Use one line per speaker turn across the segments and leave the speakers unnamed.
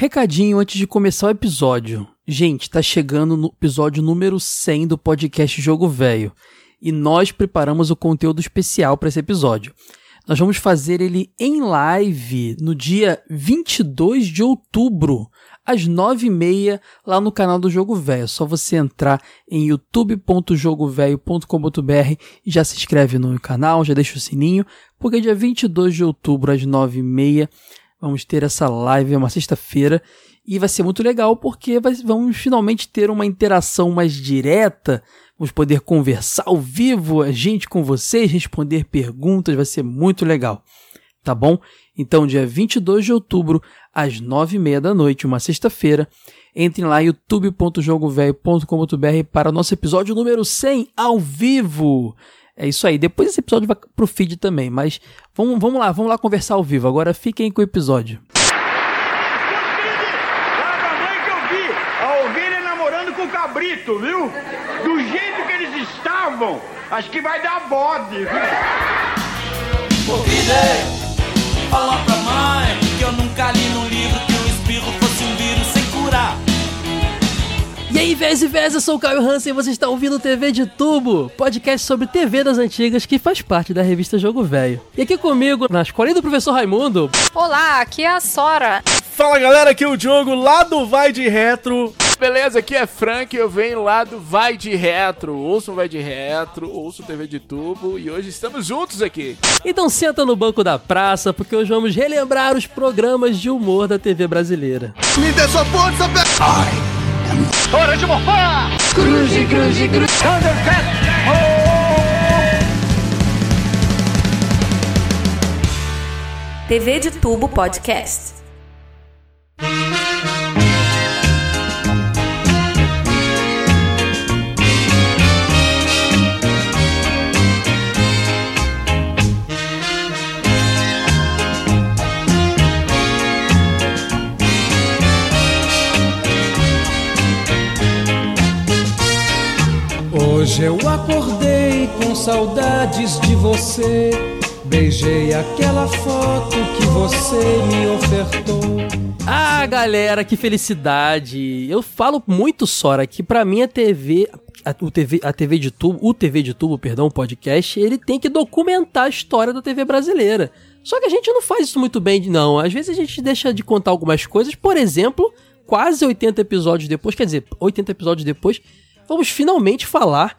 Recadinho antes de começar o episódio. Gente, tá chegando no episódio número 100 do podcast Jogo Velho. E nós preparamos o conteúdo especial para esse episódio. Nós vamos fazer ele em live no dia 22 de outubro, às 9h30, lá no canal do Jogo Velho. É só você entrar em youtube.jogovelho.com.br e já se inscreve no canal, já deixa o sininho, porque dia 22 de outubro, às 9h30, vamos ter essa live, é uma sexta-feira, e vai ser muito legal porque vamos finalmente ter uma interação mais direta, vamos poder conversar ao vivo, a gente com vocês, responder perguntas, vai ser muito legal, tá bom? Então, dia 22 de outubro, às 9h30 da noite, uma sexta-feira, entrem lá youtube.jogovelho.com.br para o nosso episódio número 100 ao vivo. É isso aí. Depois esse episódio vai pro feed também, mas vamos, vamos lá, vamos lá conversar ao vivo. Agora fiquem com o episódio.
A ovelha namorando com o cabrito, viu? Do jeito que eles estavam, acho que vai dar bode.
Ovelha, fala pra mãe que eu nunca li no
E aí, Vez e Vez, eu sou o Caio Hansen e você está ouvindo TV de Tubo, podcast sobre TV das antigas que faz parte da revista Jogo Velho. E aqui comigo, na escolinha do professor Raimundo,
Olá, aqui é a Sora.
Fala galera, aqui é o Diogo lá do Vai de Retro.
Beleza, aqui é Frank, eu venho lá do Vai de Retro. Ouço o Vai de Retro, ouço TV de Tubo e hoje estamos juntos aqui.
então senta no banco da praça porque hoje vamos relembrar os programas de humor da TV brasileira.
Me dê sua força, pe...
Hora de morfar!
Cruze, cruze, cruze.
TV de Tubo Podcast.
Hoje eu acordei com saudades de você. Beijei aquela foto que você me ofertou.
Ah, galera, que felicidade! Eu falo muito, Sora, que pra mim a TV, a, o TV, a TV de tubo, o TV de tubo, perdão, o podcast, ele tem que documentar a história da TV brasileira. Só que a gente não faz isso muito bem, não. Às vezes a gente deixa de contar algumas coisas, por exemplo, quase 80 episódios depois, quer dizer, 80 episódios depois, vamos finalmente falar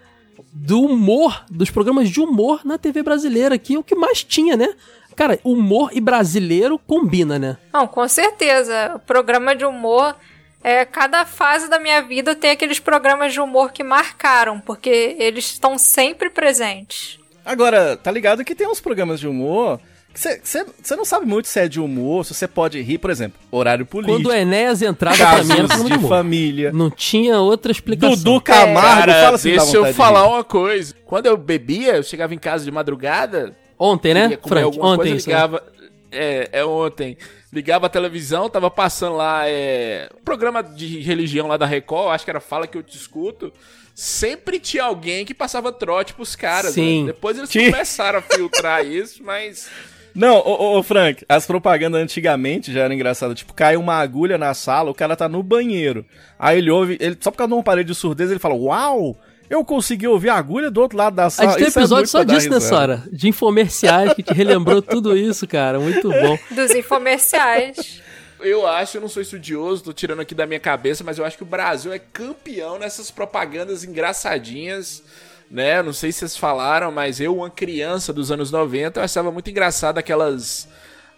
do humor, dos programas de humor na TV brasileira, que é o que mais tinha, né? Cara, humor e brasileiro combina, né?
Não, com certeza. O programa de humor. É, cada fase da minha vida tem aqueles programas de humor que marcaram, porque eles estão sempre presentes.
Agora, tá ligado que tem uns programas de humor você não sabe muito se é de humor, se você pode rir, por exemplo, horário político.
Quando o Enéas entrava pra mim era
casos de
humor.
família.
Não tinha outra explicação.
Dudu Camargo,
Cara,
fala assim,
deixa eu falar uma coisa. Quando eu bebia, eu chegava em casa de madrugada,
Ontem, né, Frank? Ontem,
coisa,
né?
ligava... É, é ontem. Ligava a televisão, tava passando lá é, um programa de religião lá da Record, acho que era Fala Que Eu Te Escuto. Sempre tinha alguém que passava trote pros caras.
Sim.
né? Depois eles
Tinha.
começaram a filtrar isso, mas...
Não, ô, ô, ô, Frank, as propagandas antigamente já eram engraçadas. Tipo, cai uma agulha na sala, o cara tá no banheiro. Aí ele ouve, ele, só por causa de uma parede de surdez, ele fala, uau, eu consegui ouvir a agulha do outro lado da
A
sala.
gente tem
Isso é
episódio
muito
só disso, né. Sora? De infomerciais que te relembrou tudo isso, cara. Muito bom.
Dos infomerciais.
Eu acho, eu não sou estudioso, tô tirando aqui da minha cabeça, mas eu acho que o Brasil é campeão nessas propagandas engraçadinhas, né? Não sei se vocês falaram, mas eu, uma criança dos anos 90, eu achava muito engraçado aquelas.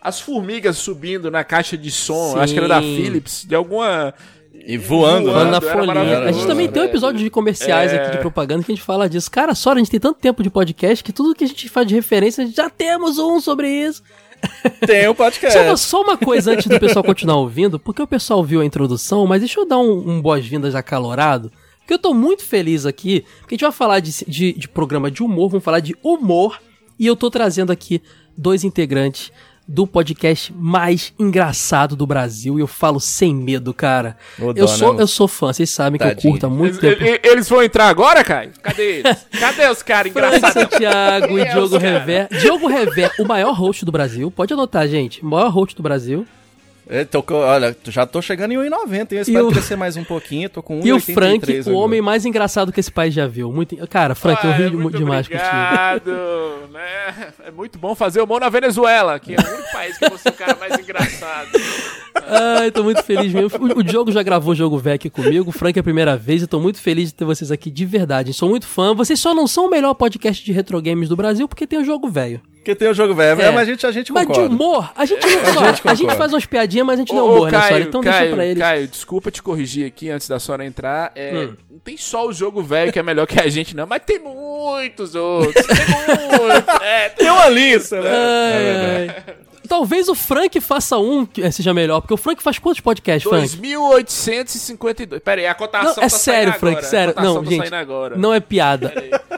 As formigas subindo na caixa de som,
Sim.
acho que era da Philips, de alguma.
E voando,
Falando
né?
na folhinha. A gente também tem um
né?
episódio de comerciais
É.
aqui de propaganda que a gente fala disso. Cara, Sora, a gente tem tanto tempo de podcast que tudo que a gente faz de referência, já temos um sobre isso.
Tem o podcast.
Só uma, só uma coisa antes do pessoal continuar ouvindo, porque o pessoal viu a introdução, mas deixa eu dar um, um boas-vindas acalorado, porque eu tô muito feliz aqui, porque a gente vai falar de, de, de programa de humor, vamos falar de humor, e eu tô trazendo aqui dois integrantes do podcast mais engraçado do Brasil, e eu falo sem medo, cara.
Ô,
eu, sou,
né?
eu sou fã, vocês sabem que eu
Tadinho.
curto há muito
Eles,
tempo.
eles vão entrar agora, Caio? Cadê eles? Cadê os caras
Frank
engraçados?
Santiago e Diogo? Rever. Diogo Rever, o maior host do Brasil. Pode anotar, gente. O maior host do Brasil.
Eu tô olha, já tô chegando em 1,90, hein? Eu espero
o-
crescer mais um pouquinho, tô com 1,83
E o Frank, o
agora.
homem mais engraçado que esse país já viu. Muito... Cara, Frank, eu
Ah,
ri
é
mu-
muito
demais contigo.
obrigado, né? É muito bom fazer humor na Venezuela, que é o único país que eu vou ser o cara mais engraçado.
Ai, tô muito feliz mesmo. O, o Diogo já gravou o jogo velho aqui comigo, o Frank é a primeira vez e tô muito feliz de ter vocês aqui de verdade. Sou muito fã. Vocês só não são o melhor podcast de retro games do Brasil porque tem o jogo velho.
Porque tem o jogo velho,
É.
mas a gente, a gente
Mas de
concorda.
humor, a gente não só,
gente
a gente faz umas piadinhas, mas a gente não é
Ô,
humor, né,
Caio,
Sora? Então
Caio,
deixa pra eles.
Caio, desculpa te corrigir aqui antes da Sora entrar. É,
Hum.
Não tem só o jogo velho que é melhor que a gente, não, mas tem muitos outros. Tem muitos. É, tem
uma lista, né?
Ai, ai. Talvez o Frank faça um que seja melhor, porque o Frank faz quantos podcasts, Frank?
2.852. Pera aí, a cotação
Não,
tá
é
saindo
sério, Frank,
agora.
sério. Não,
tá
gente,
saindo agora.
não é piada.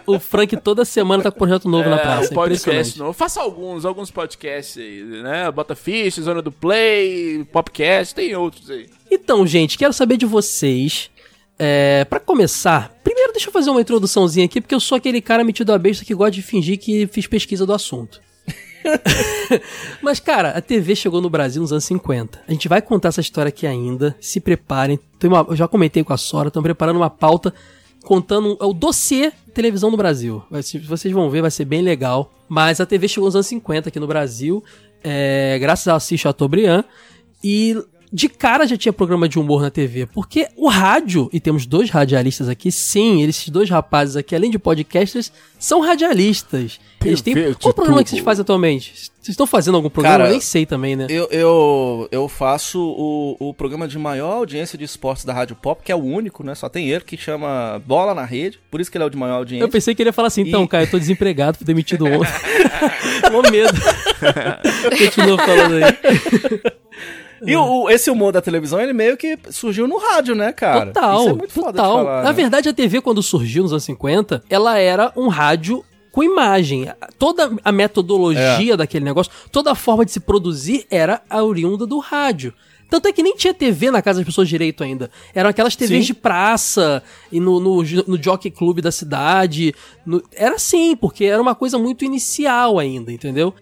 O Frank toda semana tá com um projeto novo na
É,
praça.
o
É
podcast novo. Faça alguns, alguns podcasts aí, né? Bota Fish, Zona do Play, Popcast, tem outros aí.
Então, gente, quero saber de vocês. É, para começar, primeiro deixa eu fazer uma introduçãozinha aqui, porque eu sou aquele cara metido a besta que gosta de fingir que fiz pesquisa do assunto. Mas, cara, a TV chegou no Brasil nos anos 50. A gente vai contar essa história aqui ainda. Se preparem. Uma- eu já comentei com a Sora, estão preparando uma pauta contando é o dossiê televisão no Brasil. Vocês vão ver, vai ser bem legal. Mas a TV chegou nos anos 50 aqui no Brasil, é, graças a Assis Chateaubriand. E de cara já tinha programa de humor na TV, porque o rádio, e temos dois radialistas aqui, sim, esses dois rapazes aqui, além de podcasters, são radialistas. Eles têm. Qual o programa que vocês fazem atualmente? Vocês estão fazendo algum programa?
Cara,
eu nem sei também, né?
Eu, eu, eu faço o, o programa de maior audiência de esportes da Rádio Pop, que é o único, né? Só tem ele, que chama Bola na Rede, por isso que ele é o de maior audiência.
Eu pensei que ele ia falar assim, então,
E-
cara, eu tô desempregado, fui demitido ontem. Mó medo. Continua falando aí.
E o, o- esse humor da televisão, ele meio que surgiu no rádio, né, cara?
Total,
Isso é muito foda
total.
de falar,
Na
né?
verdade, a TV, quando surgiu nos anos 50, ela era um rádio com imagem. Toda a metodologia
É.
daquele negócio, toda a forma de se produzir era a oriunda do rádio. Tanto é que nem tinha TV na casa das pessoas direito ainda. Eram aquelas TVs
Sim.
de praça e no, no, no Jockey Club da cidade. No- era assim, porque era uma coisa muito inicial ainda, entendeu?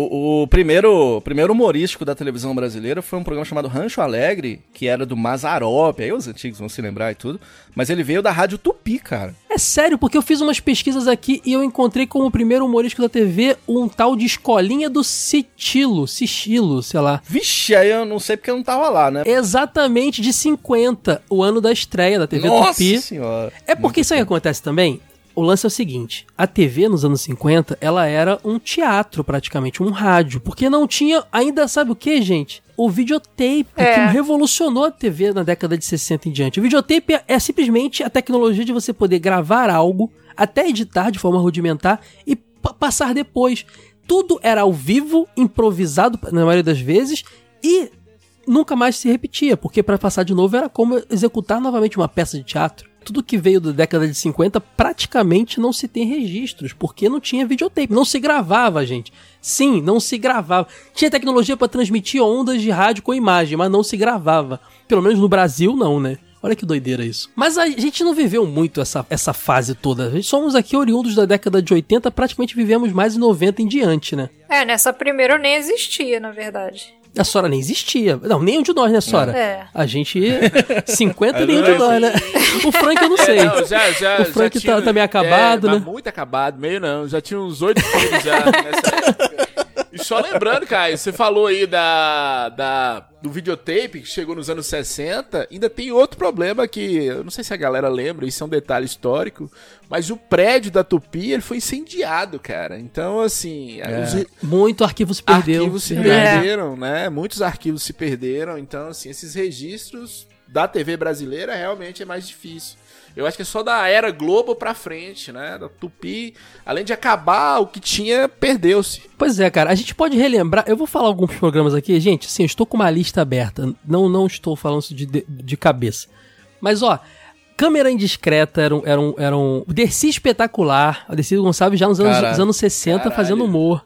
O, o primeiro, o primeiro humorístico da televisão brasileira foi um programa chamado Rancho Alegre, que era do Mazarop, aí os antigos vão se lembrar e tudo, mas ele veio da Rádio Tupi, cara.
É sério, porque eu fiz umas pesquisas aqui e eu encontrei como primeiro humorístico da TV um tal de Escolinha do Citilo, Sichilo, sei lá.
Vixe, aí eu não sei porque eu não tava lá, né?
Exatamente de 50, o ano da estreia da TV
Nossa
Tupi.
senhora.
É porque isso aí acontece também. O lance é o seguinte: a TV nos anos 50, ela era um teatro praticamente, um rádio, porque não tinha ainda, sabe o que, gente? O videotape,
É.
que revolucionou a TV na década de 60 em diante. O videotape é- é simplesmente a tecnologia de você poder gravar algo, até editar de forma rudimentar e pa- passar depois. Tudo era ao vivo, improvisado na maioria das vezes e nunca mais se repetia, porque para passar de novo era como executar novamente uma peça de teatro. Tudo que veio da década de 50 praticamente não se tem registros, porque não tinha videotape, não se gravava, gente. Sim, não se gravava. Tinha tecnologia para transmitir ondas de rádio com imagem, mas não se gravava. Pelo menos no Brasil não, né? Olha que doideira isso. Mas a gente não viveu muito essa, essa fase toda. Somos aqui oriundos da década de 80, praticamente vivemos mais em 90 em diante, né?
É, nessa primeira eu nem existia, na verdade.
A Sora nem existia. Não, nenhum de nós, né, Sora?
É.
A gente. 50 nenhum de nós, né? O Frank eu não sei.
É, não, já, já,
O Frank
já tinha-
tá- tá meio acabado,
é,
né?
Muito acabado, meio não. Já tinha uns oito filhos já nessa época. E só lembrando, Caio, você falou aí da, da, do videotape que chegou nos anos 60. Ainda tem outro problema que eu não sei se a galera lembra, isso é um detalhe histórico, mas o prédio da Tupi ele foi incendiado, cara. Então, assim, os re-
Muito arquivo se perdeu.
arquivos se
verdade.
perderam, né? Muitos arquivos se perderam. Então, assim, esses registros da TV brasileira realmente é mais difícil. Eu acho que é só da era Globo pra frente, né? Da Tupi, além de acabar, o que tinha perdeu-se.
Pois é, cara, a gente pode relembrar. Eu vou falar alguns programas aqui, gente. Sim, eu estou com uma lista aberta. Não, não estou falando isso de, de, de cabeça. Mas, ó, Câmera Indiscreta era um. Era um, era um Dercy Espetacular. A Dercy Gonçalves já nos anos,
Caralho.
nos anos 60
Caralho.
fazendo humor.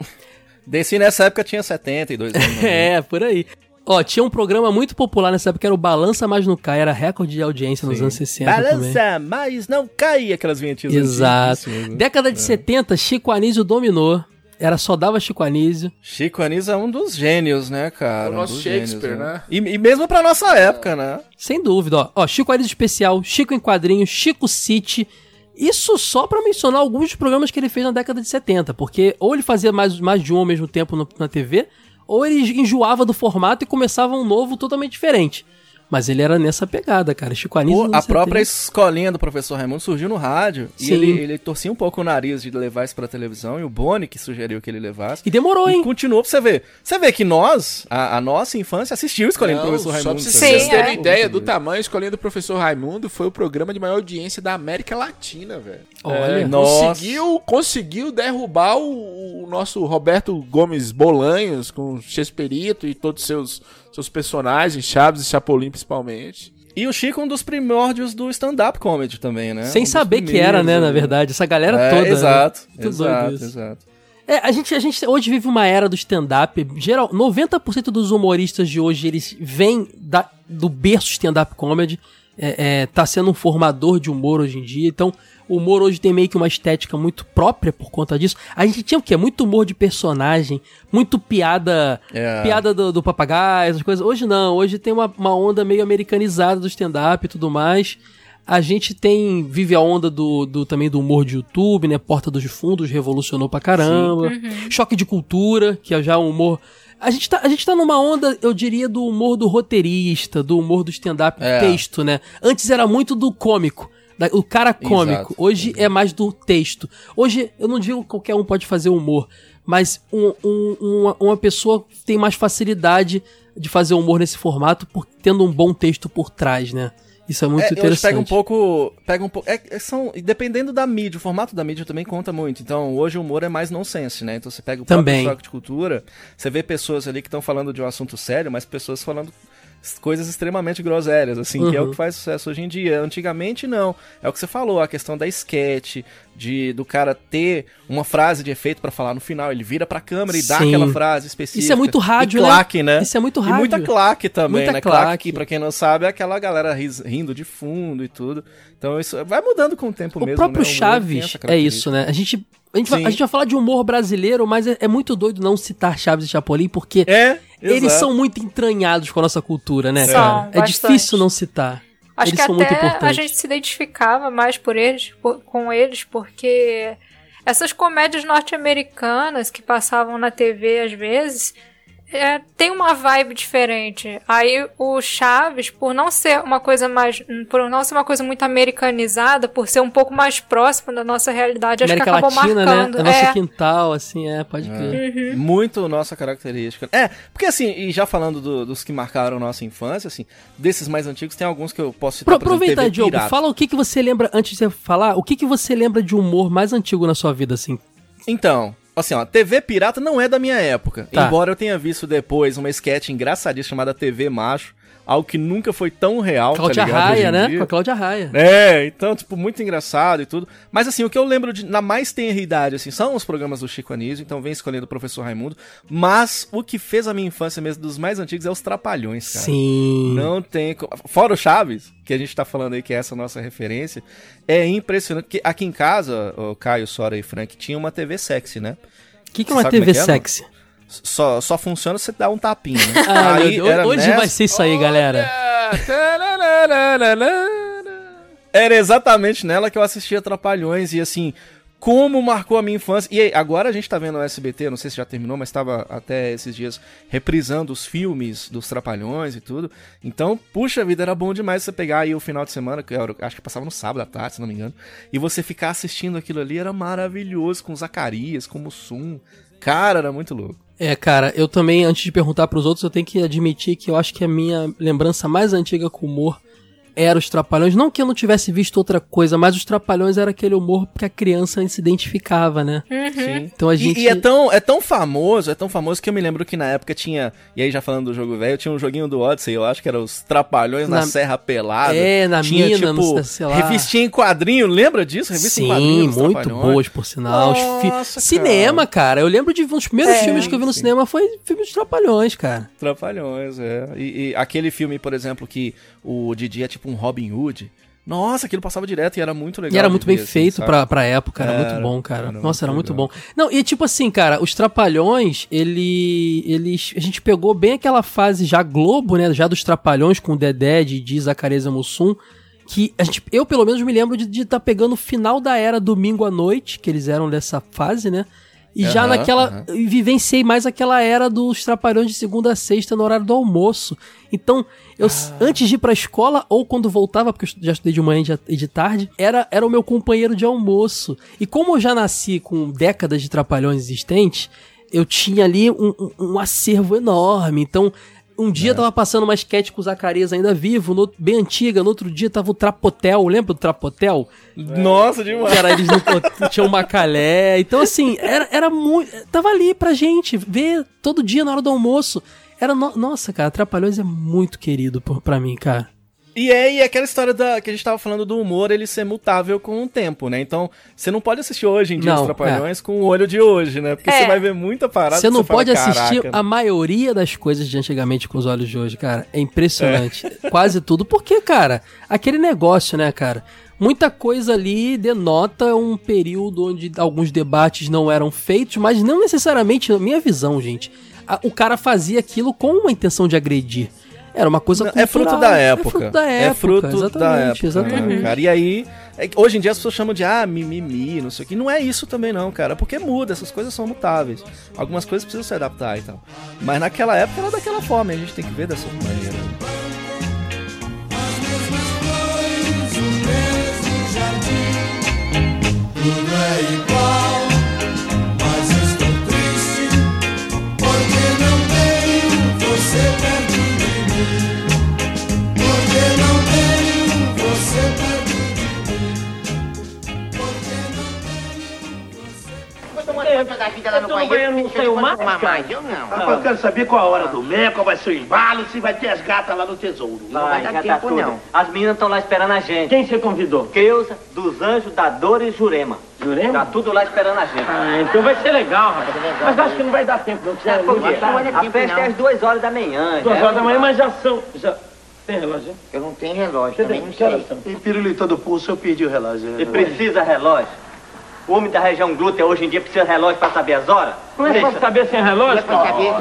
Desse nessa época tinha 72 anos. né?
É, por aí. Ó, tinha um programa muito popular nessa época, que era o Balança Mais Não Cai, era recorde de audiência nos anos 60 também.
Balança, mas não cai aquelas vinhetinhas
Exato.
antigas, né?
Década de 70, Chico Anísio dominou. Era só dava Chico Anísio.
Chico Anísio é um dos gênios, né, cara?
O
Um
nosso Shakespeare, né?
E, e mesmo pra nossa época, né?
Sem dúvida, ó. ó Chico Anísio Especial, Chico em Quadrinhos, Chico City. Isso só pra mencionar alguns dos programas que ele fez na década de 70, porque ou ele fazia mais, mais de um ao mesmo tempo no- na TV, ou ele enjoava do formato e começava um novo totalmente diferente. Mas ele era nessa pegada, cara. Chico Anísio
Pô, a própria
70.
escolinha do professor Raimundo surgiu no rádio e
Sim.
ele, ele torcia um pouco o nariz de levar isso pra televisão, e o Boni que sugeriu que ele levasse.
E demorou,
E
hein?
continuou pra você ver. Você vê que nós, a, a nossa infância, assistiu a escolinha do
Não,
professor
só
Raimundo.
pra
tá
vocês
Sim,
terem
é.
ideia do tamanho, a escolinha do professor Raimundo foi o programa de maior audiência da América Latina, velho.
Olha.
É, conseguiu, conseguiu derrubar o, o nosso Roberto Gomes Bolanhos com Chesperito e todos os seus, seus personagens, Chaves e Chapolin principalmente.
E o Chico, um dos primórdios do stand-up comedy também, né?
Sem
Um
saber que era, né, na verdade. Essa galera
É,
toda. né?
Exato,
Muito
exato, exato.
É, a gente, a gente hoje vive uma era do stand-up. Geral, 90% dos humoristas de hoje, eles vêm da- do berço stand-up comedy. É, é, tá sendo um formador de humor hoje em dia. Então, o humor hoje tem meio que uma estética muito própria por conta disso. A gente tinha o quê? Muito humor de personagem, muito piada
É.
piada do, do papagaio, essas coisas. Hoje não, hoje tem uma, uma onda meio americanizada do stand-up e tudo mais. A gente tem. Vive a onda do, do também do humor de YouTube, né? Porta dos Fundos revolucionou pra caramba. Choque de cultura, que é já um humor. A gente, tá, a gente tá numa onda, eu diria, do humor do roteirista, do humor do stand-up
É.
texto, né? Antes era muito do cômico. da- o cara cômico.
Exato.
Hoje é mais do texto. Hoje, eu não digo que qualquer um pode fazer humor, mas um- um- uma, uma pessoa tem mais facilidade de fazer humor nesse formato por tendo um bom texto por trás, né? Isso é muito
É,
interessante.
pega um pouco. Pega um pouco. É, é, são, dependendo da mídia, o formato da mídia também conta muito. Então, hoje o humor é mais nonsense, né? Então você pega o
Também.
próprio choque de cultura, você vê pessoas ali que estão falando de um assunto sério, mas pessoas falando coisas extremamente groselhas, assim, que é o
Uhum.
que faz sucesso hoje em dia. Antigamente, não. É o que você falou, a questão da sketch, de do cara ter uma frase de efeito pra falar no final. Ele vira pra câmera e dá
Sim.
aquela frase específica.
Isso é muito rádio,
e
né?
claque, né?
Isso é muito
E muita
rádio.
claque também,
Muita
né?
claque.
que pra quem não sabe, é aquela galera rindo de fundo e tudo. Então isso vai mudando com o tempo
O
mesmo.
próprio
né?
Chaves é isso, né? A gente, a gente, vai, a gente vai falar de humor brasileiro, mas é, é muito doido não citar Chaves e Chapolin, porque
É,
eles são muito entranhados com a nossa cultura, né,
São?
É difícil não citar.
Acho
eles
que até a gente se identificava mais por eles, por- com eles, porque essas comédias norte-americanas que passavam na TV às vezes é, tem uma vibe diferente. Aí o Chaves, por não ser uma coisa mais, por não ser uma coisa muito americanizada, por ser um pouco mais próximo da nossa realidade, acho
América
que acabou
Latina,
marcando.
né? É nosso
É,
quintal, assim, é, pode crer.
Muito nossa característica. É, porque assim, e já falando do- dos que marcaram nossa infância, assim, desses mais antigos, tem alguns que eu posso citar,
Pro,
exemplo,
aproveita, Diogo,
Pirata.
fala o que, que você lembra, antes de você falar, o que, que você lembra de humor mais antigo na sua vida, assim?
Então, assim, ó, TV Pirata não é da minha época.
Tá.
Embora eu tenha visto depois uma sketch engraçadíssima chamada TV Macho, algo que nunca foi tão real,
Cláudia
tá ligado? Hoje
Raia, né?
dia.
Com a Cláudia Raia.
É, então, tipo, muito engraçado e tudo. Mas assim, o que eu lembro de, na mais tenra idade, assim, são os programas do Chico Anísio, então vem escolhendo o professor Raimundo. Mas o que fez a minha infância mesmo dos mais antigos é os Trapalhões, cara.
Sim.
Não tem. Fora o Chaves, que a gente tá falando aí que é essa nossa referência, é impressionante. Porque aqui em casa, o Caio, Sora e Frank, tinha uma TV sexy, né?
O que, que é uma
Sabe
TV
é que é,
sexy?
Só, só funciona se você dá um tapinha, né?
Ah,
Aí
hoje
nessa-
vai ser isso aí, galera.
Era exatamente nela que eu assistia Trapalhões e assim, como marcou a minha infância. E aí, agora a gente tá vendo o SBT, não sei se já terminou, mas tava até esses dias reprisando os filmes dos Trapalhões e tudo. Então, puxa vida, era bom demais você pegar aí o final de semana, que eu acho que passava no sábado à tarde, se não me engano, e você ficar assistindo aquilo ali era maravilhoso, com o Zacarias, com o Mussum. Cara, era muito louco.
É, cara, eu também, antes de perguntar pros outros, eu tenho que admitir que eu acho que a minha lembrança mais antiga com humor era os Trapalhões. Não que eu não tivesse visto outra coisa, mas os Trapalhões era aquele humor que a criança se identificava, né?
Sim.
Então a
E-
gente...
E, é tão, é tão famoso, é tão famoso que eu me lembro que na época tinha. E aí, já falando do jogo velho, tinha um joguinho do Odyssey, eu acho que era os Trapalhões na,
Na-
Serra Pelada.
É, na
tinha,
mina,
tipo,
não sei lá.
Revistinha em quadrinho, lembra disso? Revista em
Sim,
quadrinho. dos
muito
Trapalhões.
boas, por sinal. Os fi-
Nossa,
Cinema, cara. Eu lembro de um dos primeiros
É.
filmes que eu vi no cinema foi filme de Trapalhões, cara.
Trapalhões, é. E, e aquele filme, por exemplo, que o Didi é tipo um Robin Hood. Nossa, aquilo passava direto e era muito legal.
E era muito
ver,
bem
assim,
feito
sabe?
pra, pra época, era,
Era,
muito bom, cara.
era
Nossa, era
muito legal.
bom. Não, e tipo assim, cara, os Trapalhões, ele, eles. A gente pegou bem aquela fase já Globo, né? Já dos Trapalhões com o Dedé, Didi, Zacarias e Mussum. Que a gente, eu, pelo menos, me lembro de estar pegando o final da era domingo à noite, que eles eram dessa fase, né? E já
Aham,
naquela. e vivenciei mais aquela era dos trapalhões de segunda a sexta no horário do almoço. Então, eu,
Ah.
antes de ir pra escola, ou quando voltava, porque eu já estudei de manhã e de- e de tarde, era, era o meu companheiro de almoço. E como eu já nasci com décadas de trapalhões existentes, eu tinha ali um, um- um acervo enorme. Então, um dia
É.
tava passando uma sketch com o Zacarias ainda vivo, no- bem antiga, no outro dia tava o Trapotel, lembra do Trapotel?
Nossa, demais.
Era eles no, tinham Macalé. Então, assim, era, era muito. Tava ali pra gente ver todo dia na hora do almoço. Era. no- nossa, cara, Trapalhões é muito querido por, pra mim, cara.
E é e é aquela história da, que a gente tava falando do humor, ele ser mutável com o tempo, né? Então, você não pode assistir hoje em dia
Não,
os Trapalhões com o olho de hoje, né? Porque
É.
você vai ver muita parada.
Você não
fala,
pode assistir
"Caraca,
a maioria das coisas de antigamente com os olhos de hoje, cara. É impressionante. Quase tudo. Porque, cara, aquele negócio, né, cara? Muita coisa ali denota um período onde alguns debates não eram feitos, mas não necessariamente, na minha visão, gente. a- o cara fazia aquilo com uma intenção de agredir. Era uma coisa
Não, É fruto
cultural.
da época.
É fruto da época.
É fruto da
exatamente,
época,
exatamente.
cara? E aí, é hoje em dia as pessoas chamam de ah, mimimi, não sei o que. Não é isso também não, cara. Porque muda, essas coisas são mutáveis. Algumas coisas precisam se adaptar e tal. Mas naquela época era daquela forma, a gente tem que ver dessa maneira.
não saiu mais,
mais, eu não. Rapaz, eu quero saber qual a hora do mel, qual vai ser o embalo, se vai ter as gatas lá no tesouro. Não vai, dar
já
tempo,
tá
não.
As meninas estão lá esperando a gente.
Quem você convidou?
Creuza, dos Anjos, da Dor e Jurema.
Jurema?
Tá tudo lá esperando a gente.
Ah, então vai ser legal, rapaz. Mas acho que não vai dar tempo, não. Já é tarde.
A festa é às duas horas da manhã.
Duas horas da manhã, mas já são... Já... Tem relógio?
Eu não tenho relógio,
Você
também
tem?
não sei.
são?
Em pirulito do pulso eu perdi o relógio.
E precisa relógio? O homem da região glútea hoje em dia precisa de relógio para saber as horas?
Não é pra saber sem relógio?
Pra saber.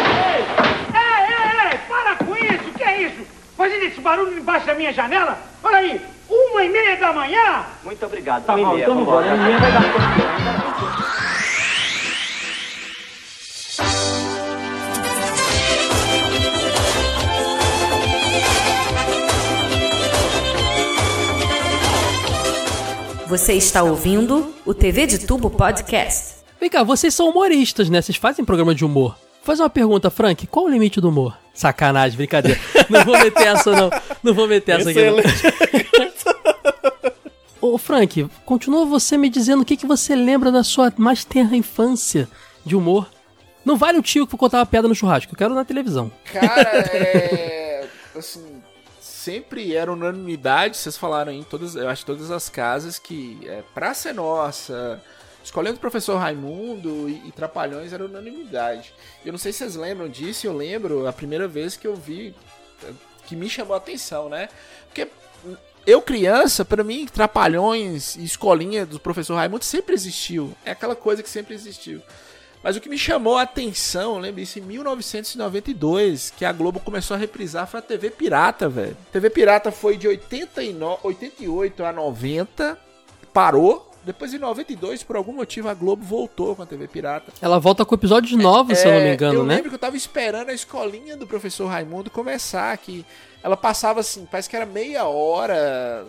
Ei, ei, ei, para com isso, que é isso? Fazendo esse barulho embaixo da minha janela? Olha aí, uma e meia da manhã?
Muito obrigado.
Tá
Uma e
bom,
meia,
então
vambora.
vambora, ninguém vai dar
Você está ouvindo o TV de Tubo Podcast.
Vem cá, vocês são humoristas, né? Vocês fazem programa de humor. Vou fazer uma pergunta, Frank. Qual o limite do humor? Sacanagem, brincadeira. Não vou meter essa, não. Não vou meter essa aqui, não. Ô, Frank, continua você me dizendo o que, que você lembra da sua mais tenra infância de humor. Não vale o tio que contar uma piada no churrasco, eu quero na televisão.
Cara, é. Assim, sempre era unanimidade, vocês falaram em todas, eu acho, todas as casas que é, Praça é Nossa, Escolhendo o Professor Raimundo e, e Trapalhões era unanimidade. Eu não sei se vocês lembram disso, eu lembro a primeira vez que eu vi, é, que me chamou a atenção, né? Porque eu criança, pra mim, Trapalhões e Escolinha do Professor Raimundo sempre existiu. É aquela coisa que sempre existiu. Mas o que me chamou a atenção, lembra isso, em 1992, que a Globo começou a reprisar, foi a TV Pirata, velho. TV Pirata foi de 89, 88 a 90, parou. Depois em 92, por algum motivo, a Globo voltou com a TV Pirata.
Ela volta com episódios novos, se eu não me
É,
engano,
eu
né?
lembro que eu tava esperando a escolinha do professor Raimundo começar, que ela passava assim, parece que era meia hora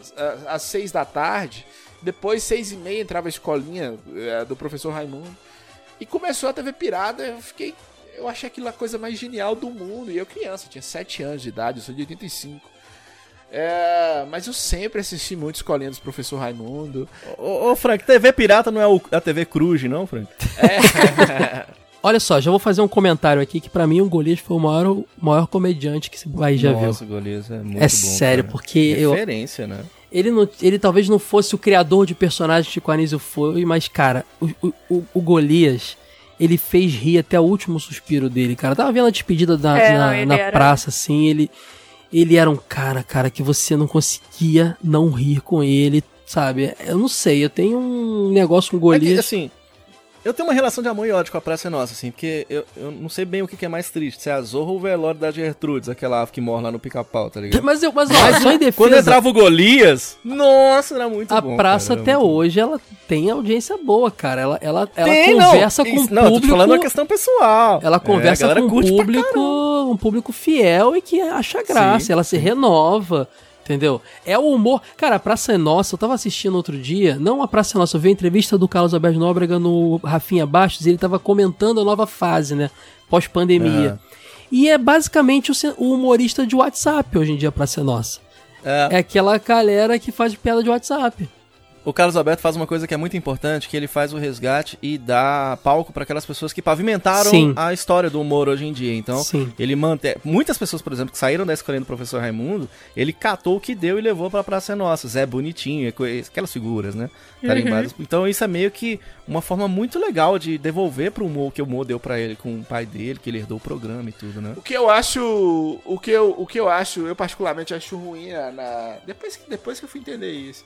às seis da tarde, depois seis e meia entrava a escolinha eh, do professor Raimundo, e começou a TV Pirata, eu fiquei, eu achei aquilo a coisa mais genial do mundo, e eu criança, eu tinha sete anos de idade, eu sou de 85. É, mas eu sempre assisti muito Escolinha do Professor Raimundo.
Ô, ô, Frank, TV Pirata não é o- a TV Cruz, não, Frank?
Olha só, já vou fazer um comentário aqui que pra mim o Golias foi o maior, o maior comediante que esse país já viu.
Nossa, Golias, é muito
É
bom,
sério,
cara.
porque eu,
Referência, né?
Ele, não, ele talvez não fosse o criador de personagens que o Anísio foi, mas, cara, o, o, o- Golias, ele fez rir até o último suspiro dele, cara. Eu tava vendo a despedida da,
É,
na,
não,
na
era-
praça, assim, ele. Ele era um cara, cara, que você não conseguia não rir com ele, sabe? Eu não sei, eu tenho um negócio com
É que,
Golias.
assim, eu tenho uma relação de amor e ódio com a Praça é Nossa, assim, porque eu, eu não sei bem o que que é mais triste, se é a Zorra ou o velório da Gertrudes, aquela ave que morre lá no pica-pau, tá ligado?
Mas, eu, mas ó, só em defesa.
Quando entrava o Golias, nossa, era muito
A
bom.
praça
cara,
até
muito bom.
hoje, ela tem audiência boa, cara. Ela, ela, ela
Tem, não,
conversa com o
isso-
público.
Não, eu tô te falando uma questão pessoal.
Ela
É,
conversa
a galera
com um público, um público fiel e que acha graça,
Sim,
ela se renova, entendeu? É o humor. Cara, a Praça é Nossa, eu tava assistindo outro dia, não a Praça é Nossa, eu vi a entrevista do Carlos Alberto Nóbrega no Rafinha Bastos, e ele tava comentando a nova fase, né? Pós-pandemia. E é basicamente o, humorista de WhatsApp hoje em dia, a Praça é Nossa.
É.
É aquela galera que faz piada de WhatsApp.
O Carlos Alberto faz uma coisa que é muito importante, que ele faz o resgate e dá palco para aquelas pessoas que pavimentaram
Sim.
a história do humor hoje em dia. Então,
Sim.
ele mantém... Muitas pessoas, por exemplo, que saíram da escolinha do professor Raimundo, ele catou o que deu e levou pra Praça é Nossa. Zé Bonitinho, é co- aquelas figuras, né? Tarimbadas. Então, isso é meio que uma forma muito legal de devolver pro humor que o humor deu pra ele com o pai dele, que ele herdou o programa e tudo, né?
O que eu acho. O que eu, o que eu acho, eu particularmente acho ruim na. na- depois, que, depois que eu fui entender isso.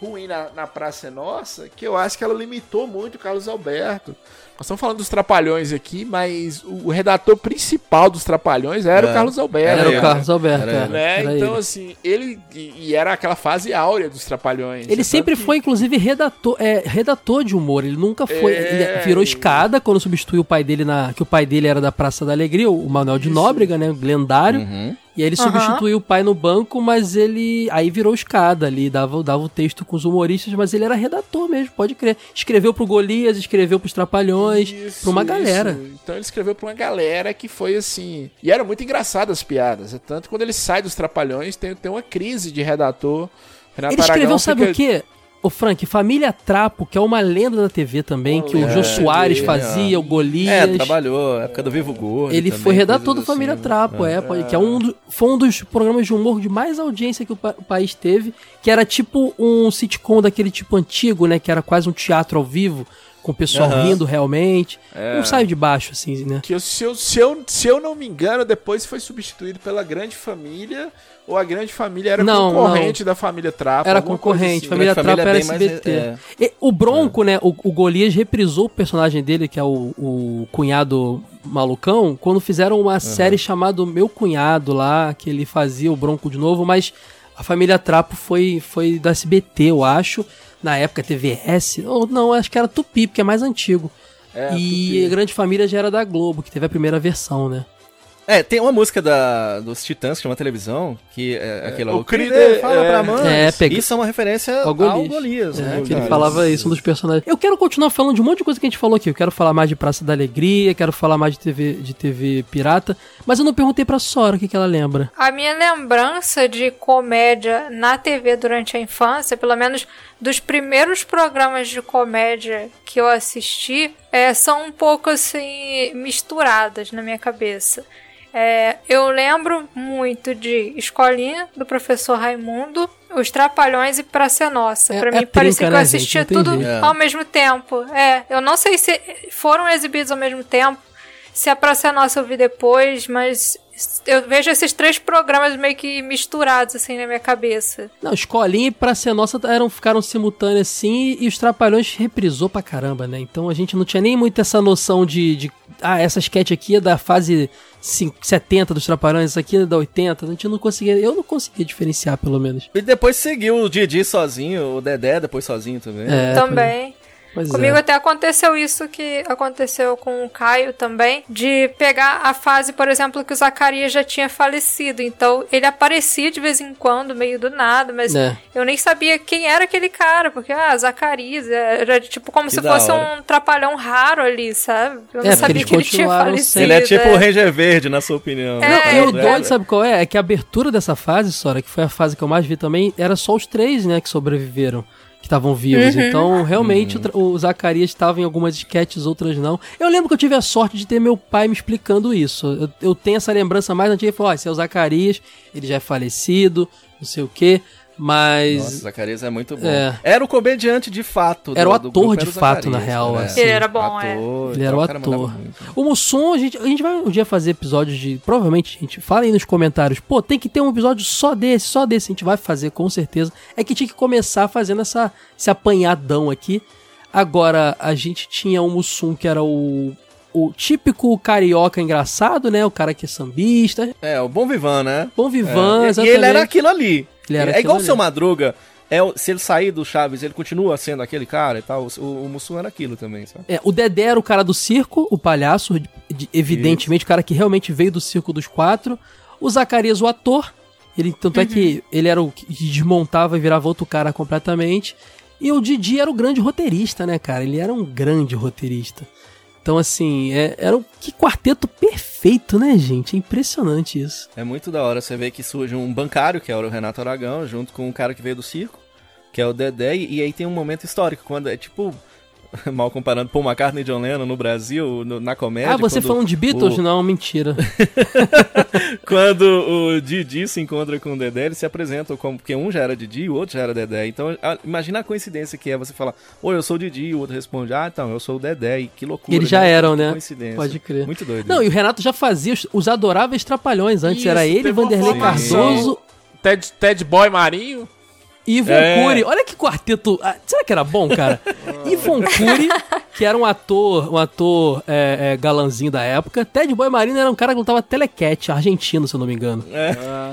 Ruim na, na Praça é Nossa, que eu acho que ela limitou muito o Carlos Alberto. Nós estamos falando dos Trapalhões aqui, mas o, o redator principal dos Trapalhões era
É.
o Carlos Alberto.
Era o Carlos Alberto,
Era
é.
Né?
Era
então,
ele.
assim, ele. E, e era aquela fase áurea dos Trapalhões.
Ele sempre
que-
foi, inclusive, redator, é, redator de humor. Ele nunca foi.
É,
ele virou
e-
escada quando substituiu o pai dele na. Que o pai dele era da Praça da Alegria, o Manuel de Nóbrega, né? O lendário.
Uhum.
E aí ele
Aham.
substituiu o pai no banco, mas ele. Aí virou escada ali, dava, dava o texto com os humoristas, mas ele era redator mesmo, pode crer. Escreveu pro Golias, escreveu pros Trapalhões,
Isso,
pra uma
isso.
galera.
Então ele escreveu pra uma galera que foi assim. E era muito engraçado as piadas. É Tanto quando ele sai dos Trapalhões, tem, tem uma crise de redator. Renato
Ele escreveu,
Aragão
sabe
fica-
o quê? O Frank, Família Trapo, que é uma lenda da TV também, que o
É,
Jô Soares
é,
fazia, o Golias.
É, trabalhou, época do Vivo Gordo.
Ele
também,
foi redator do Família
assim.
Trapo, é, pode- que é um do- foi um dos programas de humor de mais audiência que o, pa- o país teve, que era tipo um sitcom daquele tipo antigo, né, que era quase um teatro ao vivo, com o pessoal
Aham.
rindo realmente.
É.
Não sai de baixo, assim, né?
Que eu- se, eu, se, eu, se eu não me engano, depois foi substituído pela Grande Família. Ou a Grande Família era
Não,
concorrente da Família Trapo.
Era concorrente,
assim.
Família Trapo era
é bem mais-
SBT. E o Bronco, né, o, o Golias reprisou o personagem dele, que é o, o cunhado malucão, quando fizeram uma série chamada Meu Cunhado lá, que ele fazia o Bronco de novo, mas a Família Trapo foi, foi da SBT, eu acho, na época TVS, ou não, acho que era Tupi, porque é mais antigo.
É,
e
Tupi.
a Grande Família já era da Globo, que teve a primeira versão, né?
É, tem uma música da, dos Titãs que chama televisão, que é aquela.
o
O
Creed,
Creed fala
é.
pra mãe.
É, pega-
Isso é uma referência
Ao
ao
Golias.
Golias,
É,
né?
que ele falava isso, um dos personagens. Eu quero continuar falando de um monte de coisa que a gente falou aqui. Eu quero falar mais de Praça da Alegria, quero falar mais de TV, de TV pirata, mas eu não perguntei pra Sora o que, que ela lembra.
A minha lembrança de comédia na TV durante a infância, pelo menos dos primeiros programas de comédia que eu assisti, é, são um pouco assim misturadas na minha cabeça. É, eu lembro muito de Escolinha, do professor Raimundo, Os Trapalhões e Praça é Nossa.
É-
pra
é
mim
trinca,
parecia que
né,
eu
gente?
assistia
tem
tudo
jeito.
ao mesmo tempo. É, eu não sei se foram exibidos ao mesmo tempo, se a Praça é Nossa eu vi depois, mas eu vejo esses três programas meio que misturados assim na minha cabeça.
Não, Escolinha e Praça é Nossa eram, ficaram simultâneas assim e os Trapalhões reprisou pra caramba, né? Então a gente não tinha nem muito essa noção de. de ah, essa sketch aqui é da fase cin- 70 dos Trapalhões, essa aqui é da 80. A gente não conseguia. Eu não conseguia diferenciar, pelo menos.
E depois seguiu o Didi sozinho, o Dedé depois sozinho também.
É,
Também.
Pois
Comigo
é.
até aconteceu isso que aconteceu com o Caio também, de pegar a fase, por exemplo, que o Zacarias já tinha falecido. Então ele aparecia de vez em quando, meio do nada, mas
É.
eu nem sabia quem era aquele cara, porque, ah, Zacarias, era tipo como
Que
se fosse
hora.
um trapalhão raro ali, sabe? Eu não
É,
sabia que ele tinha falecido.
Ele é tipo
é.
o Ranger Verde, na sua opinião.
É,
né?
Não, e o
é.
doido, sabe qual é? É que a abertura dessa fase, Sora, que foi a fase que eu mais vi também, era só os três, né, que sobreviveram, que estavam vivos. Então, realmente, o tra- o, Zacarias estava em algumas sketches, outras não. Eu lembro que eu tive a sorte de ter meu pai me explicando isso. Eu, eu tenho essa lembrança mais antiga, ele falou, ó, esse é o Zacarias, ele já é falecido, não sei o quê. Mas.
Nossa, Zacarias é muito bom.
É.
Era o comediante de fato.
Era o
do
ator
grupo,
de
era o
fato, na real,
né?
assim.
Ele era bom, é.
Ator,
Ele era o ator.
muito.
O Mussum, a gente, a gente vai um dia fazer episódios de. Provavelmente, gente, fala aí nos comentários. Pô, tem que ter um episódio só desse, só desse. A gente vai fazer, com certeza. É que tinha que começar fazendo essa, esse apanhadão aqui. Agora, a gente tinha o Mussum, que era o. O típico carioca engraçado, né? O cara que é sambista.
É, o Bom Vivan, né?
Bom Vivan,
É, e- E
exatamente.
ele era aquilo ali. É igual o seu. Madruga. É, se ele sair do Chaves, ele continua sendo aquele cara e tal. O, o Mussum era aquilo também, sabe?
É, o Dedé era o cara do circo, o palhaço, de- de- evidentemente, o cara que realmente veio do circo dos quatro. O Zacarias, o ator. Ele, tanto é que ele era o que desmontava e virava outro cara completamente. E o Didi era o grande roteirista, né, cara? Ele era um grande roteirista. Então, assim, é- era um que quarteto perfeito, né, gente? É impressionante isso.
É muito da hora você ver que surge um bancário, que era o Renato Aragão, junto com um cara que veio do circo, que é o Dedé, e, e aí tem um momento histórico, quando é tipo. Mal comparando Paul McCartney e John Lennon no Brasil, no- na comédia.
ah, você falando de Beatles?
o-
Não, mentira.
Quando o Didi se encontra com o Dedé, eles se apresentam como. Porque um já era Didi e o outro já era Dedé. Então, a- imagina a coincidência que é você falar, oi, eu sou o Didi, e o outro responde, ah, então, eu sou o Dedé. E que loucura.
Eles já
né?
eram, né?
Coincidência.
Pode crer.
Muito doido.
Não, e o Renato já fazia os, os adoráveis trapalhões. Antes
Isso,
era ele, Vanderlei. Cardoso,
Ted, Ted Boy Marinho.
Ivon
É.
Cury. Olha que quarteto. ah, será que era bom, cara? Ivon Cury, que era um ator, um ator é, é, galanzinho da época. Ted Boy Marino era um cara que lutava telecat, argentino, se eu não me engano.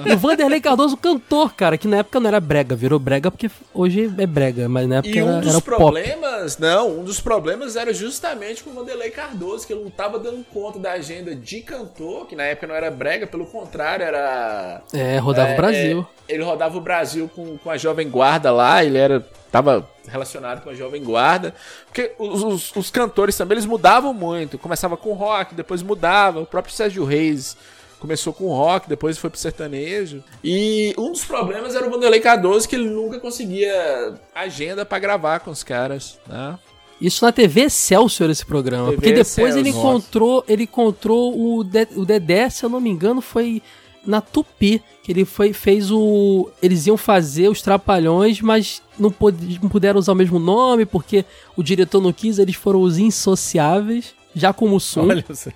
E o Vanderlei Cardoso, cantor, cara, que na época não era brega, virou brega porque hoje é brega, mas na época
E um
era,
dos
era pop.
problemas, não, um dos problemas era justamente com o Vanderlei Cardoso, que ele não tava dando conta da agenda de cantor, que na época não era brega, pelo contrário, era.
É, rodava
é,
o Brasil.
é, ele rodava o Brasil com, com a Jovem Guarda lá, ele era. Tava relacionado com a Jovem Guarda. Porque os, os- os cantores também eles mudavam muito. Começava com rock, depois mudava. O próprio Sérgio Reis começou com rock, depois foi pro sertanejo. E um dos problemas era o Vanderlei Cardoso, que ele nunca conseguia agenda pra gravar com os caras, né?
Isso na TV Excelsior esse programa.
TV
porque depois ele encontrou, ele encontrou o, De- o Dedé, se eu não me engano, foi na Tupi, que ele foi, fez o. Eles iam fazer os Trapalhões, mas não, pod- não puderam usar o mesmo nome, porque o diretor não quis, eles foram os insociáveis. Já como Sum.
Só.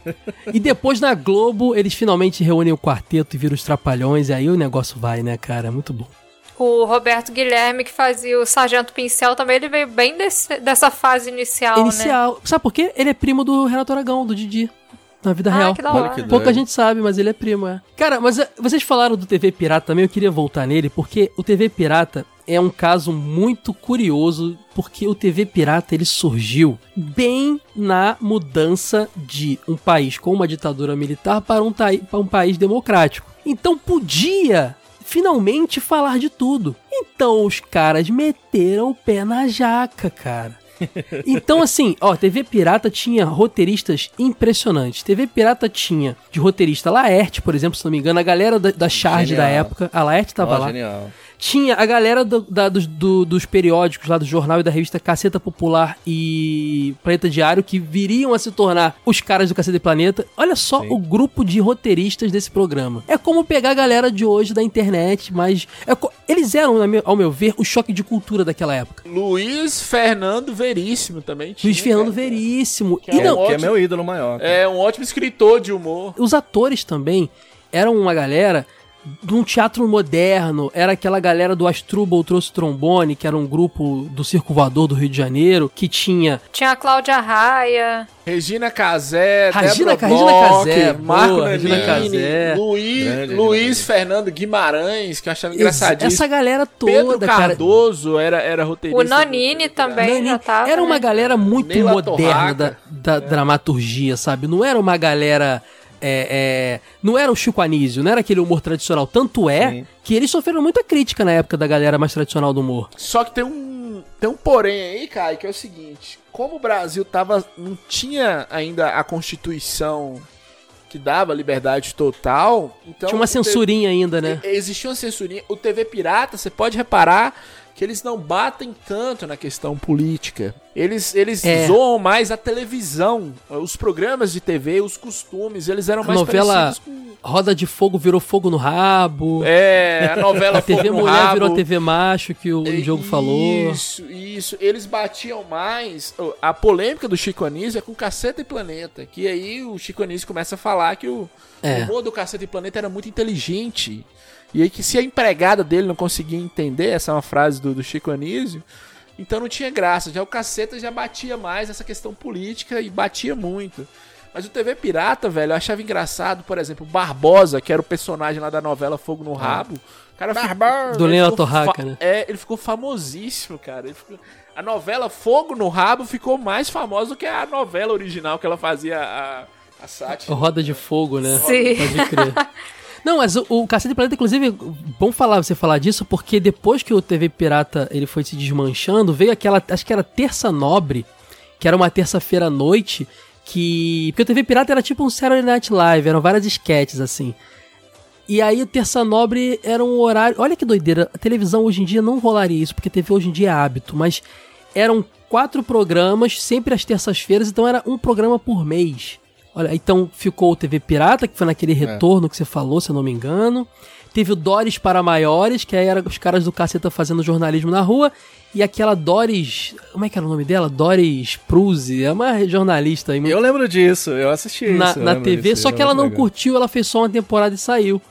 E depois na Globo, eles finalmente reúnem o quarteto e viram os Trapalhões, e aí o negócio vai, né, cara? Muito bom.
O Roberto Guilherme, que fazia o Sargento Pincel, também ele veio bem desse- dessa fase inicial, né?
Inicial. Sabe por quê? Ele é primo do Renato Aragão, do Didi. Na vida
Ah,
real.
que da hora.
que
Pouca gente sabe, mas ele é primo, é. Cara, mas é, vocês falaram do TV Pirata também, eu queria voltar nele, porque o TV Pirata é um caso muito curioso, porque o TV Pirata ele surgiu bem na mudança de um país com uma ditadura militar para um, para um país democrático. Então podia finalmente falar de tudo. Então os caras meteram o pé na jaca, cara. Então, assim, ó, TV Pirata tinha roteiristas impressionantes. TV Pirata tinha de roteirista Laerte, por exemplo, se não me engano, a galera da, da Charge da
Genial.
época. A Laerte tava
Ó,
lá.
genial.
Tinha a galera do- da- dos, do- dos periódicos lá do jornal e da revista Caceta Popular e Planeta Diário que viriam a se tornar os caras do Caceta e Planeta. Olha só
Sim.
o grupo de roteiristas desse programa. É como pegar a galera de hoje da internet, mas é co- eles eram, ao meu ver, o choque de cultura daquela época.
Luiz Fernando Veríssimo também tinha.
Luiz Fernando
cara.
Veríssimo.
Que
E
é
não,
um
Que é
ótimo-
meu ídolo maior. cara.
É um ótimo escritor de humor.
os atores também eram uma galera de um teatro moderno, era aquela galera do Astrubal Trouxe Trombone, que era um grupo do Circo Voador do Rio de Janeiro, que tinha
Tinha a Cláudia Raia.
Regina Casé,
Regina-
Débora
Regina
Bloch,
Casé,
Marco
boa, Regina
Nanini,
Casé.
Luiz,
Grande
Luiz
Regina
Fernando Guimarães, que eu achava engraçadíssimo.
essa galera
Pedro
toda, cara.
Cardoso era, era roteirista.
O Nanini também
Nani-
já tava.
era uma
né?
galera muito
Neila
moderna da, da dramaturgia, sabe? Não era uma galera. É, é, não era o Chico Anísio, não era aquele humor tradicional. Tanto é
Sim.
que eles sofreram muita crítica na época da galera mais tradicional do humor.
Só que tem um, tem um porém aí, cara, que é o seguinte. Como o Brasil tava, não tinha ainda a Constituição que dava liberdade total, então...
Tinha uma censurinha ainda, né?
Existia uma censurinha. O TV Pirata, você pode reparar que eles não batem tanto na questão política. Eles, eles
É.
zoam mais a televisão, os programas de TV, os costumes, eles eram
A
mais
novela
com...
Roda de Fogo virou Fogo no Rabo.
É, a novela
A TV
Fogo no
Mulher
Rabo.
virou TV Macho, que o Diogo falou.
Isso, isso. Eles batiam mais. A polêmica do Chico Anísio é com Caceta e Planeta. Que aí o Chico Anísio começa a falar que o,
É.
o humor do Caceta e Planeta era muito inteligente. E aí que se a empregada dele não conseguia entender, essa é uma frase do, do Chico Anísio, então não tinha graça. Já o Caceta já batia mais essa questão política e batia muito. Mas o TV Pirata, velho, eu achava engraçado, por exemplo, o Barbosa, que era o personagem lá da novela Fogo no Rabo. O cara ficou-
Do
ficou
Torraca, né?
É, ele ficou famosíssimo, cara. Ele ficou- A novela Fogo no Rabo ficou mais famosa do que a novela original que ela fazia a, a sátira.
Roda de Fogo, né?
Sim.
Pode crer. Não, mas o, o Cacete Planeta, inclusive, bom falar você falar disso, porque depois que o TV Pirata ele foi se desmanchando, veio aquela, acho que era Terça Nobre, que era uma terça-feira à noite, que... Porque o TV Pirata era tipo um Saturday Night Live, eram várias sketches, assim. E aí o Terça Nobre era um horário... Olha que doideira, a televisão hoje em dia não rolaria isso, porque TV hoje em dia é hábito, mas eram quatro programas, sempre às terças-feiras, então era um programa por mês. Olha, então ficou o TV Pirata, que foi naquele retorno que você falou, se eu não me engano. Teve o Doris para Maiores, que aí eram os caras do caceta fazendo jornalismo na rua. E aquela Doris. Como é que era o nome dela? Doris Pruse. É uma jornalista aí.
Eu lembro disso, eu assisti
na,
isso. eu
na TV,
disso,
só
era
que ela não
legal.
curtiu, ela fez só uma temporada e saiu.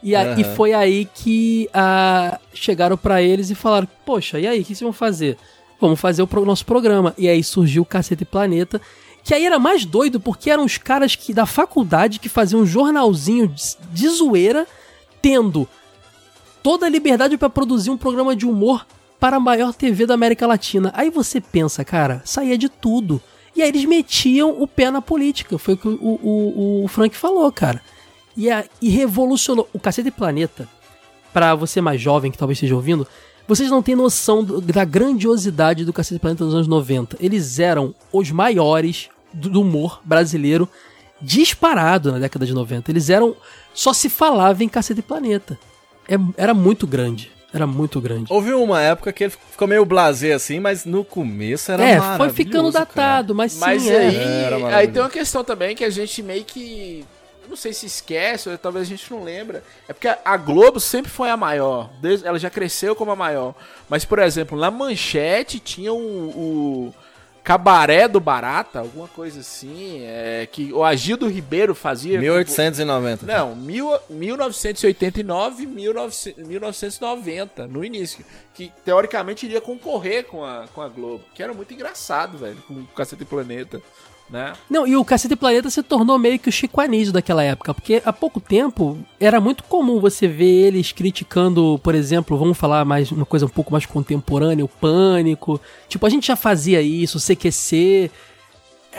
E, a- e
Aham.
foi aí que ah, chegaram pra eles e falaram: Poxa, e aí, o que vocês vão fazer? Vamos fazer o pro- nosso programa. E aí surgiu o Cacete Planeta. Que aí era mais doido, porque eram os caras que da faculdade que faziam um jornalzinho de, de zoeira, tendo toda a liberdade pra produzir um programa de humor para a maior TV da América Latina. Aí você pensa, cara, saía de tudo. E aí eles metiam o pé na política. Foi o que o, o, o Frank falou, cara. E, a, e revolucionou. O Cacete Planeta, pra você mais jovem que talvez esteja ouvindo, vocês não têm noção do- da grandiosidade do Cacete Planeta nos anos 90. Eles eram os maiores do, humor brasileiro disparado na década de 90. Eles eram. Só se falava em Cacete Planeta. É- era muito grande. Era muito grande.
Houve uma época que ele ficou meio blasé assim, mas no começo era
é, foi
maravilhoso,
ficando
cara.
datado, mas sim,
Mas
é.
aí,
Era
aí tem uma questão também que a gente meio que. Não sei se esquece, ou talvez a gente não lembra. É porque a- Globo sempre foi a maior. desde- ela já cresceu como a maior. Mas, por exemplo, na manchete tinha o, o Cabaré do Barata, alguma coisa assim. É, que o Agildo Ribeiro fazia.
1890.
Não, mil, 1989 1900 1990, no início. Que teoricamente iria concorrer com a, com a Globo. Que era muito engraçado, velho, com o Cacete Planeta. Né?
Não, e o Cacete Planeta se tornou meio que o Chico Anísio daquela época, porque há pouco tempo era muito comum você ver eles criticando, por exemplo, vamos falar mais uma coisa um pouco mais contemporânea, o Pânico. Tipo, a gente já fazia isso, o CQC.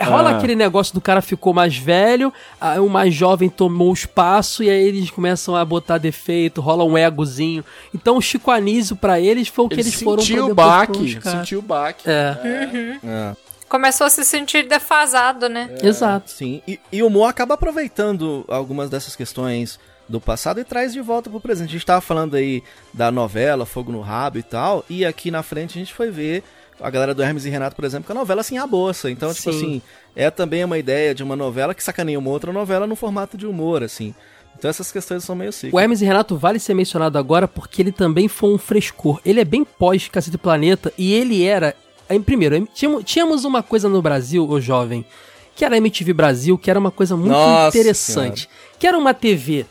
Rola
Ah.
aquele negócio do cara ficou mais velho, aí o mais jovem tomou o espaço e aí eles começam a botar defeito, rola um egozinho. Então o Chico Anísio pra eles foi o que
Ele
eles foram pra
o baque, sentiu o baque.
É,
É.
Começou a se sentir defasado, né?
exato.
Sim, e, e o Mo acaba aproveitando algumas dessas questões do passado e traz de volta pro presente. A gente tava falando aí da novela Fogo no Rabo e tal, e aqui na frente a gente foi ver a galera do Hermes e Renato, por exemplo, com a novela assim a bolsa. Então, tipo
Sim.
assim, é também uma ideia de uma novela que sacaneia uma outra novela no formato de humor, assim. Então essas questões são meio
O
cíclicas.
Hermes e Renato vale ser mencionado agora porque ele também foi um frescor. Ele é bem pós Cacete Planeta e ele era. Em primeiro, tínhamos, uma coisa no Brasil, ô jovem, que era a MTV Brasil, que era uma coisa muito
Nossa
interessante. Que era uma TV,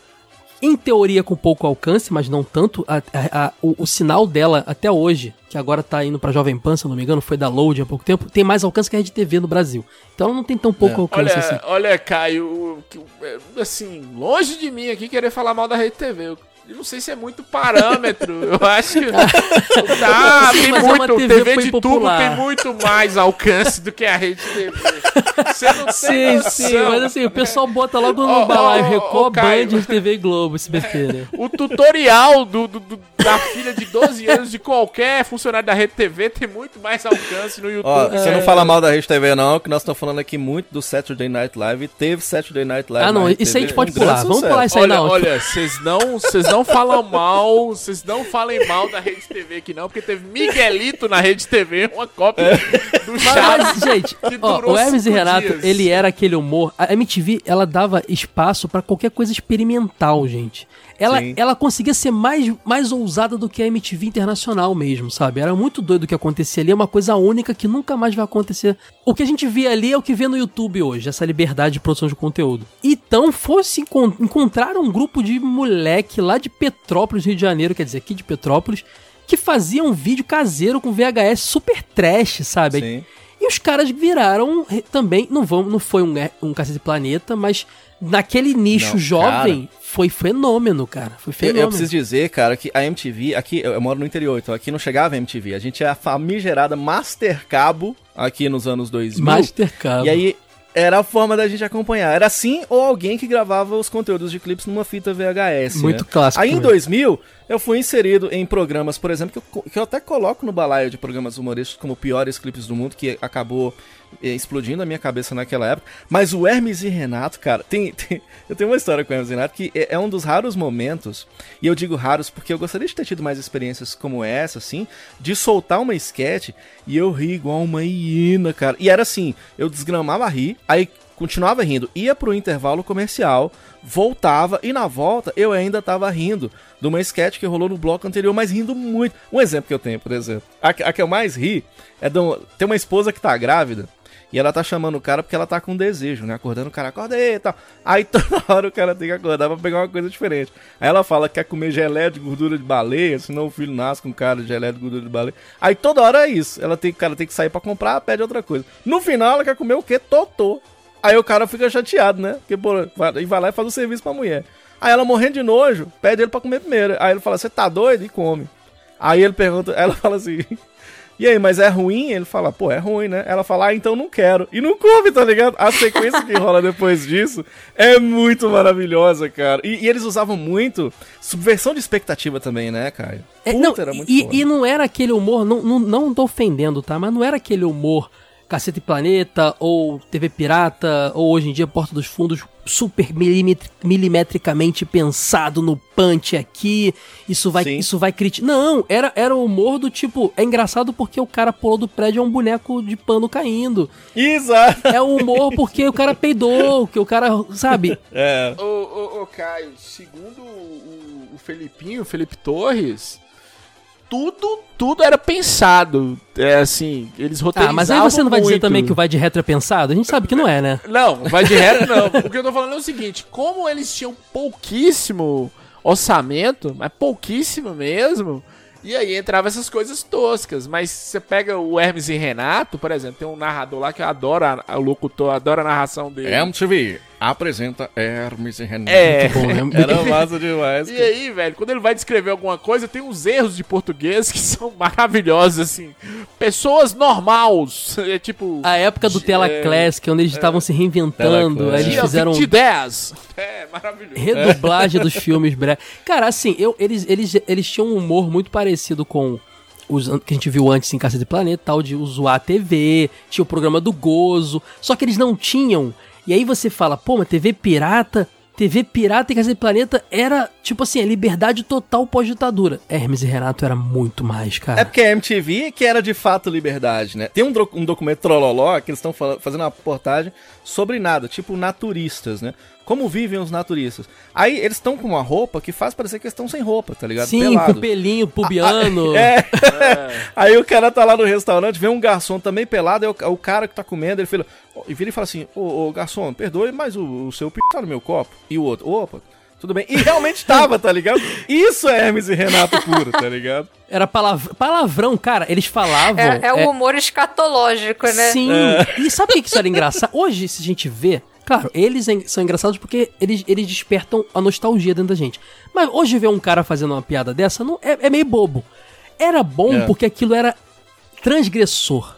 em teoria, com pouco alcance, mas não tanto. A- a- a- o, o sinal dela, até hoje, que agora tá indo pra Jovem Pan, se eu não me engano, foi da Load há pouco tempo, tem mais alcance que a Rede TV no Brasil. Então ela não tem tão pouco
É.
alcance
Olha,
assim.
olha, Caio, o- que- é, assim, longe de mim aqui querer falar mal da Rede TV. Eu, eu não sei se é muito parâmetro. Eu acho que. Tá, tem
é
muito.
TV
TV, de tubo tem muito mais alcance do que a Rede TV. Você não tem
Sim,
noção.
sim, mas assim, o pessoal bota logo no
Ó,
balaio
ó,
Record,
Caio.
Band, TV Globo, SBT, né?
O tutorial do, do- do- da filha de 12 anos de qualquer funcionário da Rede TV tem muito mais alcance no YouTube.
Ó,
É.
você não fala mal da Rede TV não, que nós estamos falando aqui muito do Saturday Night Live. Teve Saturday Night Live
Ah, não, isso a
TV,
gente pode
um
pular. Vamos pular isso aí,
Olha,
não.
olha, vocês não, vocês não falam mal, vocês não falem mal da Rede TV aqui não, porque teve Miguelito na Rede TV, uma cópia do
Mas,
Chaves.
mas, gente, ó, o Hermes e Renato,
dias.
ele era aquele humor. A MTV, ela dava espaço pra qualquer coisa experimental, gente. Ela,
Sim.
ela conseguia ser mais, mais ousada do que a MTV internacional mesmo, sabe? Era muito doido o que acontecia ali, é uma coisa única que nunca mais vai acontecer. O que a gente vê ali é o que vê no YouTube hoje, essa liberdade de produção de conteúdo. Então, fosse encon- encontrar um grupo de moleque lá de Petrópolis, Rio de Janeiro, quer dizer, aqui de Petrópolis, que fazia um vídeo caseiro com VHS super trash, sabe?
Sim.
E os caras viraram também, não vão, não foi um, um Cacete Planeta, mas naquele nicho
Não,
jovem foi fenômeno, cara. Foi
Eu,
fenômeno.
eu preciso dizer, cara, que a MTV, aqui eu, eu moro no interior, então aqui não chegava a MTV. A gente é a famigerada Master Cabo aqui nos anos 2000.
Master Cabo.
E aí era a forma da gente acompanhar. Era assim ou alguém que gravava os conteúdos de clipes numa fita VHS.
Muito
né?
clássico
Aí em
também.
2000 eu fui inserido em programas, por exemplo, que eu, que eu até coloco no balaio de programas humorísticos como piores clipes do mundo, que acabou explodindo a minha cabeça naquela época. Mas o Hermes e Renato, cara, tem, tem- eu tenho uma história com o Hermes e Renato que é, é um dos raros momentos, e eu digo raros porque eu gostaria de ter tido mais experiências como essa, assim, de soltar uma sketch e eu ri igual uma hiena, cara. E era assim, eu desgramava a rir, aí continuava rindo, ia pro intervalo comercial, voltava e na volta eu ainda tava rindo de uma sketch que rolou no bloco anterior, mas rindo muito. Um exemplo que eu tenho, por exemplo, a, que- eu mais ri é de um- tem uma esposa que tá grávida e ela tá chamando o cara porque ela tá com desejo, né? Acordando o cara, acorda aí e tal. Aí toda hora o cara tem que acordar pra pegar uma coisa diferente. Aí ela fala que quer comer geleia de gordura de baleia, senão o filho nasce com cara de geleia de gordura de baleia. Aí toda hora é isso. Ela tem, o cara tem que sair pra comprar, pede outra coisa. No final ela quer comer o quê? Totô. Aí o cara fica chateado, né? Porque, pô, vai, vai lá e faz o serviço pra mulher. Aí ela morrendo de nojo, pede ele pra comer primeiro. Aí ele fala, você tá doido? E come. Aí ele pergunta, ela fala assim, e aí, mas é ruim? Ele fala, pô, é ruim, né? Ela fala, ah, então não quero. E não come, tá ligado? A sequência que rola depois disso é muito maravilhosa, cara. E, e eles usavam muito subversão de expectativa também, né, Caio?
É,
Puta,
não,
era muito
e, e não era aquele humor, não, não, não tô ofendendo, tá? Mas não era aquele humor Cacete Planeta, ou TV Pirata, ou hoje em dia Porta dos Fundos, super milimetri- milimetricamente pensado no punch aqui, isso vai,
Sim.
isso vai criticar. Não, era, era o humor do tipo, é engraçado porque o cara pulou do prédio é um boneco de pano caindo.
Exato.
É o humor porque o cara peidou, que o cara, sabe?
É.
Ô, ô, ô, Caio, segundo o, o Felipinho, o Felipe Torres, tudo, tudo era pensado. É assim, eles
Ah,
roteirizavam
mas aí você não vai dizer
muito.
também que o vai de retro é pensado? A gente sabe que não é, né?
Não, vai de reto não. O que eu tô falando é o seguinte, como eles tinham pouquíssimo orçamento, mas pouquíssimo mesmo, e aí entrava essas coisas toscas. Mas você pega o Hermes e Renato, por exemplo, tem um narrador lá que eu adoro, a- o locutor, adoro a narração dele.
MTV apresenta Hermes e Renato.
É.
Né?
Era massa demais.
E aí, velho, quando ele vai descrever alguma coisa, tem uns erros de português que são maravilhosos, assim. Pessoas normais. É tipo.
A época do Tela
É,
Classic, onde eles estavam se reinventando, aí eles fizeram
20 e 10. É, maravilhoso.
redublagem dos filmes breves. Cara, assim, eu, eles, eles, eles tinham um humor muito parecido com os que a gente viu antes em Caça de Planeta, tal de zoar a TV, tinha o programa do Gozo, só que eles não tinham. E aí você fala, pô, mas TV pirata, TV pirata e Caça de Planeta era, tipo assim, a liberdade total pós-ditadura. Hermes e Renato era muito mais, cara.
É porque a MTV que era de fato liberdade, né? Tem um, um documento Trololó que eles estão fazendo uma reportagem sobre nada, tipo naturistas, né? Como vivem os naturistas. Aí eles estão com uma roupa que faz parecer que eles estão sem roupa, tá ligado?
Sim,
Pelados.
com pelinho pubiano.
É. Aí o cara tá lá no restaurante, vê um garçom também pelado, aí o, o cara que tá comendo, ele fala, e vira e fala assim: Ô, ô, garçom, perdoe, mas o, o seu p tá no meu copo. E o outro, opa, tudo bem. E realmente tava, tá ligado? Isso é Hermes e Renato puro, tá ligado?
Era palav- palavrão, cara. Eles falavam.
É, é o humor escatológico, né?
Sim. E sabe o que que isso era engraçado? Hoje, se a gente vê, claro, eles en- são engraçados porque eles, eles despertam a nostalgia dentro da gente. Mas hoje ver um cara fazendo uma piada dessa não é, é meio bobo. Era bom
É.
porque aquilo era transgressor.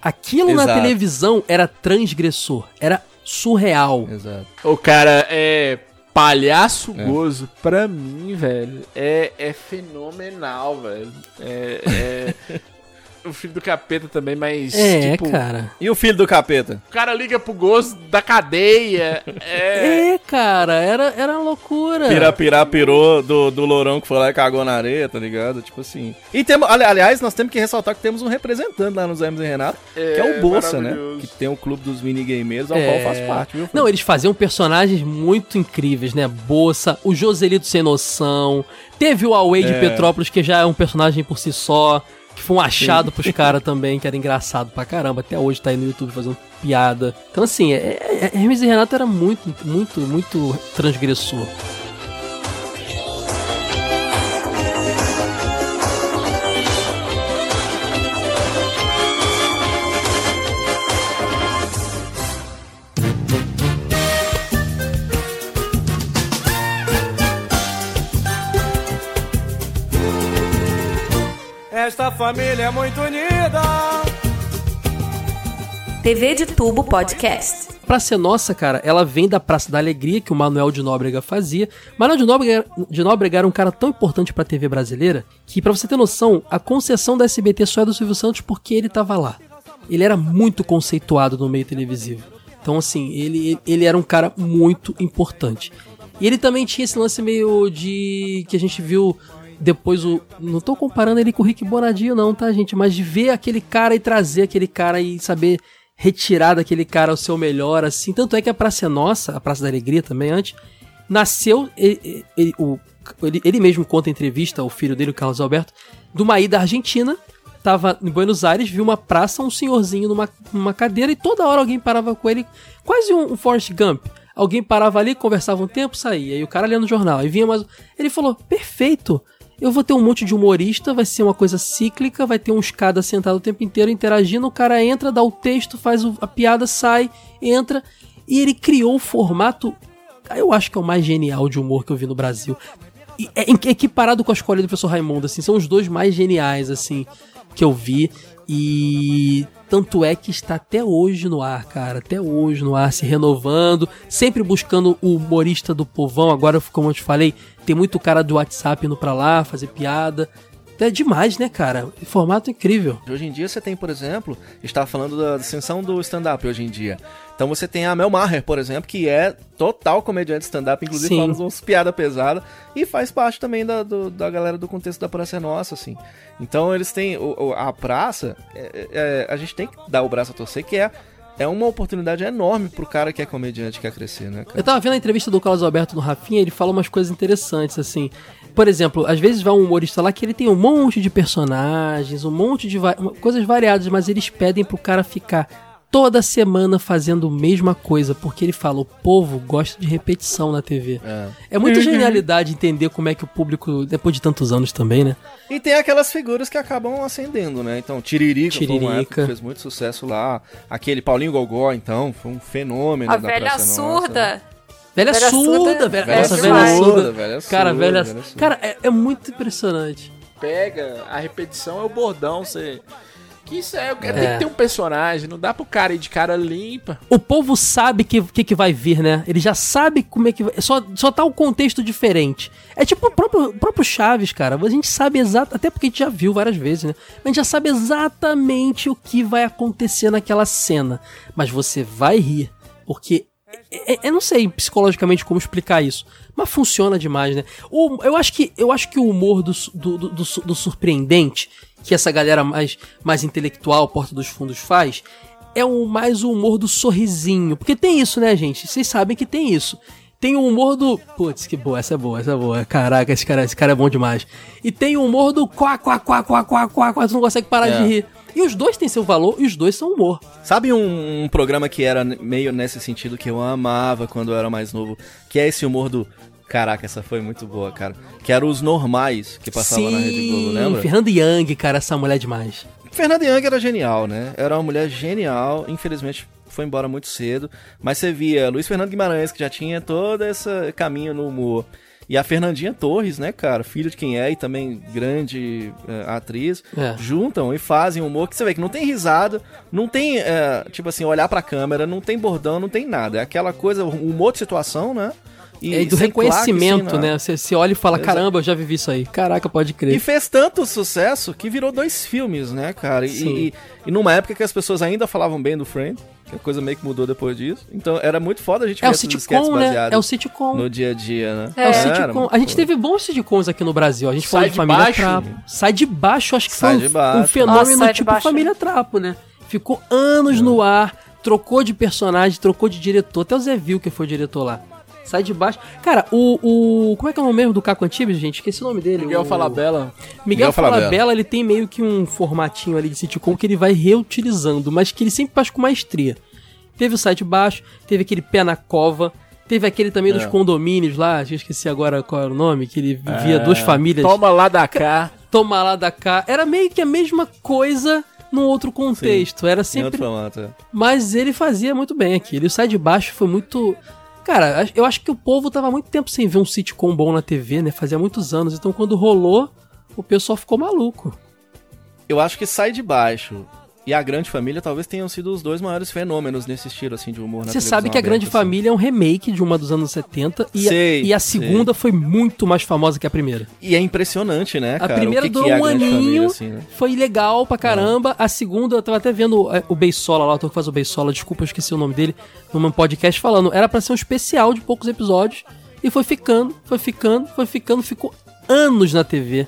Aquilo na
Exato.
televisão era transgressor, era surreal.
Exato.
O cara é palhaço
É.
gozo, pra mim, velho, é, é fenomenal, velho. É, é o filho do capeta também, mas
É,
tipo,
cara.
E o filho do capeta?
o cara liga pro gozo da cadeia. É,
É, cara, era, era uma loucura.
Pira, pirá, pirou do, do Lourão que foi lá e cagou na areia, tá ligado? Tipo assim. E temos, ali- aliás, nós temos que ressaltar que temos um representante lá nos Hermes e Renato, que é o Bolsa, né? Que tem o clube dos minigameiros, ao
É.
qual faz parte, viu?
Não, eles faziam personagens muito incríveis, né? Bolsa, o Joselito Sem Noção. Teve o Away de
É.
Petrópolis, que já é um personagem por si só. Que foi um achado pros caras também, que era engraçado pra caramba. Até hoje tá aí no YouTube fazendo piada. Então, assim, é, é, é- Hermes e Renato era muito, muito, muito transgressor.
Esta família é muito unida.
TV de Tubo Podcast.
Praça é Nossa, cara, ela vem da Praça da Alegria, que o Manuel de Nóbrega fazia. Manuel de Nóbrega, de Nóbrega era um cara tão importante pra TV brasileira que, pra você ter noção, a concessão da SBT só é do Silvio Santos porque ele tava lá. Ele era muito conceituado no meio televisivo. Então, assim, ele, ele era um cara muito importante. E ele também tinha esse lance meio de. que a gente viu depois o. Não tô comparando ele com o Rick Bonadio, não, tá, gente? Mas de ver aquele cara e trazer aquele cara e saber retirar daquele cara o seu melhor, assim. Tanto é que a Praça é Nossa, a Praça da Alegria também antes, nasceu. Ele, ele, o- ele- ele mesmo conta entrevista, o filho dele, o Carlos Alberto, de uma ida à Argentina. Tava em Buenos Aires, viu uma praça, um senhorzinho numa, numa cadeira e toda hora alguém parava com ele, quase um, um Forrest Gump. Alguém parava ali, conversava um tempo, saía. E o cara lendo o jornal. Aí vinha mais. Ele falou: perfeito. Eu vou ter um monte de humorista, vai ser uma coisa cíclica, vai ter um escada sentado o tempo inteiro interagindo. O cara entra, dá o texto, faz a piada, sai, entra. E ele criou o formato. Eu acho que é o mais genial de humor que eu vi no Brasil. E é equiparado com a escolha do professor Raimundo, assim, são os dois mais geniais, assim, que eu vi. E tanto é que está até hoje no ar, cara, até hoje no ar, se renovando, sempre buscando o humorista do povão. Agora, como eu te falei, tem muito cara do WhatsApp indo pra lá fazer piada. É demais, né, cara? Formato incrível.
Hoje em dia você tem, por exemplo, está falando da ascensão do stand-up hoje em dia. Então você tem a Mel Maher, por exemplo, que é total comediante stand-up, inclusive
Sim.
faz umas piada pesada e faz parte também da, do- da galera do contexto da Praça é Nossa, assim. Então eles têm o- a praça, é- é- a gente tem que dar o braço a torcer, que é, é uma oportunidade enorme pro cara que é comediante, que quer crescer, né, cara?
Eu tava vendo a entrevista do Carlos Alberto no Rafinha, ele fala umas coisas interessantes, assim. Por exemplo, às vezes vai um humorista lá que ele tem um monte de personagens, um monte de va- coisas variadas, mas eles pedem pro cara ficar toda semana fazendo a mesma coisa, porque ele fala, o povo gosta de repetição na TV.
É.
É muita genialidade entender como é que o público, depois de tantos anos também, né?
E tem aquelas figuras que acabam ascendendo, né? Então, Tiririca,
Tiririca.
que fez muito sucesso lá. Aquele Paulinho Gogó, então, foi um fenômeno
A
da
velha
Praça Nossa,
surda.
né?
Velha,
Velha
surda,
surda,
velha,
velha
nossa, velha surda.
velha
Cara,
surda,
velha,
velha surda.
cara, é, é muito impressionante.
Pega, a repetição é o bordão, você. Que isso é, tem
É.
que ter um personagem, não dá pro cara ir de cara limpa.
O povo sabe que que, que vai vir, né? Ele já sabe como é que vai. Só, só tá o contexto diferente. É tipo o próprio, próprio Chaves, cara. A gente sabe exato. Até porque a gente já viu várias vezes, né? A gente já sabe exatamente o que vai acontecer naquela cena. Mas você vai rir. Porque. é- é- Eu não sei psicologicamente como explicar isso. Mas funciona demais, né? O, eu, acho que, eu acho que o humor do, do, do, do surpreendente, que essa galera mais, mais intelectual, Porta dos Fundos, faz, é o mais o humor do sorrisinho. Porque tem isso, né, gente? Vocês sabem que tem isso. Tem o humor do. Putz, que boa, essa é boa, essa é boa. Caraca, esse cara, esse cara é bom demais. E tem o humor do quá, quá, quá, quá, quá, quá, quá, tu não consegue parar
É.
de rir. E os dois têm seu valor e os dois são humor.
Sabe um, um programa que era meio nesse sentido que eu amava quando eu era mais novo? Que é esse humor do. Caraca, essa foi muito boa, cara. Que era os normais que passavam na Rede Globo, lembra?
Fernando Young, cara, essa mulher é demais.
Fernanda Young era genial, né? Era uma mulher genial, infelizmente foi embora muito cedo. Mas você via Luiz Fernando Guimarães, que já tinha todo esse caminho no humor. E a Fernandinha Torres, né, cara, filha de quem é e também grande eh, atriz,
É.
juntam e fazem humor que você vê que não tem risada, não tem, eh, tipo assim, olhar pra câmera, não tem bordão, não tem nada. É aquela coisa, um humor de situação, né?
E, do
sem claque,
reconhecimento,
nada.
né? Você se olha e fala,
Exato.
caramba, eu já vivi isso aí. Caraca, pode crer.
E fez tanto sucesso que virou dois filmes, né, cara? E, e, e numa época que as pessoas ainda falavam bem do Friend, que a coisa meio que mudou depois disso. Então era muito foda a gente
É
ver
o
esses sketches
sitcom, né?
baseados
É o sitcom.
no dia a dia, né?
É o
É,
sitcom. A gente teve bons sitcoms aqui no Brasil. A gente falou
Sai
de
de
Família
Baixo.
Trapo. Sai de baixo, acho que
Sai
foi
de
um-
Baixo.
um fenômeno
Nossa,
tipo
Baixo.
Família Trapo, né? Ficou anos no ar, trocou de personagem, trocou de diretor. Até o Zé Vil que foi o diretor lá. Sai de baixo. Cara, o. o como é que é o nome mesmo do Caco Antibes, gente? Esqueci o nome dele.
Miguel
o...
Falabella.
Miguel
Miguel
Falabella,
Falabella.
ele tem meio que um formatinho ali de sitcom que ele vai reutilizando, mas que ele sempre faz com maestria. Teve o Sai de Baixo, teve aquele Pé na Cova, teve aquele também dos
É.
condomínios lá, eu esqueci agora qual era o nome, que ele vivia duas famílias.
Toma lá da cá.
Toma lá da cá. Era meio que a mesma coisa num outro contexto. Era
Em
sempre.
outro formato. é.
Mas ele fazia muito bem aquilo. E o Sai de Baixo foi muito. Cara, eu acho que o povo tava muito tempo sem ver um sitcom bom na TV, né? Fazia muitos anos. Então quando rolou, o pessoal ficou maluco.
Eu acho que Sai de Baixo e A Grande Família talvez tenham sido os dois maiores fenômenos nesse estilo, assim, de humor na
Você sabe que a Grande
aberta, assim.
Família é um remake de uma dos anos 70 e,
Sei,
a, e a
sei.
segunda foi muito mais famosa que a primeira.
E é impressionante, né,
A
cara?
primeira
que
durou
que é
um
Grande Família,
aninho,
assim, né?
foi legal pra caramba. A segunda, eu tava até vendo é, o Beisola lá, o ator que faz o Beisola, desculpa, eu esqueci o nome dele, num podcast falando. Era pra ser um especial de poucos episódios. E foi ficando, foi ficando, foi ficando, ficou anos na TV.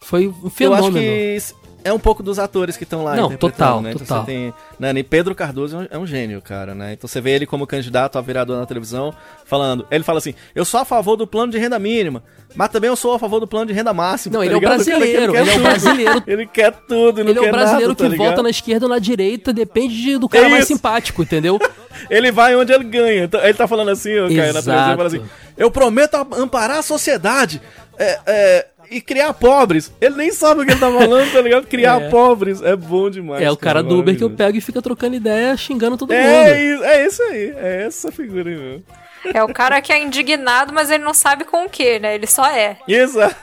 Foi um
Eu
fenômeno.
acho que é um pouco dos atores que estão lá
Não, total,
né? Então
total.
você tem, né, e Pedro Cardoso é um, é um gênio, cara, né? Então você vê ele como candidato a vereador na televisão, falando, ele fala assim, eu sou a favor do plano de renda mínima, mas também eu sou a favor do plano de renda máxima.
Não,
tá
ele é o
ligado? O cara
brasileiro,
quer
ele é o brasileiro.
Ele quer tudo,
Ele é o brasileiro
nada, tá
que
ligado?
vota na esquerda ou na direita, depende de- do cara mais
Isso.
simpático, entendeu?
Ele vai onde ele ganha. Então, ele tá falando assim, ó, Caio, na televisão, ele fala assim. Eu prometo amparar a sociedade é, é, e criar pobres. Ele nem sabe o que ele tá falando, tá ligado? Criar
É.
pobres. É bom demais.
é o cara do Uber que eu pego e fica trocando ideia, xingando todo mundo.
É, isso- é isso aí. É essa figura aí mesmo.
É o cara que é indignado, mas ele não sabe com o que, né? Ele só é.
Exato.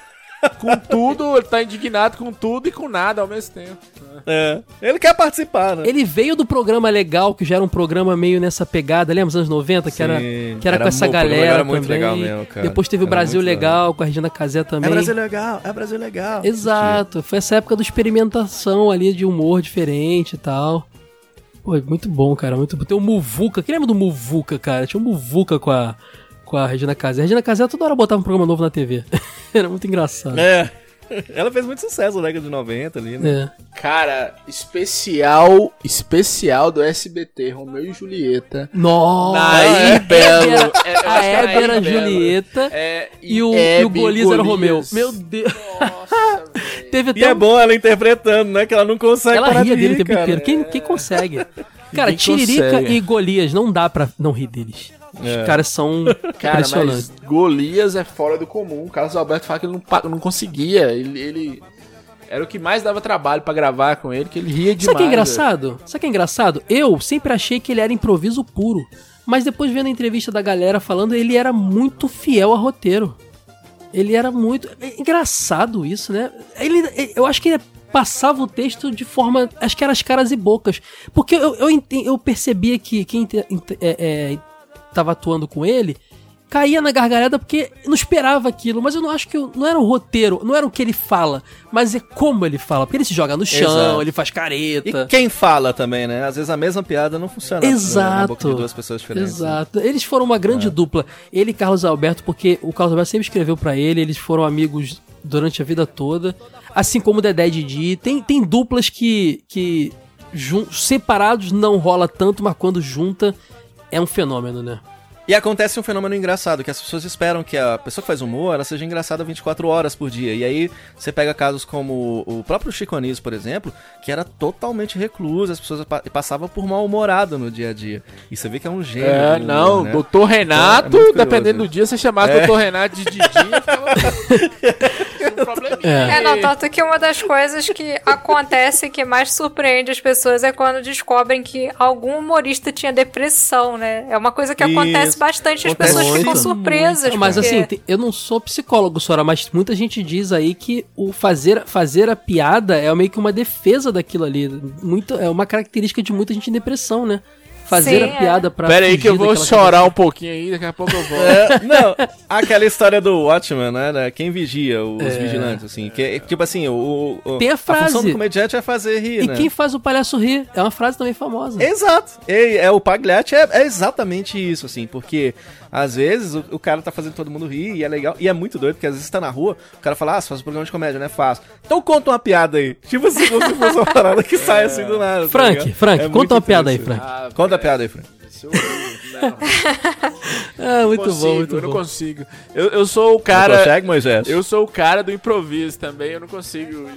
Com tudo, ele tá indignado com tudo e com nada ao mesmo tempo.
É. Ele quer participar, né?
Ele veio do programa legal, que já era um programa meio nessa pegada, lembra dos anos 90? Que era,
Sim,
que era,
era
com essa
o
galera
era muito
também.
legal mesmo, cara.
Depois teve o
Era
Brasil
muito
Legal, com a Regina Casé também.
É Brasil legal, é Brasil legal.
Exato, foi essa época da experimentação ali de humor diferente e tal. Pô, muito bom, cara, muito bom. Tem o Muvuca, que lembra do Muvuca, cara? Tinha um Muvuca com a, com a Regina Casé. A Regina Casé toda hora botava um programa novo na TV. Era muito engraçado.
É. Ela fez muito sucesso na década de 90 ali, né?
É.
Cara, especial, especial do SBT, Romeu e Julieta.
Nossa!
Belo.
Era-
É, eu
a
é
Hebe era
Belo.
Julieta
É,
e o,
Hebe
e o Golias era o Romeu. Meu Deus.
Nossa.
Teve
E
até
é
um-
bom ela interpretando, né? Que ela não consegue
Ela
parar
ria
de
dele o
rir,
tempo
cara.
inteiro. Quem, quem consegue? Cara,
Quem
Tiririca
consegue?
e Golias não dá pra não rir deles. Os
É.
caras são
Cara,
impressionantes.
mas Golias é fora do comum. O Carlos Alberto fala que ele não, não conseguia. Ele, ele- Era o que mais dava trabalho pra gravar com ele, que ele ria demais.
Sabe o que é engraçado? Sabe o que é engraçado? Eu sempre achei que ele era improviso puro. Mas depois vendo a entrevista da galera falando, ele era muito fiel a roteiro. Ele era muito. É engraçado isso, né? Ele, eu acho que ele passava o texto de forma. Acho que era as caras e bocas. Porque eu, eu, eu percebia que quem é, é, tava atuando com ele caía na gargalhada porque não esperava aquilo. Mas eu não acho que. eu- não era o roteiro, não era o que ele fala, mas é como ele fala. Porque ele se joga no chão,
Exato.
ele faz careta.
E quem fala também, né? Às vezes a mesma piada não funciona na boca
Exato.
de duas pessoas diferentes. né?
Exato. Eles foram uma grande dupla. Ele e Carlos Alberto, porque o Carlos Alberto sempre escreveu pra ele, eles foram amigos durante a vida toda. Assim como o Dedé e Didi. Tem, tem duplas que, que separados não rola tanto, mas quando junta é um fenômeno, né?
E acontece um fenômeno engraçado, que as pessoas esperam que a pessoa que faz humor, ela seja engraçada 24 horas por dia. E aí você pega casos como o próprio Chico Anísio, por exemplo, que era totalmente recluso, as pessoas pa- passavam por mal-humorado no dia a dia. E você vê que é um gênio.
É,
humor,
não,
né?
doutor Renato,
Então, é muito
dependendo
curioso.
do dia, você chamava
É.
doutor Renato de Didi, ficava um probleminha.
É, não, tanto que uma das coisas que acontece que mais surpreende as pessoas é quando descobrem que algum humorista tinha depressão, né? É uma coisa que acontece
Isso.
bastante, as
Acontece
pessoas ficam
muito.
surpresas.
Mas
porque-
assim, tem- eu não sou psicólogo, Sora, mas muita gente diz aí que o fazer, fazer a piada é meio que uma defesa daquilo ali. Muito, é uma característica de muita gente em depressão, né? Fazer
Sim,
a piada pra.
Pera aí que eu vou chorar um pouquinho aí, daqui a pouco eu vou.
É, não, aquela história do Watchman, né? né, Quem vigia os
É.
vigilantes, assim. Que, é, tipo assim, o, o-
Tem a frase.
função do comediante é fazer rir,
E
né?
quem faz o palhaço rir? É uma frase também famosa.
Exato. E, é, o Pagliatti é, é exatamente isso, assim, porque às vezes o, o cara tá fazendo todo mundo rir e é legal. E é muito doido, porque às vezes você tá na rua, o cara fala, ah, você faz um programa de comédia, né? Faço. Então conta uma piada aí. Tipo assim, como se fosse uma parada que sai assim do nada. tá
Frank,
ligado?
Frank,
É
conta uma piada aí. Frank.
Ah,
Conta a piada aí, Frank.
Não,
Ah, muito
consigo,
bom, muito
eu não
bom.
consigo. Eu, eu sou o
Não
cara.
consegue, Moisés?
Eu sou o cara do improviso também, eu não consigo.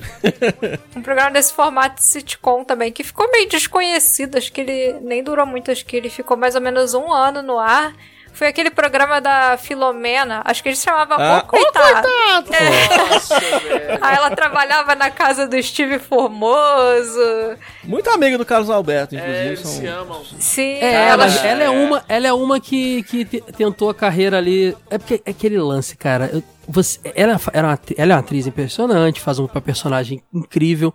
Um programa desse formato de sitcom também, que ficou meio desconhecido, acho que ele nem durou muito, acho que ele ficou mais ou menos um ano no ar. Foi aquele programa da Filomena, acho que ele se chamava
Ah,
O Coitado. É.
Nossa, velho.
Aí ela trabalhava na casa do Steve Formoso.
Muito amigo do Carlos Alberto,
É,
inclusive.
eles
são...
se amam.
Sim,
É,
ela,
ela, ela é uma, ela é uma que, que te- tentou a carreira ali. É porque é aquele lance, cara. eu- você, ela, era uma, atri- ela é uma atriz impressionante, faz um personagem incrível.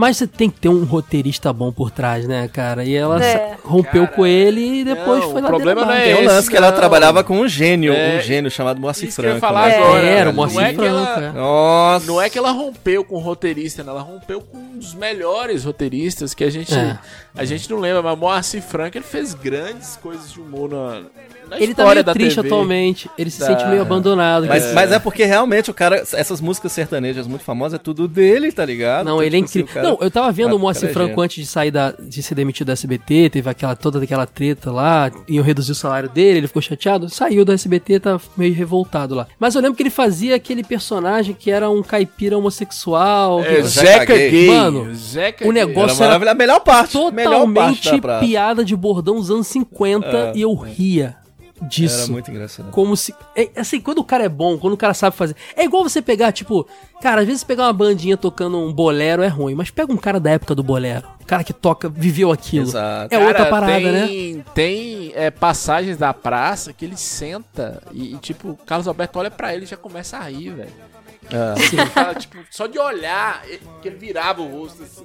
Mas você tem que ter um roteirista bom por trás, né, cara? E ela
É.
rompeu
Cara,
com ele e depois
não,
foi
o
lá
problema não é
Tem um
esse,
lance que ela
não.
trabalhava com um gênio,
É,
um gênio chamado Moacir
isso que eu ia
Franco.
falar
né?
agora.
É, era o
Não
Moacir
é que ela-
Franco. é.
Nossa.
Não é que ela rompeu com o roteirista, né? Ela rompeu com um dos melhores roteiristas que a gente,
É.
a gente não lembra, mas Moacir Franco ele fez grandes coisas de humor na, na
Ele tá meio
da
triste
TV.
atualmente. Ele se
Tá.
sente meio abandonado.
Mas
cara.
mas é porque realmente o cara, essas músicas sertanejas muito famosas, é tudo dele, tá ligado?
Não,
Então,
ele é
tipo assim,
incrível.
cara-
Não, eu tava vendo
Ah,
o Moacir
é
Franco
gênio.
antes de sair da, de ser demitido da SBT, teve aquela, toda aquela treta lá, iam reduzir o salário dele, ele ficou chateado, saiu da SBT, tá meio revoltado lá. Mas eu lembro que ele fazia aquele personagem que era um caipira homossexual.
É,
que-
Zeca Gay.
Mano,
Zeca
o negócio-
Era
era.
A melhor parte. melhor parte
totalmente
da praça.
piada de bordão dos anos 50
É.
e eu ria disso.
Era muito engraçado.
Como se. É, assim, quando o cara é bom, quando o cara sabe fazer. É igual você pegar, tipo. Cara, às vezes pegar uma bandinha tocando um bolero é ruim, mas pega um cara da época do bolero. Um cara que toca, viveu aquilo.
Exato.
É
Cara,
outra parada,
tem,
né?
Tem é, passagens da praça que ele senta e, e, tipo, o Carlos Alberto olha pra ele e já começa a rir, velho.
É.
Ele fala, tipo, só de olhar, ele- que ele virava o rosto assim,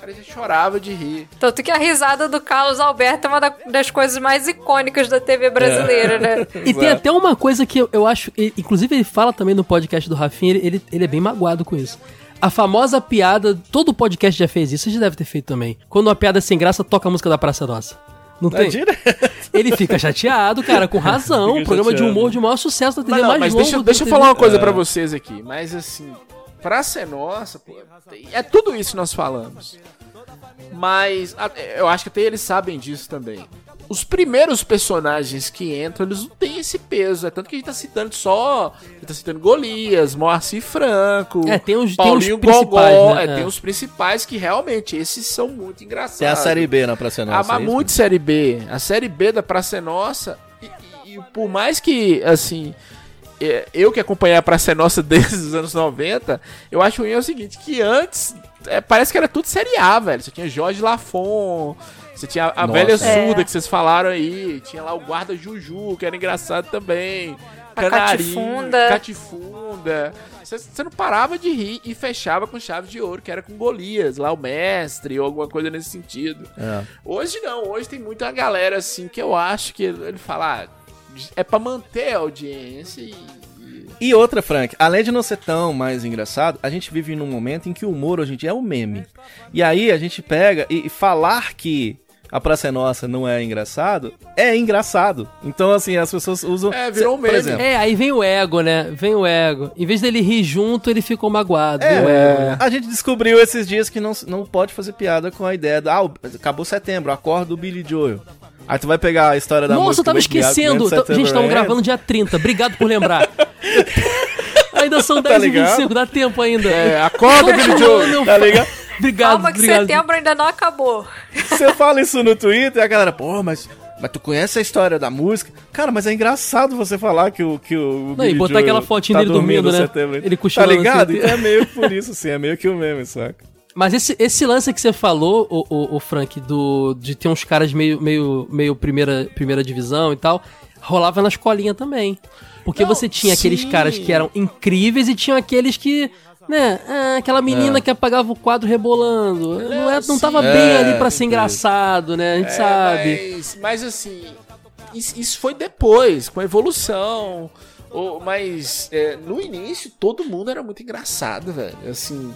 cara já chorava de rir.
Tanto que a risada do Carlos Alberto é uma da- das coisas mais icônicas da TV brasileira, né?
E tem até uma coisa que eu, eu acho. Inclusive, ele fala também no podcast do Rafinha, ele, ele, ele é bem magoado com isso. A famosa piada, todo podcast já fez isso, você já deve ter feito também. Quando uma piada é sem graça, toca a música da Praça Nossa. Não tem?
direto.
Ele fica chateado, cara, com razão.
Fica
programa de humor de maior sucesso da TV
Mas, não,
mais
mas
longo
deixa, deixa eu falar uma coisa pra vocês aqui. Mas assim, pra ser nossa, pô, é tudo isso que nós falamos. Mas eu acho que até eles sabem disso também. Os primeiros personagens que entram, eles não têm esse peso. É tanto que a gente tá citando só. A gente tá citando Golias, Moacir Franco,
É, tem os- tem
Paulinho
os principais,
Gogó.
né?
É,
É.
tem os principais que realmente, esses são muito engraçados.
Tem a série B na Praça
Ah,
Nossa.
mas
é isso?
muito Série B. A Série B da Praça é Nossa. E, e- e por mais que, assim, é, eu que acompanhei a Praça é Nossa desde os anos 90, eu acho ruim é o seguinte, que antes é, parece que era tudo Série A, velho. Você tinha Jorge Lafon, você tinha a,
Nossa.
velha
É.
surda que vocês falaram aí, tinha lá o guarda Juju, que era engraçado também.
A
Canarinho,
Catifunda.
Catifunda. Você, você não parava de rir e fechava com chave de ouro, que era com Golias, lá o mestre, ou alguma coisa nesse sentido.
É.
Hoje não, hoje tem muita galera assim que eu acho que ele fala, ah, é pra manter a audiência e. e-
outra, Frank, além de não ser tão mais engraçado, a gente vive num momento em que o humor hoje em dia é o meme. E aí a gente pega e, e falar que a Praça é Nossa não é engraçado, é engraçado. Então, assim, as pessoas usam.
É, virou um meme.
exemplo,
É, aí vem o ego, né? Vem o ego. Em vez dele rir junto, ele ficou magoado.
É,
ego, né?
a gente descobriu esses dias que não, não pode fazer piada com a ideia da. Ah, acabou setembro, acorda do Billy Joel. Aí tu vai pegar a história da
Nossa,
música.
eu tava esquecendo. Gente, estamos
Ends.
gravando dia 30. Obrigado por lembrar. ainda são 10
Tá
e
ligado?
25, dá tempo ainda.
É, acorda, Billy Joe.
Tá ligado?
Obrigado,
Calma que
obrigado.
setembro ainda não acabou.
Você fala isso no Twitter e a galera, pô, mas mas tu conhece a história da música? Cara, mas é engraçado você falar que o que o
Não, e botar
Joel
aquela fotinha
tá
dele dormindo, né?
setembro.
Ele
Tá
cochilando
ligado?
assim.
Então é meio por isso, sim, é meio que o meme, saca?
Mas esse, esse lance que você falou, o, o, o Frank, do, de ter uns caras meio, meio, meio primeira, primeira divisão e tal, rolava na escolinha também. Porque
Não,
você tinha aqueles
sim.
caras que eram incríveis e tinham aqueles que. Né, ah, aquela menina que apagava o quadro rebolando. Não, é, não tava
sim.
bem
É,
ali pra ser
entendi.
engraçado, né? A gente
É,
sabe.
Mas, mas assim, isso, foi depois, com a evolução. Ou- mas é, no início todo mundo era muito engraçado, velho. Assim,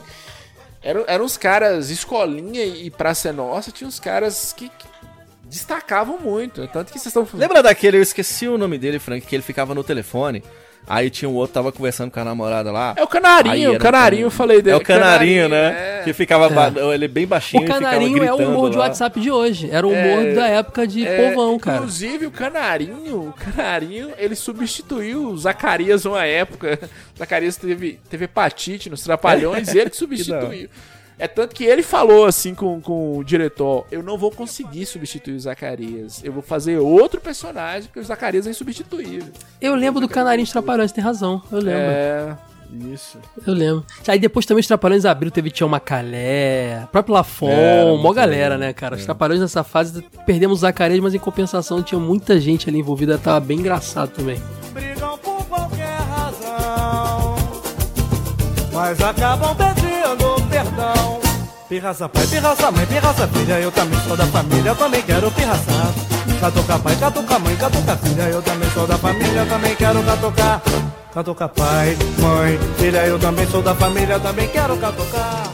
eram, eram os caras, escolinha e Praça é Nossa, tinha uns caras que, que destacavam muito. Tanto que vocês estão
Lembra daquele, eu esqueci o nome dele, Frank, que ele ficava no telefone. Aí tinha um outro, tava conversando com a namorada lá.
É o Canarinho, o Canarinho, eu falei dele.
É o canarinho, né?
é.
Que ficava. ba- Ele é bem baixinho
O
e ficava
canarinho é o humor de
lá.
WhatsApp de hoje. Era o humor
É,
da época de
É,
povão, cara.
Inclusive, o Canarinho, o Canarinho, ele substituiu o Zacarias uma época. O Zacarias teve, teve hepatite nos Trapalhões, ele que substituiu. É tanto que ele falou assim com, com o diretor: Eu não vou conseguir substituir o Zacarias. Eu vou fazer outro personagem, porque o Zacarias é insubstituível.
Eu lembro do canarinho de Trapalhões, tem razão. Eu lembro.
É. Isso.
Eu lembro. Aí depois também os Trapalhões abriram, teve Tião Macalé, próprio Lafon,
Era
mó galera, né, cara? Os Trapalhões nessa fase perdemos o Zacarias, mas em compensação tinha muita gente ali envolvida, tava bem engraçado também.
brigam por qualquer razão, mas acabam perdão. Pirraça pai, pirraça mãe, pirraça filha, eu também sou da família, eu também quero pirraçar. Catuca pai, catuca mãe, catuca filha, eu também sou da família, eu também quero catucar. Catuca pai, mãe, filha, eu também sou da família, eu também quero catucar.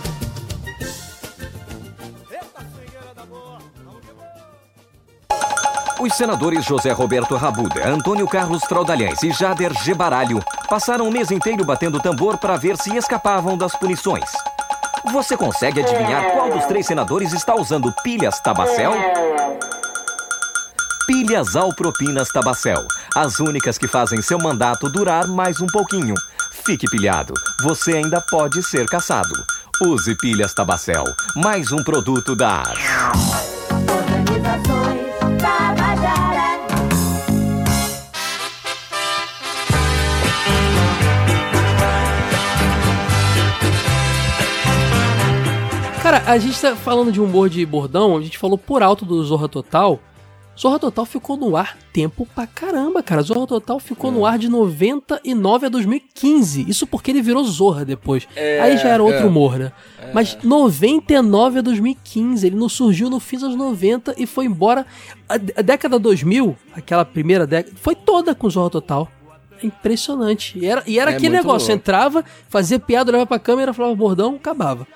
Os senadores José Roberto Rabuda, Antônio Carlos Traudalhães e Jader Gebaralho passaram o mês inteiro batendo tambor para ver se escapavam das punições. Você consegue adivinhar qual dos três senadores está usando pilhas Tabacel? Pilhas Alpropinas Tabacel, as únicas que fazem seu mandato durar mais um pouquinho. Fique pilhado, você ainda pode ser caçado. Use pilhas Tabacel, mais um produto da
Organizações
Cara, a gente tá falando de humor de bordão, a gente falou por alto do Zorra Total. Zorra Total ficou no ar tempo pra caramba, cara. Zorra Total ficou no ar de 99 a 2015. Isso porque ele virou Zorra depois. Aí já era outro
é.
humor, né? Mas 99 a 2015, ele não surgiu no fim dos 90 e foi embora. A, a década 2000, aquela primeira década, foi toda com Zorra Total. É Impressionante. E era, e era
É
aquele negócio:
louco.
entrava, fazia piada, olhava pra câmera, falava bordão, acabava.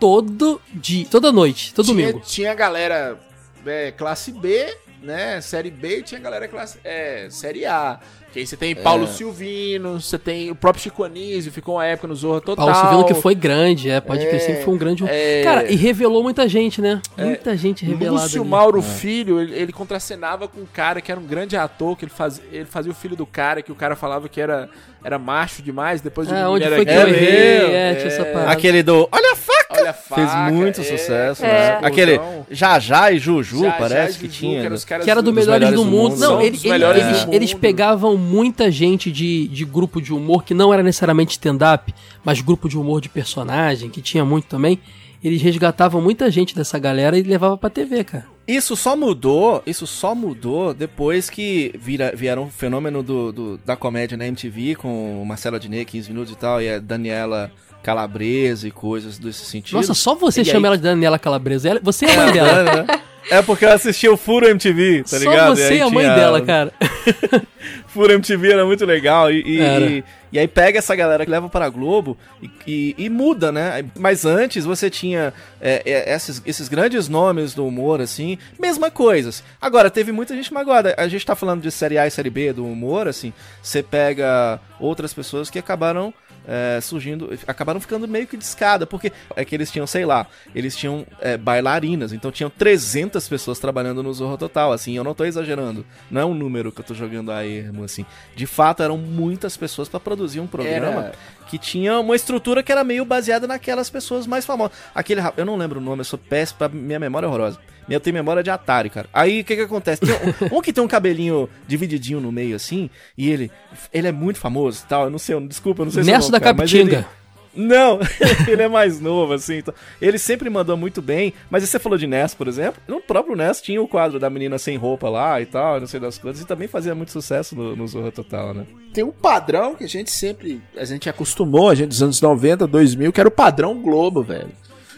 Todo dia, toda noite, todo
tinha,
domingo.
tinha galera é, classe B, né? Série B e tinha galera classe é, Série A. Que aí você tem Paulo Silvino, você tem o próprio Chico Anísio, ficou uma época no Zorra Total.
Paulo Silvino que foi grande, é, pode
É,
crer, sempre foi um grande.
é.
Cara, e revelou muita gente, né? Muita gente revelada.
Lúcio
ali.
Mauro Filho, ele, ele contracenava com um cara que era um grande ator, que ele, faz, ele fazia o filho do cara, que o cara falava que era, era macho demais, depois
Ah,
o
onde foi que
era
eu errei? É, tinha essa parada.
Aquele do Olha a faca!
Olha a faca,
Fez muito
é,
sucesso,
é.
né? Aquele
Gordão.
Jajá e Juju,
Já- já
parece
Juju,
que tinha.
eram
né?
os caras
Que era do
dos
Melhores, do,
do
Mundo.
Mundo.
Não, ele- ele-
melhores
eles,
do
eles
mundo.
pegavam muita gente de, de grupo de humor que não era necessariamente stand-up, mas grupo de humor de personagem, que tinha muito também. Eles resgatavam muita gente dessa galera e levavam pra TV, cara.
Isso só mudou, isso só mudou depois que vira, vieram um fenômeno do, do- da comédia na MTV com o Marcelo Adnet, 15 minutos e tal, e a Daniela Calabresa e coisas desse sentido.
Nossa, só você
E
chama
aí-
ela de Daniela Calabresa. Ela- Você é a mãe dela.
É, né? É porque eu assisti o Furo MTV, tá
Só
ligado?
você
aí
é a mãe
tinha-
dela, cara.
Furo MTV era muito legal. E, e, e- e aí pega essa galera que leva para a Globo e, e- e muda, né? Mas antes você tinha é, é, esses, esses grandes nomes do humor, assim, mesma coisas. Agora, teve muita gente magoada. A gente tá falando de série A e série B do humor, assim. Você pega outras pessoas que acabaram. É, surgindo, acabaram ficando meio que de escada, porque é que eles tinham, sei lá, eles tinham é, bailarinas, então tinham 300 pessoas trabalhando no Zorro Total, assim, eu não tô exagerando, não é um número que eu tô jogando a ermo, assim, de fato eram muitas pessoas pra produzir um programa
Era-
que tinha uma estrutura que era meio baseada naquelas pessoas mais famosas. Aquele, eu não lembro o nome, eu sou péssimo, minha memória é horrorosa. Eu tenho memória de Atari, cara. Aí o que que acontece? Tem um, um que tem um cabelinho divididinho no meio assim, e ele ele é muito famoso e tal. Eu não sei, eu- desculpa, eu não sei se é
Nesso da
cara, mas
Capitinga.
ele- Não, ele é mais novo, assim. Então, ele sempre mandou muito bem. Mas você falou de Ness, por exemplo. No próprio Ness tinha o quadro da menina sem roupa lá e tal, não sei das coisas. E também fazia muito sucesso no, no Zorra Total, né?
Tem um padrão que a gente sempre. A gente acostumou, a gente dos anos 90, 2000, que era o padrão Globo, velho.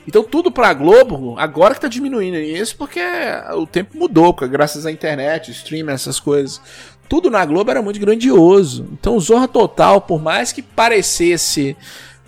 Então tudo pra Globo, agora que tá diminuindo isso, porque o tempo mudou, graças à internet, streaming, essas coisas. Tudo na Globo era muito grandioso. Então Zorra Total, por mais que parecesse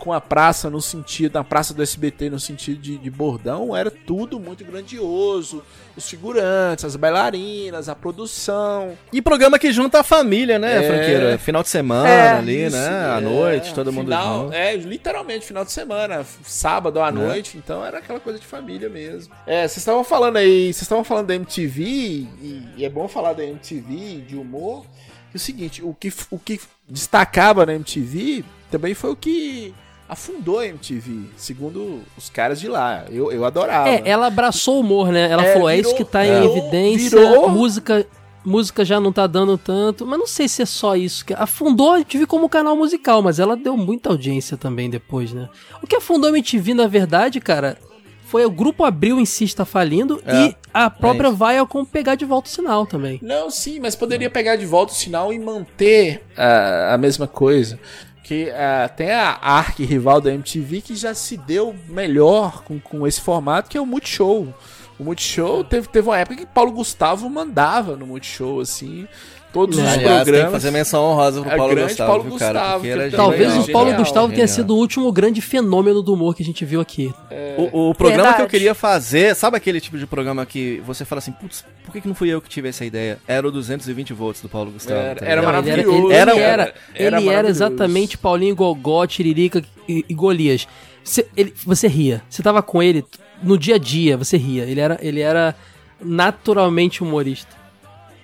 com a praça no sentido, a praça do SBT no sentido de, de bordão, era tudo muito grandioso. Os figurantes, as bailarinas, a produção.
E programa que junta a família, né,
É.
franqueira? Final de semana
É,
ali,
isso,
né? À
é.
noite, todo mundo
Final-
junto.
É, literalmente, final de semana, sábado à
Né?
noite, então era aquela coisa de família mesmo. É, vocês estavam falando aí, vocês estavam falando da MTV, e, e é bom falar da MTV, de humor, que é o seguinte, o que, o que destacava na MTV também foi o que afundou a MTV, segundo os caras de lá. Eu, eu adorava.
É, ela abraçou o humor, né? Ela
É,
falou, é
virou-
isso que tá
é,
em evidência,
virou-
música música já não tá dando tanto, mas não sei se é só isso. que Afundou a MTV como canal musical, mas ela deu muita audiência também depois, né? O que afundou a MTV, na verdade, cara, foi o Grupo Abril em si está falindo
É,
e a própria
é.
Viacom pegar de volta o sinal também.
Não, sim, mas poderia pegar de volta o sinal e manter ah, a mesma coisa. Que ah, tem a arqui-rival da MTV que já se deu melhor com, com esse formato, que é o Multishow. O Multishow teve, teve uma época que Paulo Gustavo mandava no Multishow, assim, todos os
Aliás, tem que
programas.
fazer menção honrosa pro
A
Paulo
grande
Gustavo,
Paulo
viu, cara?
Gustavo,
Talvez
genial.
o Paulo
genial,
Gustavo tenha
genial.
sido o último grande fenômeno do humor que a gente viu aqui.
O, o programa
Verdade.
que eu queria fazer, sabe aquele tipo de programa que você fala assim, putz, por que, que não fui eu que tive essa ideia? Era o 220 volts do Paulo Gustavo.
Era-
tá
era
ligado?
Ele era,
maravilhoso.
ele,
Era-
era,
era
ele era
maravilhoso.
exatamente Paulinho Gogó, Tiririca e, e Golias. Você, ele- você ria. Você tava com ele no dia a dia, você ria. Ele era, ele era naturalmente humorista.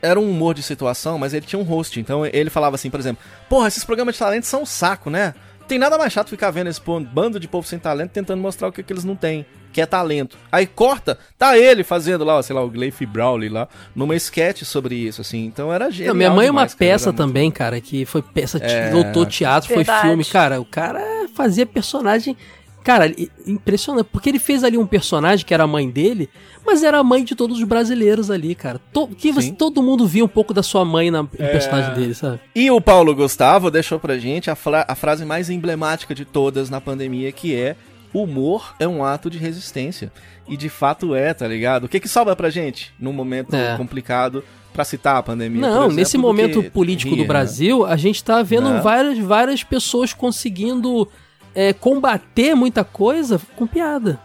Era um humor de situação, mas ele tinha um host. Então ele falava assim, por exemplo, porra, esses programas de talento são um saco, né? Tem nada mais chato ficar vendo esse bando de povo sem talento tentando mostrar o que, que eles não têm, que é talento. Aí corta, tá ele fazendo lá, sei lá, o Gleif Brawley lá, numa sketch sobre isso, assim. Então era genial
Não, minha mãe é uma peça
muito-
também, cara, que foi peça,
É.
lotou teatro, foi
Verdade.
filme. Cara, o cara fazia personagem. Cara, impressionante. Porque ele fez ali um personagem que era a mãe dele, mas era a mãe de todos os brasileiros ali, cara. To, que você- todo mundo via um pouco da sua mãe na, no personagem dele, sabe?
E o Paulo Gustavo deixou pra gente a, fra- a frase mais emblemática de todas na pandemia, que é humor é um ato de resistência. E de fato é, tá ligado? O que que sobra pra gente num momento
É.
complicado pra citar a pandemia? por
Não,
exemplo,
nesse momento político
rir,
do
né?
Brasil, a gente tá vendo
Né?
várias, várias pessoas conseguindo é, combater muita coisa com piada.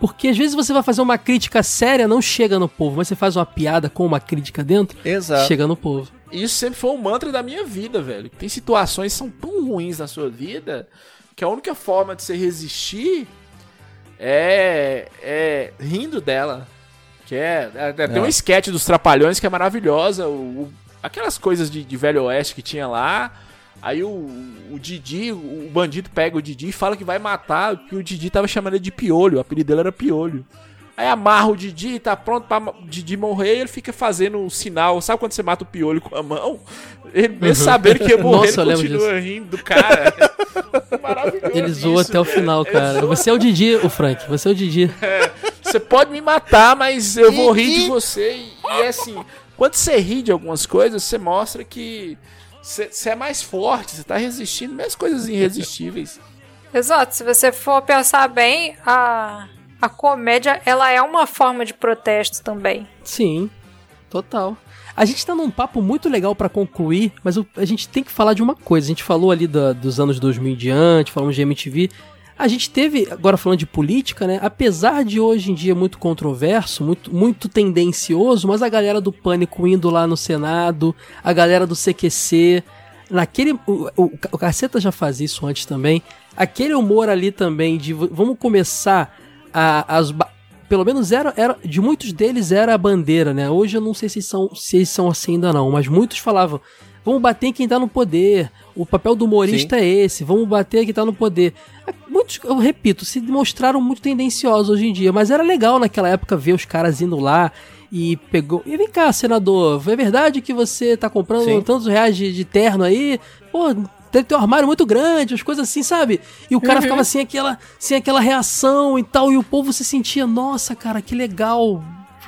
Porque às vezes você vai fazer uma crítica séria, não chega no povo, mas você faz uma piada com uma crítica dentro,
Exato.
chega no povo.
Isso sempre foi um mantra da minha vida, velho. Tem situações que são tão ruins na sua vida que a única forma de você resistir é, é rindo dela. Que é, é- tem um
É.
sketch dos Trapalhões que é maravilhosa. o- o- aquelas coisas de, de Velho Oeste que tinha lá. Aí o, o Didi, o bandido pega o Didi e fala que vai matar, que o Didi tava chamando ele de Piolho, o apelido dele era Piolho. Aí amarra o Didi, tá pronto pra Didi morrer, e ele fica fazendo um sinal. Sabe quando você mata o piolho com a mão? Ele mesmo sabendo que ia morrer,
Uhum. Nossa,
ele continua rindo do cara. Maravilhoso.
Ele
isso,
até o
velho.
final, cara. Você é o Didi, o Frank. Você é o Didi.
Você pode me matar, mas eu vou rir de você. E, e é assim, quando você ri de algumas coisas, você mostra que você é mais forte, você tá resistindo, mesmo coisas irresistíveis.
Exato, se você for pensar bem, a, a comédia ela é uma forma de protesto também.
Sim, total. A gente tá num papo muito legal pra concluir, mas o- a gente tem que falar de uma coisa. A gente falou ali da- dos anos 2000 em diante, falamos de MTV. A gente teve, agora falando de política, né? Apesar de hoje em dia muito controverso, muito, muito tendencioso, mas a galera do Pânico indo lá no Senado, a galera do CQC, naquele. O, o, o Caceta já fazia isso antes também. Aquele humor ali também de vamos começar a, as. Pelo menos era, era. De muitos deles era a bandeira, né? Hoje eu não sei se são, se eles são assim ainda não, mas muitos falavam. Vamos bater em quem tá no poder. O papel do humorista é esse. Vamos bater em quem tá no poder. Muito muitos, eu repito, se mostraram muito tendenciosos hoje em dia, mas era legal naquela época ver os caras indo lá e pegou. E vem cá, senador, é verdade que você tá comprando
Sim.
tantos reais de, de terno aí? Pô, deve ter um armário muito grande, as coisas assim, sabe? E o cara
Uhum.
ficava sem aquela, sem aquela reação e tal, e o povo se sentia, nossa, cara, que legal.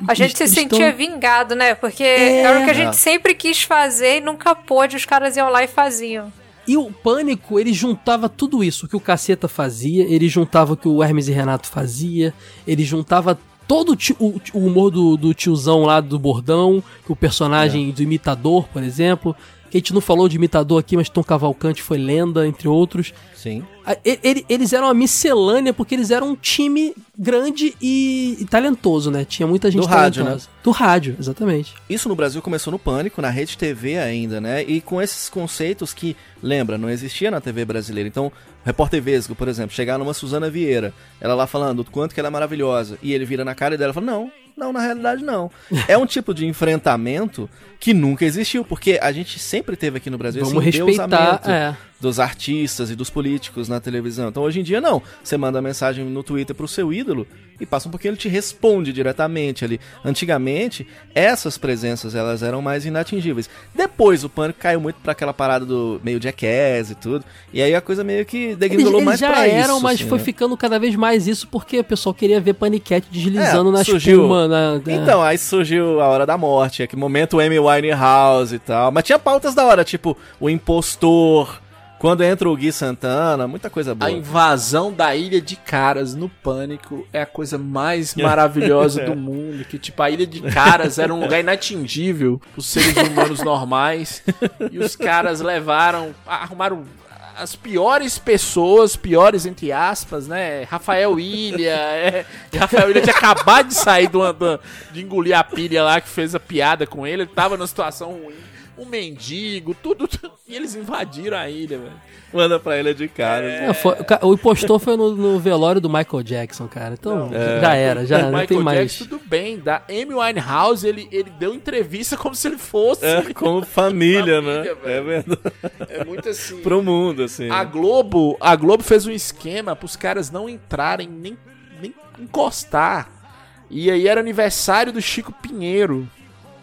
A gente se
Eles
sentia
tão-
vingado, né? Porque
É.
era o que a gente
É.
sempre quis fazer e nunca pôde, os caras iam lá e faziam.
E o Pânico, ele juntava tudo isso, o que o Caceta fazia, ele juntava o que o Hermes e Renato fazia, ele juntava todo o, ti- o- o humor do, do tiozão lá do bordão, o personagem do imitador, por exemplo, a gente não falou de imitador aqui, mas Tom Cavalcante foi lenda, entre outros.
Sim.
Ele- eles eram uma miscelânea porque eles eram um time grande e, e talentoso, né? Tinha muita gente
Do rádio, né?
Do rádio, exatamente.
Isso no Brasil começou no Pânico, na Rede TV ainda, né? E com esses conceitos que, lembra, não existia na TV brasileira. Então, repórter Vesgo, por exemplo, chegar numa Suzana Vieira, ela lá falando o quanto que ela é maravilhosa, e ele vira na cara dela e fala: Não, não, na realidade não. é um tipo de enfrentamento que nunca existiu, porque a gente sempre teve aqui no Brasil
Vamos
esse
respeitar,
endeusamento
é.
Dos artistas e dos políticos na televisão. Então hoje em dia não. Você manda mensagem no Twitter pro seu ídolo e passa um pouquinho ele te responde diretamente ali. Antigamente, essas presenças elas eram mais inatingíveis. Depois o pânico caiu muito pra aquela parada do meio jackass e tudo. E aí a coisa meio que degringolou mais
já
pra
eram,
isso.
mas
assim,
foi
né?
ficando cada vez mais isso porque o pessoal queria ver paniquete deslizando
É,
na
surgiu-
espuma. Na, na-
Então, aí surgiu a Hora da Morte, aquele momento Amy Winehouse e tal. Mas tinha pautas da hora, tipo, o impostor, quando entra o Gui Santana, muita coisa boa.
A invasão da Ilha de Caras no Pânico é a coisa mais maravilhosa do mundo. Que, tipo, a Ilha de Caras era um lugar inatingível os seres humanos normais. E os caras levaram, arrumaram as piores pessoas, piores entre aspas, né? Rafael Ilha. É, Rafael Ilha tinha acabado de sair uma- da- de engolir a pilha lá que fez a piada com ele. Ele tava numa situação ruim. Um mendigo, tudo. E eles invadiram a ilha, velho.
Manda pra ele de cara.
É, foi- o impostor foi no, no velório do Michael Jackson, cara. Então,
É.
já era, já não
Michael
tem mais.
Jackson, tudo bem. Da Amy Winehouse, ele, ele deu entrevista como se ele fosse.
É, como família, né?
Família,
É
velho.
verdade.
É muito assim.
Pro mundo, assim.
A Globo, a Globo fez um esquema pros caras não entrarem, nem, nem encostar. E aí era aniversário do Chico Pinheiro.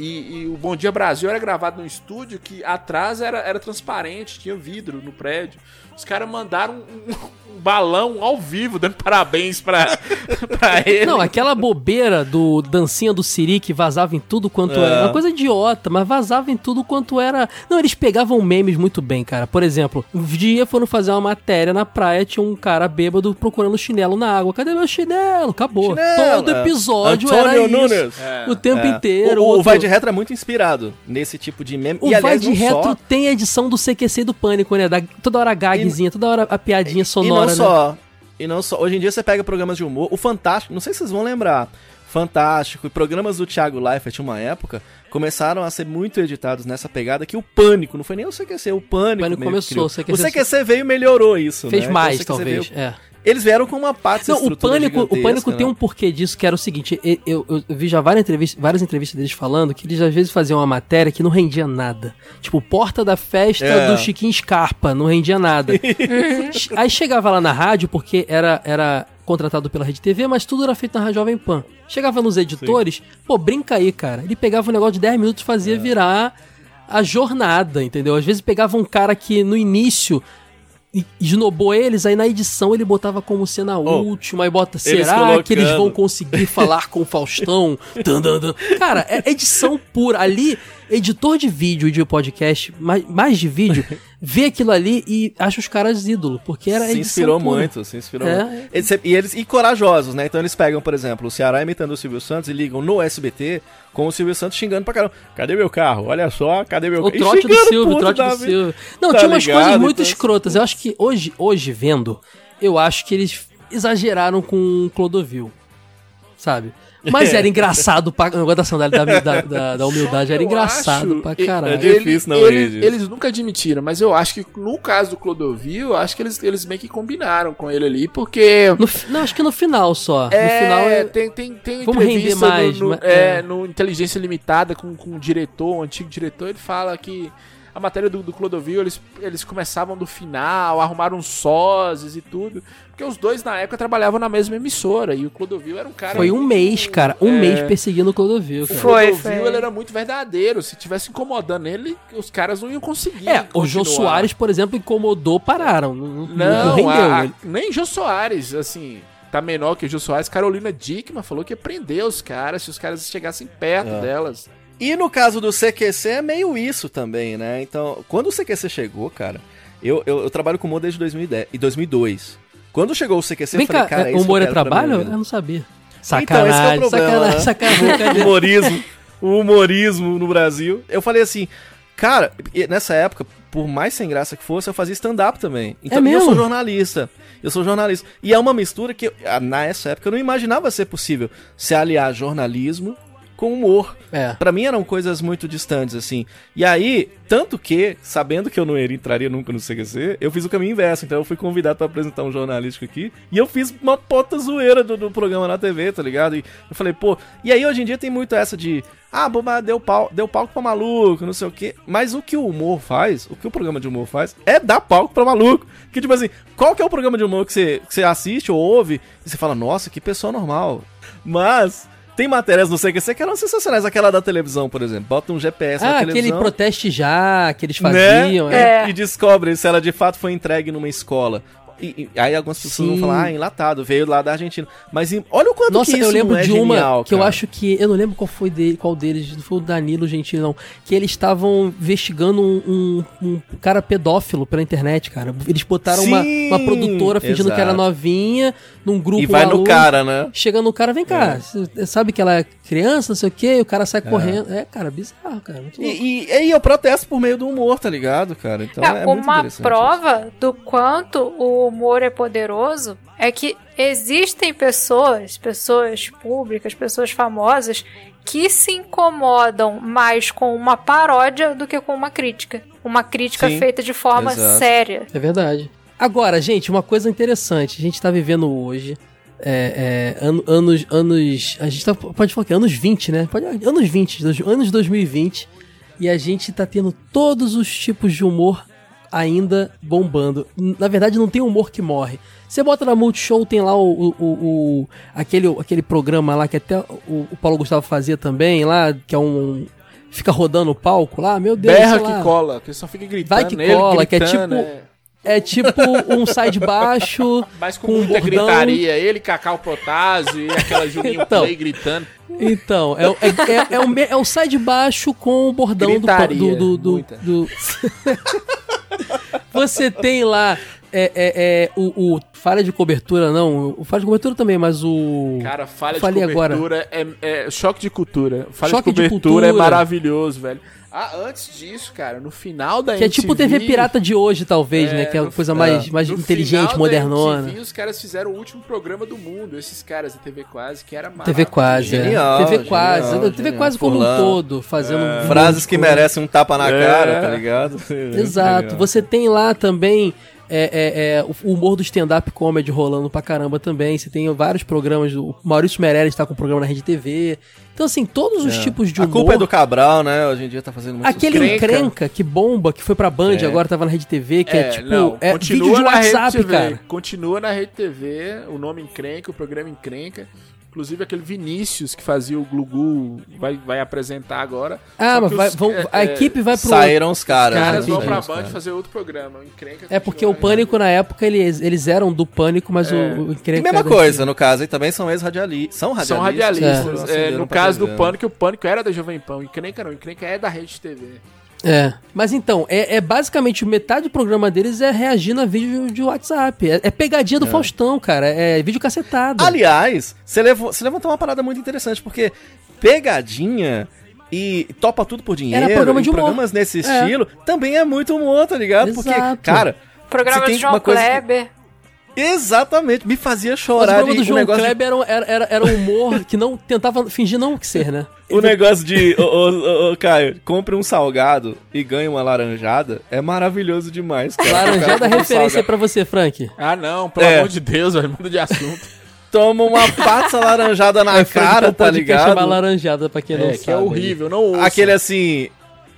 E, e o Bom Dia Brasil era gravado num estúdio que atrás era, era transparente, tinha vidro no prédio. Os caras mandaram um, um balão ao vivo dando parabéns pra, pra ele.
Não, aquela bobeira do dancinha do Siri que vazava em tudo quanto
É.
era. Uma coisa idiota, mas vazava em tudo quanto era. Não, eles pegavam memes muito bem, cara. Por exemplo, um dia foram fazer uma matéria na praia, tinha um cara bêbado procurando chinelo na água. Cadê meu chinelo? Acabou.
Chinelo,
Todo
é.
episódio
Antônio
era isso.
Nunes.
O tempo
É.
inteiro.
O, o
outro-
Vai de Retro é muito inspirado nesse tipo de meme.
O
e,
Vai
aliás,
de
não
Retro
só,
tem a edição do CQC do Pânico, né? Da, toda hora a gagzinha, toda hora a piadinha
E
sonora,
não
né?
só. E não só. Hoje em dia você pega programas de humor. O Fantástico, não sei se vocês vão lembrar. Fantástico e programas do Thiago Leifert, uma época, começaram a ser muito editados nessa pegada que o Pânico, não foi nem o CQC, o Pânico.
Pânico
meio que
começou, o CQC
o CQC veio e melhorou isso.
Fez
né? Então,
mais,
o CQC
talvez.
veio-
É.
Eles vieram com uma parte
Não, o pânico, o pânico tem um porquê disso, que era o seguinte, eu, eu, eu vi já várias entrevistas, várias entrevistas deles falando que eles às vezes faziam uma matéria que não rendia nada. Tipo, porta da festa
É.
do Chiquinho Scarpa, não rendia nada. Aí chegava lá na rádio, porque era, era contratado pela Rede TV, mas tudo era feito na Rádio Jovem Pan. Chegava nos editores, pô, brinca aí, cara. Ele pegava um negócio de 10 minutos e
É.
fazia virar a jornada, entendeu? Às vezes pegava um cara que no início esnobou eles, aí na edição ele botava como cena última, aí bota, será que eles vão conseguir falar com o Faustão? Dun, dun, dun. Cara, é edição pura. Ali, editor de vídeo e de podcast, mais, mais de vídeo, vê aquilo ali e acha os caras ídolo, porque era
se inspirou
pura.
muito, se inspirou
É.
muito. Eles, e eles e corajosos, né? Então eles pegam, por exemplo, o Ceará imitando o Silvio Santos e ligam no SBT com o Silvio Santos xingando pra caramba. Cadê meu carro? Olha só, cadê meu
O
carro? E
trote do Silvio, o trote do
vida.
Silvio. Não,
Tá
tinha umas
ligado?
coisas muito
Então,
escrotas. Eu acho que hoje, hoje vendo, eu acho que eles exageraram com o Clodovil. Sabe? Mas era engraçado pra... O negócio da sandália da, da, da- da humildade era
Eu
engraçado
acho-
pra caralho.
É difícil não
ele-. Eles nunca admitiram, mas eu acho que no caso do Clodovil, eu acho que eles, eles meio que combinaram com ele ali, porque.
No não, acho que no final só.
É,
no final é...
tem, tem, tem
Vamos render mais,
no, no-
mas-
é,
é.
no Inteligência Limitada com, com o diretor, o antigo diretor, ele fala que a matéria do, do Clodovil, eles, eles começavam do final, arrumaram sósias e tudo. Porque os dois na época trabalhavam na mesma emissora. E o Clodovil era um cara.
Foi um
muito-
mês, cara. Um
É.
mês perseguindo o Clodovil.
O
cara.
Foi,
Clodovil,
foi.
ele era muito verdadeiro. Se tivesse incomodando ele, os caras não iam conseguir.
É, o Jô
continuar.
Soares, por exemplo, incomodou, pararam. Não, não, rendeu.
a- a- nem Jô Soares, assim, tá menor que o Jô Soares. Carolina Dickman falou que ia prender os caras se os caras chegassem perto
É.
delas.
E no caso do CQC é meio isso também, né? Então, quando o CQC chegou, cara, eu, eu, eu trabalho com humor desde 2010 e 2002. Quando chegou o CQC,
Vem
eu falei,
cá,
cara, é que
humor é trabalho? Eu não sabia.
Então, esse
Sacanagem,
que é problema,
sacanagem,
né?
sacanagem.
Humorismo, o humorismo no Brasil. Eu falei assim, cara, nessa época, por mais sem graça que fosse, eu fazia stand-up também. Então,
É
e eu
mesmo?
sou jornalista. Eu sou jornalista. E é uma mistura que, ah, nessa época, eu não imaginava ser possível se aliar jornalismo com humor.
É.
Pra mim eram coisas muito distantes, assim. E aí, tanto que, sabendo que eu não iria- entraria nunca no CQC, eu fiz o caminho inverso. Então eu fui convidado pra apresentar um jornalístico aqui. E eu fiz uma puta zoeira do, do programa na TV, tá ligado? E eu falei, pô. E aí hoje em dia tem muito essa de. Ah, boba, deu, pau, deu palco pra maluco, não sei o quê. Mas o que o humor faz, o que o programa de humor faz, é dar palco pra maluco. Que tipo assim, qual que é o programa de humor que você, que você assiste ou ouve e você fala, nossa, que pessoa normal. Mas. Tem matérias no CQC que eram sensacionais. Aquela da televisão, por exemplo. Bota um GPS na
Ah,
televisão.
aquele proteste já que eles
né?
faziam. é.
É.
E descobre se ela de fato foi entregue numa escola. E, e aí algumas pessoas
Sim.
vão falar, ah, enlatado, veio lá da Argentina. Mas em- olha o quanto
Nossa,
que isso
eu lembro
é
de uma
genial,
que eu
cara.
acho que. Eu não lembro qual foi dele, qual deles, não foi o Danilo Gentili, não. Que eles estavam investigando um, um- um cara pedófilo pela internet, cara. Eles botaram uma,
Sim,
uma produtora fingindo que era
exato.
novinha, num grupo
E vai
lá
no cara, né?
Chega no cara, vem cá, você sabe que ela é criança, não sei o quê, e o cara sai correndo. É, cara, bizarro, cara. Muito louco.
E, e, e eu protesto por meio do humor, tá ligado, cara? Então é,
É,
muito
uma
interessante
prova do quanto o humor é poderoso é que existem pessoas, pessoas públicas, pessoas famosas, que se incomodam mais com uma paródia do que com uma crítica. Uma crítica
Sim,
feita de forma
exato.
séria.
É verdade. Agora, gente, uma coisa interessante. A gente tá vivendo hoje. É, é, ano- anos, anos. A gente tá, pode falar que anos 20, né? Pode, anos 20, dois- anos 2020. E a gente tá tendo todos os tipos de humor ainda bombando. Na verdade, não tem humor que morre. Você bota na Multishow, tem lá o, o, o- aquele, aquele programa lá que até o, o Paulo Gustavo fazia também, lá, que é um. Fica rodando o palco lá, meu Deus.
Berra
sei lá.
que cola, que só fica gritando.
Vai que
ele
cola, que é
gritando,
tipo- É tipo um sai de baixo.
Mas com,
com um
muita
bordão.
gritaria, ele, Cacau Protásio e aquela Juninho
Então.
Play gritando.
Então, é, o- é, é, é, o, é o sai de baixo com o bordão
Gritaria,
do, do, do, do- Você tem lá é, é, é, o, o falha de cobertura, não. O falha de cobertura também, mas o.
Cara, falha de cobertura é, é choque de cultura. Falha
Choque
de
de
cobertura é
cultura.
maravilhoso, velho. Ah, antes disso, cara, no final da
Que é tipo TV pirata de hoje, talvez,
É,
né? Que é uma coisa mais, mais
no
inteligente,
final da
modernona.
MTV, os caras fizeram o último programa do mundo, esses caras da TV Quase, que era
TV quase, é.
Genial,
TV
genial,
quase. TV
genial.
quase como um todo, fazendo um monte
Frases que
coisa.
merecem um tapa na
É.
cara, tá ligado?
Exato.
Legal.
Você tem lá também é, é, é, o humor do stand-up comedy rolando pra caramba também. Você tem vários programas. O Maurício Meirelles tá com um programa na Rede TV. Então, assim, todos os tipos de
A
humor.
culpa é do Cabral, né? Hoje em dia tá fazendo muito
Aquele
sucesso.
encrenca. que bomba, que foi pra Band,
É.
agora tava na Rede TV, que é, tipo.
não,
é
continua
vídeo de
na
WhatsApp,
Rede TV,
cara.
Continua na Rede TV, o nome Encrenca, o programa Encrenca. Inclusive aquele Vinícius que fazia o Glugu vai, vai apresentar agora.
Ah, mas vai,
os-
vão-
é,
a
é,
equipe vai pro.
Saíram os caras.
Os
Cara,
caras
né?
vão pra Band fazer outro programa.
É porque o Pânico, na época, eles, eles eram do Pânico, mas
É.
o, o
E
encrenca
mesma
era
coisa, no caso, aí também são ex-radialistas. São radialistas.
São radialistas.
Nossa,
É, no caso do. Pânico, o Pânico era da Jovem Pan. O Encrenca não, o Encrenca é da Rede TV.
É. Mas então, é, é basicamente metade do programa deles é reagir a vídeo de WhatsApp. É, é pegadinha do Faustão, cara. É vídeo cacetado.
Aliás, você, levou, você levantou uma parada muito interessante, porque pegadinha e topa tudo por dinheiro,
Era programa de
e
humor.
programas nesse
É.
estilo, também é muito humor, tá ligado?
Exato.
Porque, cara,
Programa
Se tem
de João
coisa
Kleber.
Exatamente, me fazia
Mas o
chorar de
do
um
João
negócio de-
Kleber era, era, era, era um humor que não tentava fingir não ser, né?
O negócio de, ô, ô, ô, Caio, compre um salgado e ganhe uma laranjada é maravilhoso demais, cara.
Laranjada
um
referência
salgado,
pra você, Frank.
Ah, não, pelo
É.
amor de Deus, velho, muda de assunto.
Toma uma pizza laranjada na
É,
cara,
um
tá ligado?
Laranjada, pra quem não
é,
sabe.
que é horrível, não ouça.
Aquele assim,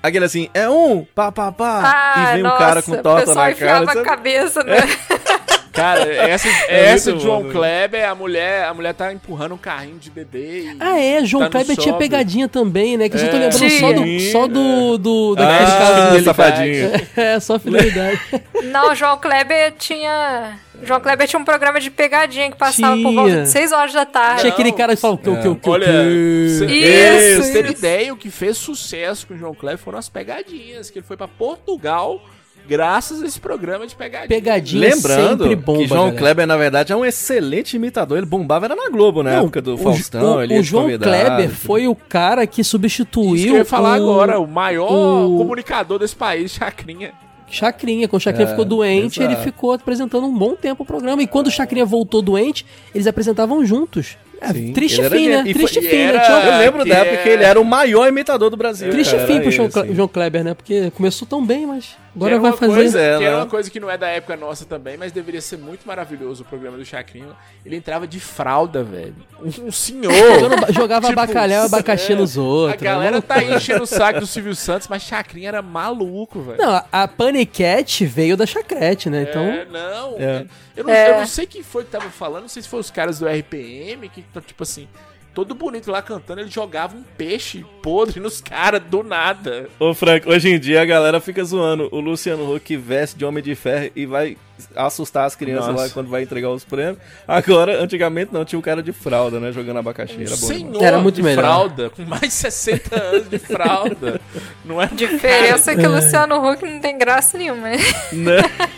Aquele assim, é um, pá, pá, pá.
Ah,
e vem
nossa,
um cara com
o
torta
pessoal
na
enfiava
cara.
a
sabe?
cabeça, né?
Cara, essa,
É
essa João
bom, né?
Kleber, a mulher, a mulher tá empurrando um carrinho de bebê. E
Ah, é, João
tá no
Kleber tinha pegadinha também, né? Que eu só tô
É.
lembrando só do,
Sim,
só do, do daquele
Ah,
caso
safadinho.
É, só fidelidade.
Não, João Kleber tinha. João Kleber tinha um programa de pegadinha que passava por
Tinha.
volta de 6 horas da tarde.
Tinha aquele cara que falava o que, o que, o que, o
Olha,
que.
Isso, isso.
ideia, o que fez sucesso com o João Kleber foram as pegadinhas, que ele foi pra Portugal graças a esse programa de pegadinha.
Pegadinha
Lembrando
sempre bomba,
que João
galera.
Kleber, na verdade, é um excelente imitador. Ele bombava, era na Globo, na
Não,
época do
o-
Faustão.
O,
ele
o João. Kleber foi o cara que substituiu.
Isso que eu ia falar
o
agora, o maior
o-
comunicador desse país, Chacrinha.
Chacrinha. Quando o Chacrinha
É,
ficou doente,
exato.
ele ficou apresentando um bom tempo o programa. E quando o Chacrinha voltou doente, eles apresentavam juntos. É,
Sim,
triste fim, né? Triste
foi-
fim, né?
Eu lembro
que
da época
é-
que ele era o maior imitador do Brasil.
Triste
cara,
fim pro
assim.
João Kleber, né? Porque começou tão bem, mas agora
Que era
vai
uma
fazer.
Coisa,
é,
que era
né?
uma coisa que não é da época nossa também, mas deveria ser muito maravilhoso o programa do Chacrinha. Ele entrava de fralda, velho. Um, um senhor.
Jogava
Tipo,
bacalhau e abacaxi
é,
nos outros.
A galera
né?
tá aí enchendo o saco do Silvio Santos, mas Chacrinha era maluco, velho.
Não, a- a Paniquete veio da Chacrete, né? Então.
É, não.
É.
Eu, não
É.
eu não sei quem foi que tava falando, não sei se foi os caras do RPM, que tá tipo assim, todo bonito lá cantando, ele jogava um peixe podre nos caras do nada.
Ô, Frank, hoje em dia a galera fica zoando o Luciano Huck veste de Homem de Ferro e vai assustar as crianças
Nossa.
lá quando vai entregar os prêmios. Agora, antigamente não, tinha um cara de fralda, né? Jogando abacaxi. Era bom.
Senhor
Era muito
de
melhor.
fralda, com mais de 60 anos de fralda. Não é
Diferença é que o Luciano Huck não tem graça nenhuma, né?
Né?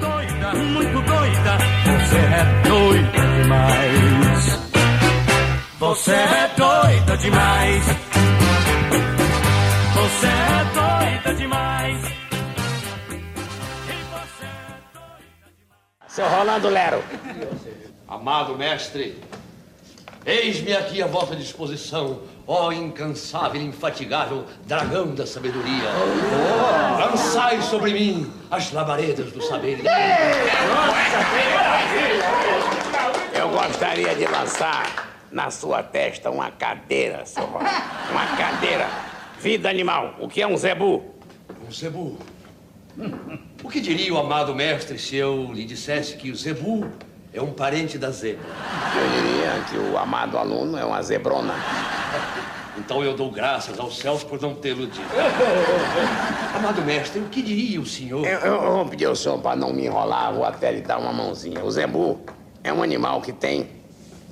Doida, muito doida, você é doida demais. Você é doida demais. Você é doida demais.
Seu Rolando Lero.
Amado mestre, eis-me aqui à vossa disposição, ó incansável e infatigável dragão da sabedoria. Lançai sobre mim as labaredas do saber.
Eu gostaria de lançar na sua testa uma cadeira, seu Rolando. Uma cadeira. Vida animal. O que é um zebu?
Um zebu. O que diria o amado mestre se eu lhe dissesse que o zebu é um parente da zebra?
Eu diria que o amado aluno é uma zebrona.
Então eu dou graças aos céus por não tê-lo dito. Amado mestre, o que diria o senhor?
Eu, eu- eu vou pedir ao senhor para não me enrolar, vou até lhe dar uma mãozinha. O zebu é um animal que tem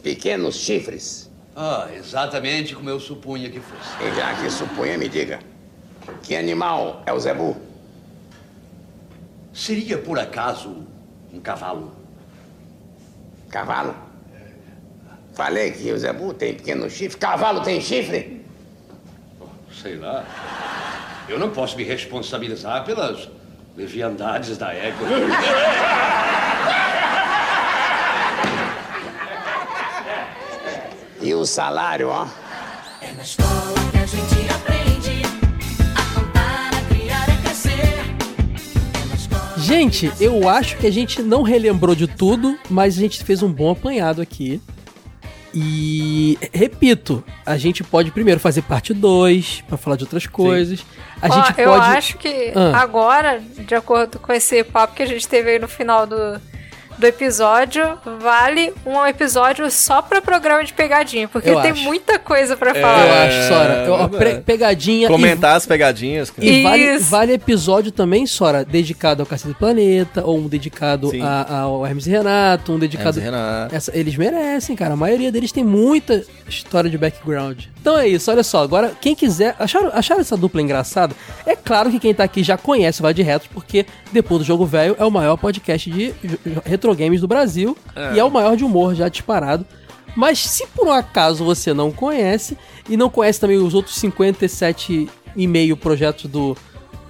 pequenos chifres.
Ah, exatamente como eu supunha que fosse.
E já que supunha, me diga, que animal é o zebu?
Seria por acaso um cavalo?
Cavalo? Falei que o zebu tem pequeno chifre. Cavalo tem chifre?
Sei lá. Eu não posso me responsabilizar pelas leviandades da égua.
E o salário, ó?
É na escola Gente,
eu acho que a gente não relembrou de tudo, mas a gente fez um bom apanhado aqui. E repito, a gente pode primeiro fazer parte 2 pra falar de outras coisas. A
Ó,
gente
eu
pode
acho que
Ah.
agora, de acordo com esse papo que a gente teve aí no final do, do episódio, vale um episódio só pra programa de pegadinha, porque
Eu
tem
acho.
muita coisa pra
Eu
falar.
acho, Sora. Eu- ó, pre- pegadinha. e-
Comentar as pegadinhas. cara.
E vale, vale episódio também, Sora, dedicado ao Cacete do Planeta, ou um dedicado a- ao Hermes e Renato, um dedicado.
Hermes e Renato.
Essa- eles merecem, cara. A maioria deles tem muita história de background. Então é isso, olha só. Agora, quem quiser. Acharam, acharam essa dupla engraçada? É claro que quem tá aqui já conhece o Vai de Retro, porque depois do Jogo Velho é o maior podcast de jo- retro games do Brasil
É.
e é o maior de humor já disparado. Mas se por um acaso você não conhece e não conhece também os outros 57 e meio projetos do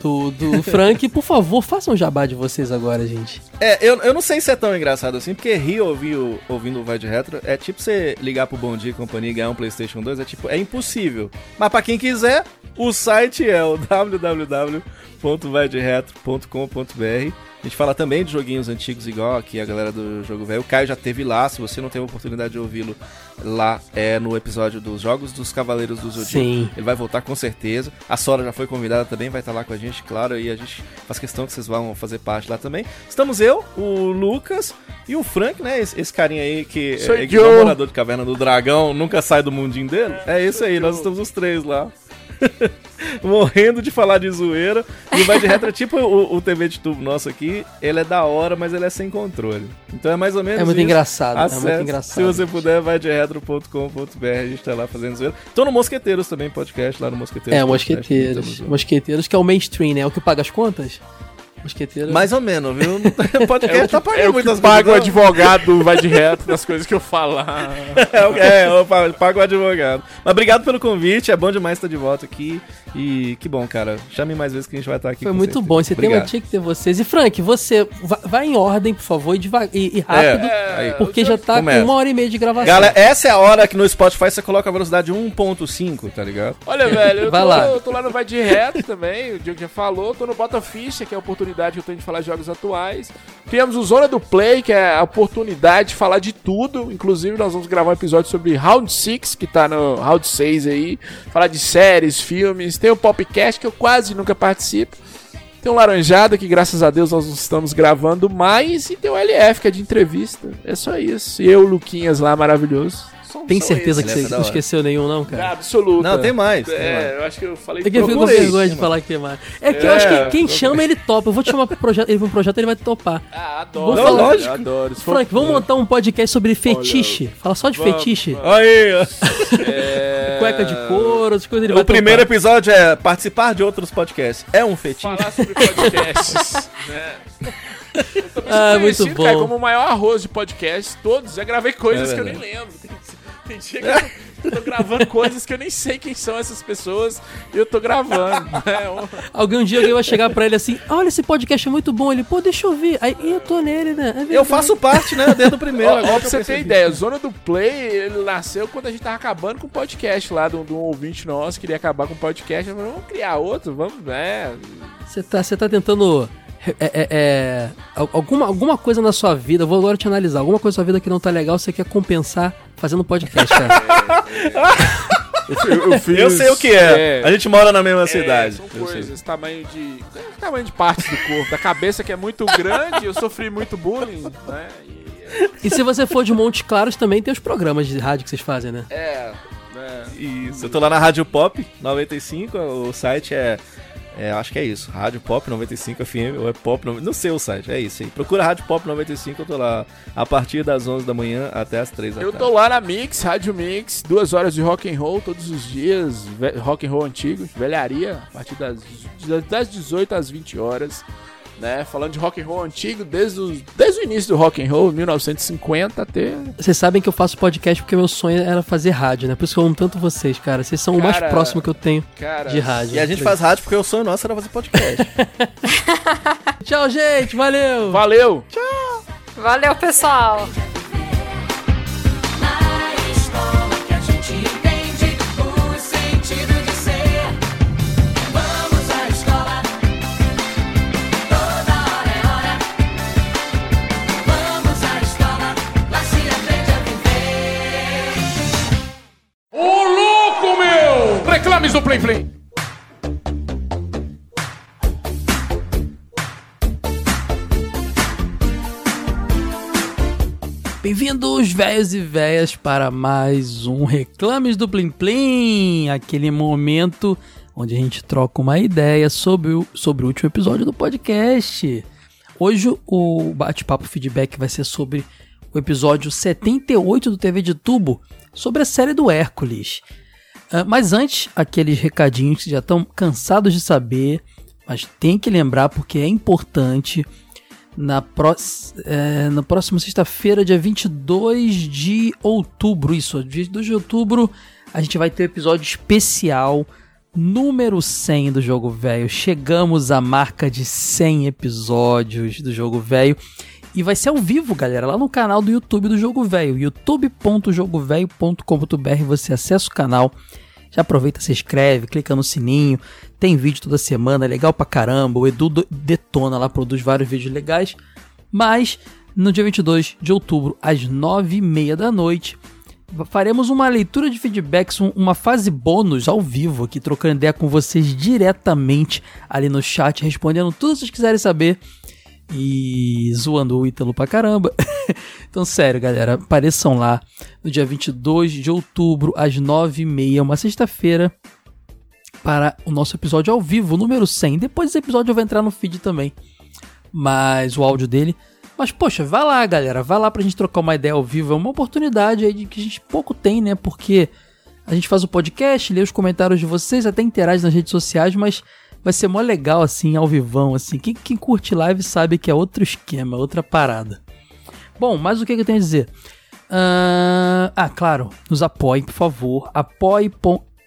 do, do Frank. Por favor, façam um jabá de vocês agora, gente.
É, eu, eu não sei se é tão engraçado assim, porque rir ouvir o- ouvindo o Vai de Retro é tipo você ligar pro Bom Dia e Companhia e ganhar um PlayStation 2, é tipo, é impossível. Mas pra quem quiser, o site é o www.vaideretro.com.br. A gente fala também de joguinhos antigos, igual aqui a galera do Jogo Velho. O Caio já teve lá, se você não teve a oportunidade de ouvi-lo lá, é no episódio dos Jogos dos Cavaleiros do Zodíaco.
Sim.
Ele vai voltar com certeza. A Sora já foi convidada também, vai estar lá com a gente, claro. E a gente faz questão que vocês vão fazer parte lá também. Estamos eu, o Lucas e o Frank, né? Esse, esse carinha aí que
Sou
é, é o morador de Caverna do Dragão, nunca sai do mundinho dele. É isso aí, nós estamos os três lá. Morrendo de falar de zoeira. E o Vai de Retro é tipo o, o TV de tubo nosso aqui. Ele é da hora, mas ele é sem controle. Então é mais ou menos
É muito
isso.
engraçado, é muito
Acesse,
engraçado.
Se você puder, vai de retro.com.br. A gente tá lá fazendo zoeira. Tô no Mosqueteiros também, podcast lá no Mosqueteiros.
É,
Podcast,
Mosqueteiros. Mosqueteiros, que é o mainstream, né? É o que paga as contas? Mosqueteiros.
Mais ou menos, viu? O podcast
É o
tá pagando
é o
muitas
paga o
coisas, não.
advogado vai de reto das coisas que eu falar.
É, o- é, eu pa- pago o advogado. Mas obrigado pelo convite, é bom demais estar de volta aqui. E que bom, cara. Chame mais vezes que a gente vai estar aqui.
Foi
com
muito
certeza.
bom. Esse tema
Obrigado.
tinha que ter vocês. E Frank, você va- vai em ordem, por favor, e, e- e rápido,
É, aí.
porque já tá
Começa.
com uma hora e meia de gravação.
Galera, essa é a hora que no Spotify você coloca a velocidade 1.5, tá ligado?
Olha, velho, eu
Vai
tô,
lá.
eu tô lá no Vai de Reto também, o Diogo já falou. Tô no Bota Ficha, que é a oportunidade que eu tenho de falar de jogos atuais. Temos o Zona do Play, que é a oportunidade de falar de tudo. Inclusive, nós vamos gravar um episódio sobre Round 6, que tá no Round 6 aí. Falar de séries, filmes. Tem o Popcast, que eu quase nunca participo. Tem o Laranjada, que graças a Deus nós estamos gravando mais. E tem o LF, que é de entrevista. É só isso. E eu, Luquinhas lá, maravilhoso. São-
Tem
são
certeza que
esses.
você não esqueceu nenhum, não,
É
cara?
absoluta.
Não, tem mais, tem
É,
mais.
eu acho que eu falei
É que eu fico com vergonha de falar que mais. É que eu
É,
acho que quem
procurei.
chama ele topa. Eu vou te chamar pro projeto, ele pro projeto, ele vai topar.
Ah,
Vou
adoro.
falar-
lógico. Adoro. Se for-
Frank, vamos montar um podcast sobre fetiche. Fala só de
Vamos,
fetiche.
vamos.
Aí, ó.
É...
Cueca de couro, as coisas ele vai
O primeiro
topar.
episódio é participar de outros podcasts. É um fetiche?
Falar sobre podcasts, né? Eu
Ah, muito
cara,
bom.
como o maior arroz de podcasts, todos. Já gravei coisas
É
que eu nem lembro. Tem, tem dia que eu tô gravando coisas que eu nem sei quem são essas pessoas e eu tô gravando. né? Um-
Alguém um dia alguém vai chegar pra ele assim: Olha, esse podcast é muito bom. Ele, pô, deixa eu ver. Aí "Ih, eu tô nele, né? É.
Eu faço parte, né? Desde o primeiro.
Ó, pra você ter ideia, Zona do Play, ele nasceu quando a gente tava acabando com o podcast lá, de um ouvinte nosso, queria acabar com o podcast. Eu falei, vamos criar outro, vamos, né?
Você tá, você tá tentando. É, é, é, al- alguma, alguma coisa na sua vida, vou agora te analisar. Alguma coisa na sua vida que não tá legal, você quer compensar fazendo podcast, cara.
Eu, fiz-
Eu sei o que é. A gente mora na mesma cidade.
São
Eu sei.
coisas, tamanho de. é, tamanho de partes do corpo. Da cabeça que é muito grande, eu sofri muito bullying, né? E,
e se você for de Montes Claros, também tem os programas de rádio que vocês fazem, né?
é. né?
Isso. Eu tô lá na Rádio Pop 95, o site é. É, acho que é isso. Rádio Pop 95 FM, ou é Pop 95, não sei o site, é isso aí. Procura Rádio Pop 95, eu tô lá a partir das 11 da manhã até as 3 da
Eu
tarde.
tô lá na Mix, Rádio Mix, duas horas de rock and roll todos os dias, rock and roll antigo, velharia, a partir das, das 18 às 20 horas, né? Falando de rock and roll antigo desde, os, desde o início do rock and roll, 1950 até
Vocês sabem que eu faço podcast porque meu sonho era fazer rádio, né? Por isso que eu amo tanto vocês, cara. Vocês são o mais
Cara,
próximo que eu tenho
cara,
de rádio.
E a gente faz rádio porque o sonho nosso era fazer podcast.
Tchau, gente. Valeu.
Valeu!
Valeu, pessoal!
Reclames do Play Play!
Bem-vindos, velhos e velhas, para mais um Reclames do Plim Plim, aquele momento onde a gente troca uma ideia sobre o, sobre o último episódio do podcast. Hoje o bate-papo feedback vai ser sobre o episódio 78 do TV de Tubo, sobre a série do Hércules. Ah, mas antes, aqueles recadinhos que já estão cansados de saber, mas tem que lembrar porque é importante. Na, pró é, na próxima sexta-feira, dia 22 de outubro, isso, dia 22 de outubro, a gente vai ter um episódio especial número 100 do Jogo Velho. Chegamos à marca de 100 episódios do Jogo Velho. E vai ser ao vivo, galera, lá no canal do YouTube do Jogo Velho, youtube.jogovelho.com.br. Você acessa o canal, já aproveita, se inscreve, clica no sininho. Tem vídeo toda semana, legal pra caramba. O Edu detona lá, produz vários vídeos legais. Mas no dia 22 de outubro, às 9h30 da noite, faremos uma leitura de feedbacks, um- uma fase bônus ao vivo aqui, trocando ideia com vocês diretamente ali no chat, respondendo tudo que vocês quiserem saber e zoando o Ítalo pra caramba. então, sério, galera, apareçam lá no dia 22 de outubro, às 9h30, uma sexta-feira, para o nosso episódio ao vivo, número 100. Depois desse episódio eu vou entrar no feed também, mas o áudio dele. Mas, poxa, vai lá, galera, vai lá pra gente trocar uma ideia ao vivo. É uma oportunidade aí que a gente pouco tem, né? Porque a gente faz o podcast, lê os comentários de vocês, até interage nas redes sociais, mas vai ser mó legal, assim, ao vivão, assim. Quem, quem curte live sabe que é outro esquema, outra parada. Bom, mas o que, que eu tenho a dizer? Ahn, ah, claro, nos apoie, por favor.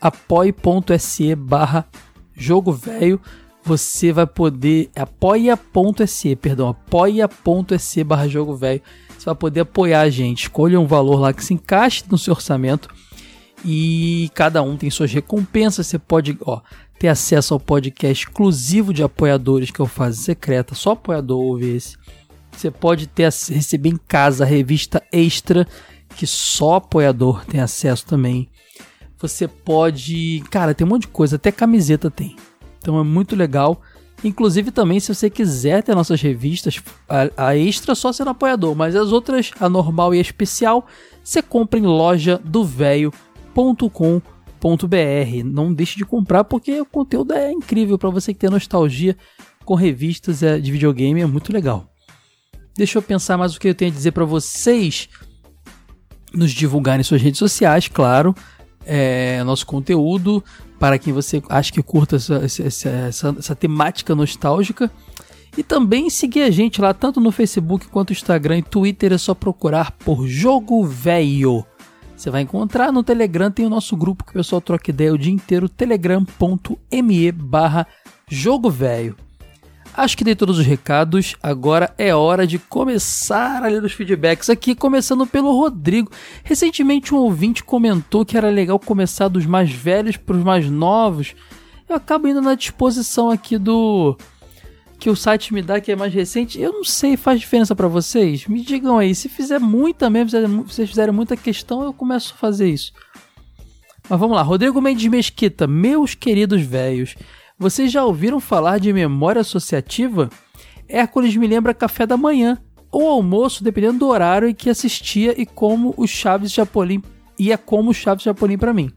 Apoie.se barra jogo velho. Você vai poder. apoia.se, perdão, apoia.se barra jogo velho. Você vai poder apoiar a gente. Escolha um valor lá que se encaixe no seu orçamento. E cada um tem suas recompensas. Você pode ó, ter acesso ao podcast exclusivo de apoiadores que eu faço secreta. Só apoiador ouve esse. Você pode ter receber em casa a revista extra que só apoiador tem acesso também. Você pode, cara, tem um monte de coisa, até camiseta tem. Então é muito legal. Inclusive também se você quiser ter nossas revistas, a, a extra só sendo apoiador, mas as outras, a normal e a especial, você compra em loja do Não deixe de comprar porque o conteúdo é incrível para você que tem nostalgia com revistas é, de videogame, é muito legal. Deixa eu pensar mais o que eu tenho a dizer para vocês nos divulgarem suas redes sociais, claro. É, nosso conteúdo para quem você acha que curta essa, essa, essa, essa temática nostálgica. E também seguir a gente lá, tanto no Facebook quanto no Instagram e Twitter. É só procurar por Jogo Velho. Você vai encontrar no Telegram, tem o nosso grupo que o pessoal troca ideia o dia inteiro, telegram.me barra Jogo Velho. Acho que dei todos os recados. Agora é hora de começar a ler os feedbacks aqui, começando pelo Rodrigo. Recentemente um ouvinte comentou que era legal começar dos mais velhos para os mais novos. Eu acabo indo na disposição aqui do que o site me dá que é mais recente. Eu não sei, faz diferença para vocês? Me digam aí, se fizer muita mesmo, se vocês fizerem muita questão, eu começo a fazer isso. Mas vamos lá, Rodrigo Mendes Mesquita, meus queridos velhos. Vocês já ouviram falar de memória associativa? Hércules me lembra café da manhã ou almoço, dependendo do horário em que assistia e como o Chaves Chapolin e é como o Chaves Chapolin para mim.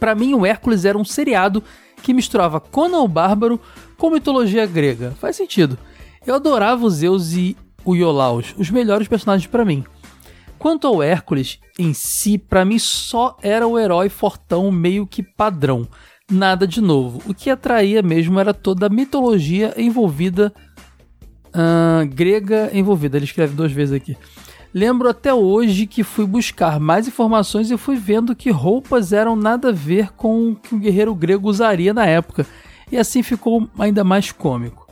Para mim, o Hércules era um seriado que misturava Conan o Bárbaro com mitologia grega. Faz sentido. Eu adorava os Zeus e o Iolaus, os melhores personagens para mim. Quanto ao Hércules em si, para mim só era o herói fortão meio que padrão nada de novo. O que atraía mesmo era toda a mitologia envolvida, ah, grega envolvida. Ele escreve duas vezes aqui. Lembro até hoje que fui buscar mais informações e fui vendo que roupas eram nada a ver com o que o guerreiro grego usaria na época, e assim ficou ainda mais cômico.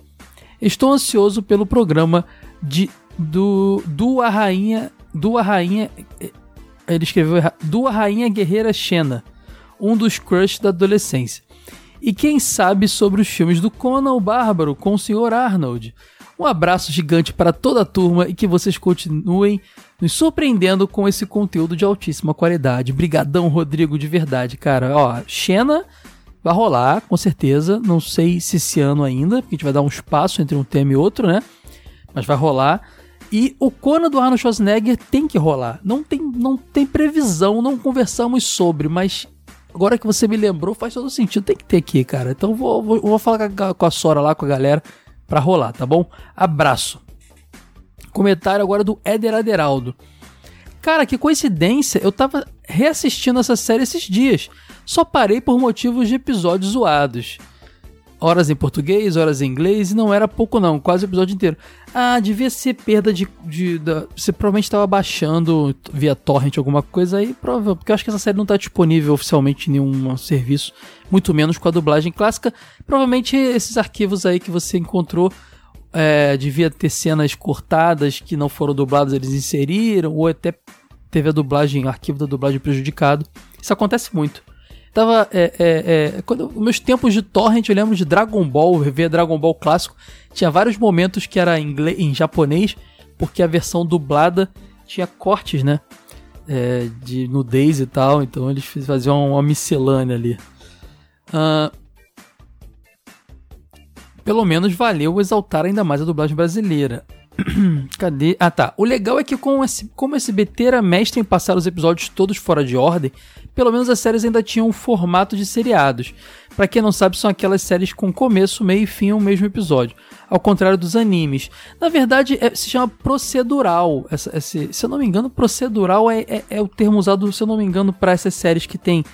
Estou ansioso pelo programa de do do a rainha do a rainha ele escreveu errado, do a rainha guerreira Xena um dos crush da adolescência. E quem sabe sobre os filmes do Conan o Bárbaro com o Sr. Arnold. Um abraço gigante para toda a turma e que vocês continuem nos surpreendendo com esse conteúdo de altíssima qualidade. Brigadão, Rodrigo, de verdade, cara. Ó, Xena vai rolar, com certeza. Não sei se esse ano ainda, porque a gente vai dar um espaço entre um tema e outro, né? Mas vai rolar. E o Conan do Arnold Schwarzenegger tem que rolar. Não tem, não tem previsão, não conversamos sobre, mas agora que você me lembrou, faz todo sentido. Tem que ter aqui, cara. Então vou, vou, vou falar com a, com a Sora lá, com a galera, pra rolar, tá bom? Abraço. Comentário agora do Éder Aderaldo. Cara, que coincidência, eu tava reassistindo essa série esses dias. Só parei por motivos de episódios zoados. Horas em português, horas em inglês, e não era pouco não, quase o episódio inteiro. Ah, devia ser perda de... de da- você provavelmente estava baixando via torrent alguma coisa aí, provável, porque eu acho que essa série não está disponível oficialmente em nenhum serviço, muito menos com a dublagem clássica. Provavelmente esses arquivos aí que você encontrou é, devia ter cenas cortadas que não foram dubladas, eles inseriram, ou até teve a dublagem, o arquivo da dublagem prejudicado. Isso acontece muito. Tava. É, é, é, quando, meus tempos de torrent, eu lembro de Dragon Ball, rever Dragon Ball clássico. Tinha vários momentos que era em, inglês, em japonês, porque a versão dublada tinha cortes, né? É, de nudez e tal, então eles faziam uma miscelânea ali. Ah, pelo menos valeu exaltar ainda mais a dublagem brasileira. Cadê? Ah tá. O legal é que com esse, como esse SBT era mestre em passar os episódios todos fora de ordem, pelo menos as séries ainda tinham um formato de seriados. Pra quem não sabe, são aquelas séries com começo, meio e fim ao mesmo episódio. Ao contrário dos animes. Na verdade, é- se chama procedural. Essa, esse- se eu não me engano, procedural é, é- é o termo usado, se eu não me engano, para essas séries que tem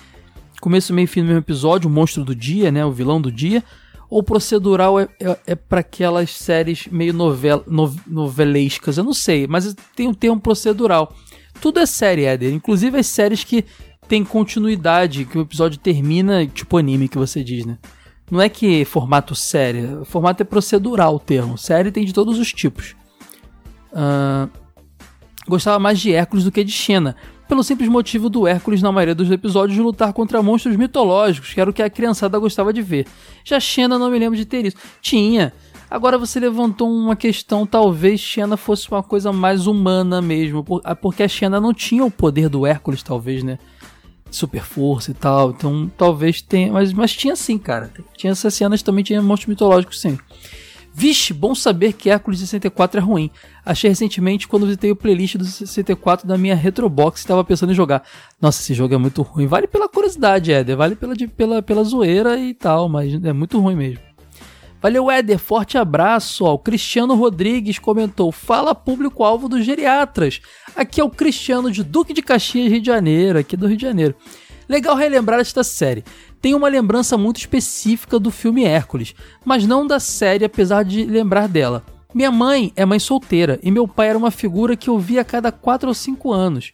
começo, meio e fim no mesmo episódio, o monstro do dia, né? O vilão do dia. Ou procedural é, é, é para aquelas séries meio novela, no- novelescas, eu não sei, mas tem um termo procedural. Tudo é série, Éder. Inclusive as séries que tem continuidade, que o episódio termina, tipo anime que você diz, né? Não é que formato série, formato é procedural o termo. Série tem de todos os tipos. Ah, gostava mais de Hércules do que de Xena, pelo simples motivo do Hércules, na maioria dos episódios, lutar contra monstros mitológicos, que era o que a criançada gostava de ver. Já Xena não me lembro de ter isso. Tinha. Agora você levantou uma questão, talvez Xena fosse uma coisa mais humana mesmo, ah, porque a Xena não tinha o poder do Hércules, talvez, né? Super força e tal, então talvez tenha, mas, mas tinha sim, cara. Tinha essas cenas, também tinha monstros mitológicos sim. Vixe, bom saber que Hércules 64 é ruim. Achei recentemente quando visitei o playlist do 64 da minha Retrobox e estava pensando em jogar. Nossa, esse jogo é muito ruim. Vale pela curiosidade, Éder. Vale pela, pela, pela zoeira e tal, mas é muito ruim mesmo. Valeu, Éder. Forte abraço. Ó, o Cristiano Rodrigues comentou: Fala público-alvo dos geriatras. Aqui é o Cristiano de Duque de Caxias, Rio de Janeiro, aqui do Rio de Janeiro. Legal relembrar esta série. Tem uma lembrança muito específica do filme Hércules, mas não da série, apesar de lembrar dela. Minha mãe é mãe solteira e meu pai era uma figura que eu via a cada 4 ou 5 anos.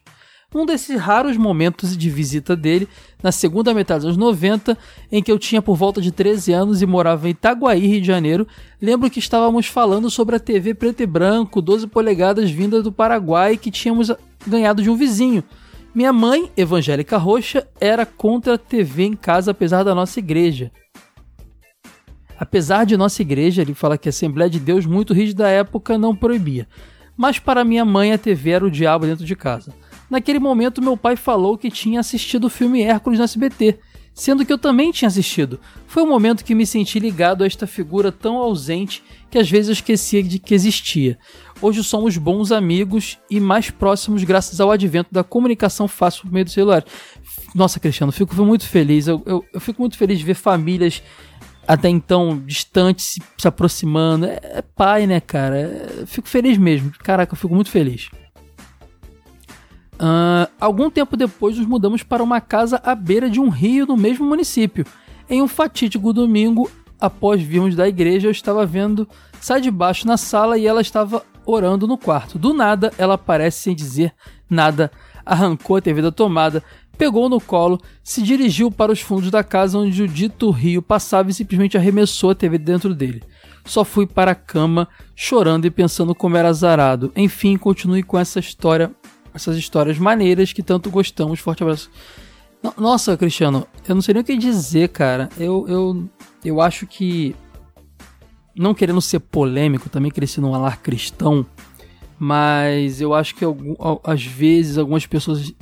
Num desses raros momentos de visita dele, na segunda metade dos anos 90, em que eu tinha por volta de 13 anos e morava em Itaguaí, Rio de Janeiro, lembro que estávamos falando sobre a TV preto e branco, 12 polegadas vinda do Paraguai que tínhamos ganhado de um vizinho. Minha mãe, evangélica roxa, era contra a TV em casa, apesar da nossa igreja. Apesar de nossa igreja, ele fala que a Assembleia de Deus, muito rígida da época, não proibia. Mas para minha mãe, a TV era o diabo dentro de casa. Naquele momento, meu pai falou que tinha assistido o filme Hércules no SBT, sendo que eu também tinha assistido. Foi um momento que me senti ligado a esta figura tão ausente que às vezes eu esquecia de que existia. Hoje somos bons amigos e mais próximos graças ao advento da comunicação fácil por meio do celular. Nossa, Cristiano, fico muito feliz. Eu, eu, eu fico muito feliz de ver famílias até então distantes se, se aproximando. É, é pai, né, cara? É- fico feliz mesmo. Caraca, eu fico muito feliz. Ah, algum tempo depois, nos mudamos para uma casa à beira de um rio no mesmo município. Em um fatídico domingo, após virmos da igreja, eu estava vendo Sai de baixo na sala e ela estava orando no quarto. Do nada, ela aparece sem dizer nada, arrancou a TV da tomada, pegou no colo, se dirigiu para os fundos da casa onde o dito rio passava e simplesmente arremessou a TV dentro dele. Só fui para a cama, chorando e pensando como era azarado. Enfim, continue com essa história, essas histórias maneiras que tanto gostamos. Forte abraço. No- Nossa, Cristiano, eu não sei nem o que dizer, cara. Eu, eu, eu acho que. Não querendo ser polêmico, também cresci num lar cristão, mas eu acho que às vezes algumas pessoas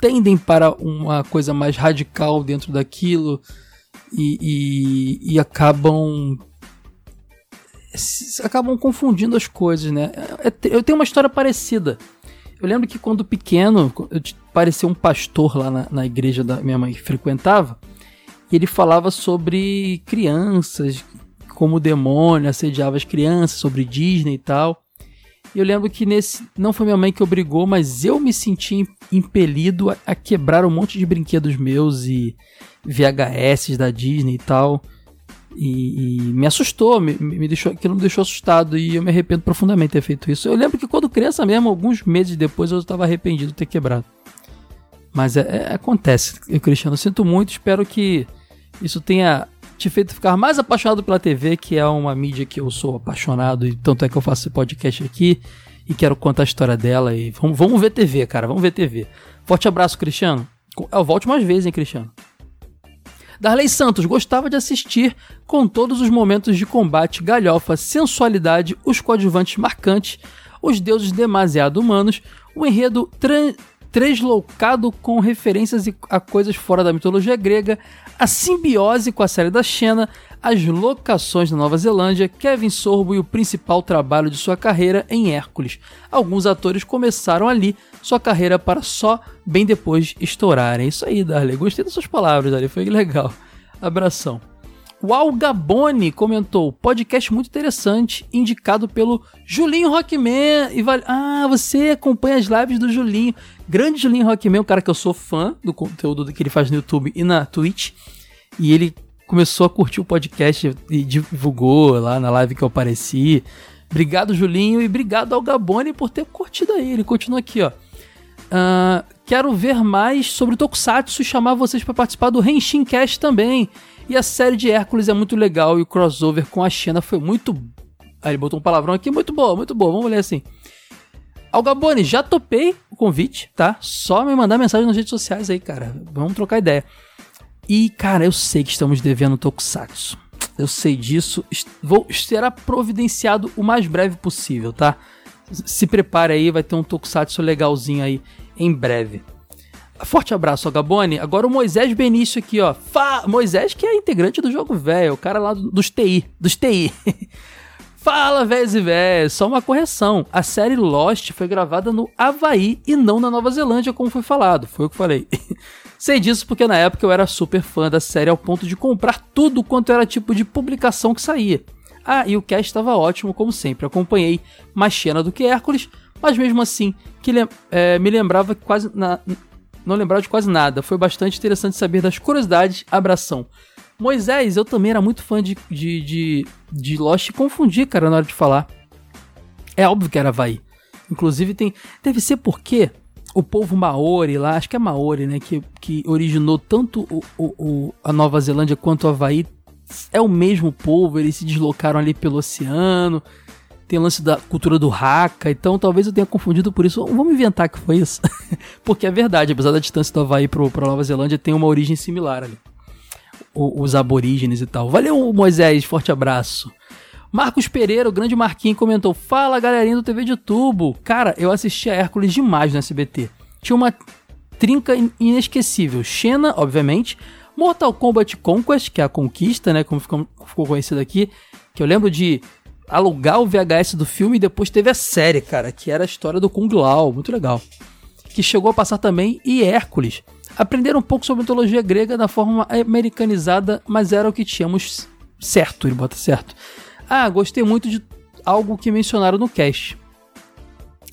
tendem para uma coisa mais radical dentro daquilo e, e, e acabam acabam confundindo as coisas, né? É- é- Eu tenho uma história parecida. Eu lembro que quando pequeno, eu apareceu um pastor lá na, na igreja da minha mãe que frequentava, e ele falava sobre crianças, como o demônio assediava as crianças, sobre Disney e tal. E eu lembro que nesse. Não foi minha mãe que obrigou, mas eu me senti im- impelido a, a quebrar um monte de brinquedos meus e VHS da Disney e tal. E, e me assustou, me, me deixou, aquilo me deixou assustado e eu me arrependo profundamente de ter feito isso. Eu lembro que quando criança mesmo, alguns meses depois, eu estava arrependido de ter quebrado. Mas é, é- acontece, eu, Cristiano. Eu sinto muito, espero que isso tenha te feito ficar mais apaixonado pela TV, que é uma mídia que eu sou apaixonado, e tanto é que eu faço esse podcast aqui e quero contar a história dela. E vamos, vamos ver TV, cara, vamos ver TV. Forte abraço, Cristiano. Eu volte mais vezes, hein, Cristiano. Darley Santos gostava de assistir com todos os momentos de combate, galhofa, sensualidade, os coadjuvantes marcantes, os deuses demasiado humanos, o enredo translocado com referências a coisas fora da mitologia grega, a simbiose com a série da Xena, as locações na Nova Zelândia, Kevin Sorbo e o principal trabalho de sua carreira em Hércules. Alguns atores começaram ali sua carreira para só bem depois estourarem. Isso aí, Darley. Gostei das suas palavras, Darley. Foi legal. Abração. O Al Gaboni comentou: podcast muito interessante, indicado pelo Julinho Rockman. E vale... Ah, você acompanha as lives do Julinho. Grande Julinho Rockman, um cara que eu sou fã do conteúdo que ele faz no YouTube e na Twitch. E ele começou a curtir o podcast e divulgou lá na live que eu apareci. Obrigado, Julinho, e obrigado ao Gaboni por ter curtido aí. Ele continua aqui, ó. Ah, quero ver mais sobre o Tokusatsu e chamar vocês para participar do Henshin Cast também. E a série de Hércules é muito legal e o crossover com a Xena foi muito. Aí ele botou um palavrão aqui, muito boa, muito boa. Vamos ler assim. Algabone, já topei o convite, tá? Só me mandar mensagem nas redes sociais aí, cara. Vamos trocar ideia. E, cara, eu sei que estamos devendo Tokusatsu. Eu sei disso. Vou, será providenciado o mais breve possível, tá? Se prepare aí, vai ter um Tokusatsu legalzinho aí em breve. Forte abraço, Gabone. Agora o Moisés Benício aqui, ó. Fa Moisés, que é integrante do jogo velho, o cara lá do- dos TI. Dos TI. Fala, velhos e velhos. Só uma correção. A série Lost foi gravada no Havaí e não na Nova Zelândia, como foi falado. Foi o que falei. Sei disso porque na época eu era super fã da série ao ponto de comprar tudo quanto era tipo de publicação que saía. Ah, e o cast estava ótimo, como sempre. Acompanhei mais Xena do que Hércules, mas mesmo assim, que lem- eh, me lembrava quase na- não lembrava de quase nada. Foi bastante interessante saber das curiosidades. Abração. Moisés, eu também era muito fã de, de, de, de Lost e confundi, cara, na hora de falar. É óbvio que era Havaí. Inclusive tem. Deve ser porque o povo Maori lá, acho que é Maori, né? Que, que originou tanto o, o, o- a Nova Zelândia quanto o Havaí. É o mesmo povo, eles se deslocaram ali pelo oceano. Tem o lance da cultura do Haka, então talvez eu tenha confundido por isso. Vamos inventar que foi isso. Porque é verdade, apesar da distância do Havaí pro, pra Nova Zelândia, tem uma origem similar ali. O- os aborígenes e tal. Valeu, Moisés, forte abraço. Marcos Pereira, o grande Marquinhos, comentou: Fala galerinha do TV de Tubo. Cara, eu assisti a Hércules demais no SBT. Tinha uma trinca in- inesquecível. Xena, obviamente. Mortal Kombat Conquest, que é a conquista, né? Como ficou, ficou conhecido aqui. Que eu lembro de alugar o VHS do filme e depois teve a série, cara, que era a história do Kung Lao. Muito legal. Que chegou a passar também e Hércules. Aprender um pouco sobre mitologia grega da forma americanizada, mas era o que tínhamos certo, ele bota certo. Ah, gostei muito de algo que mencionaram no cast.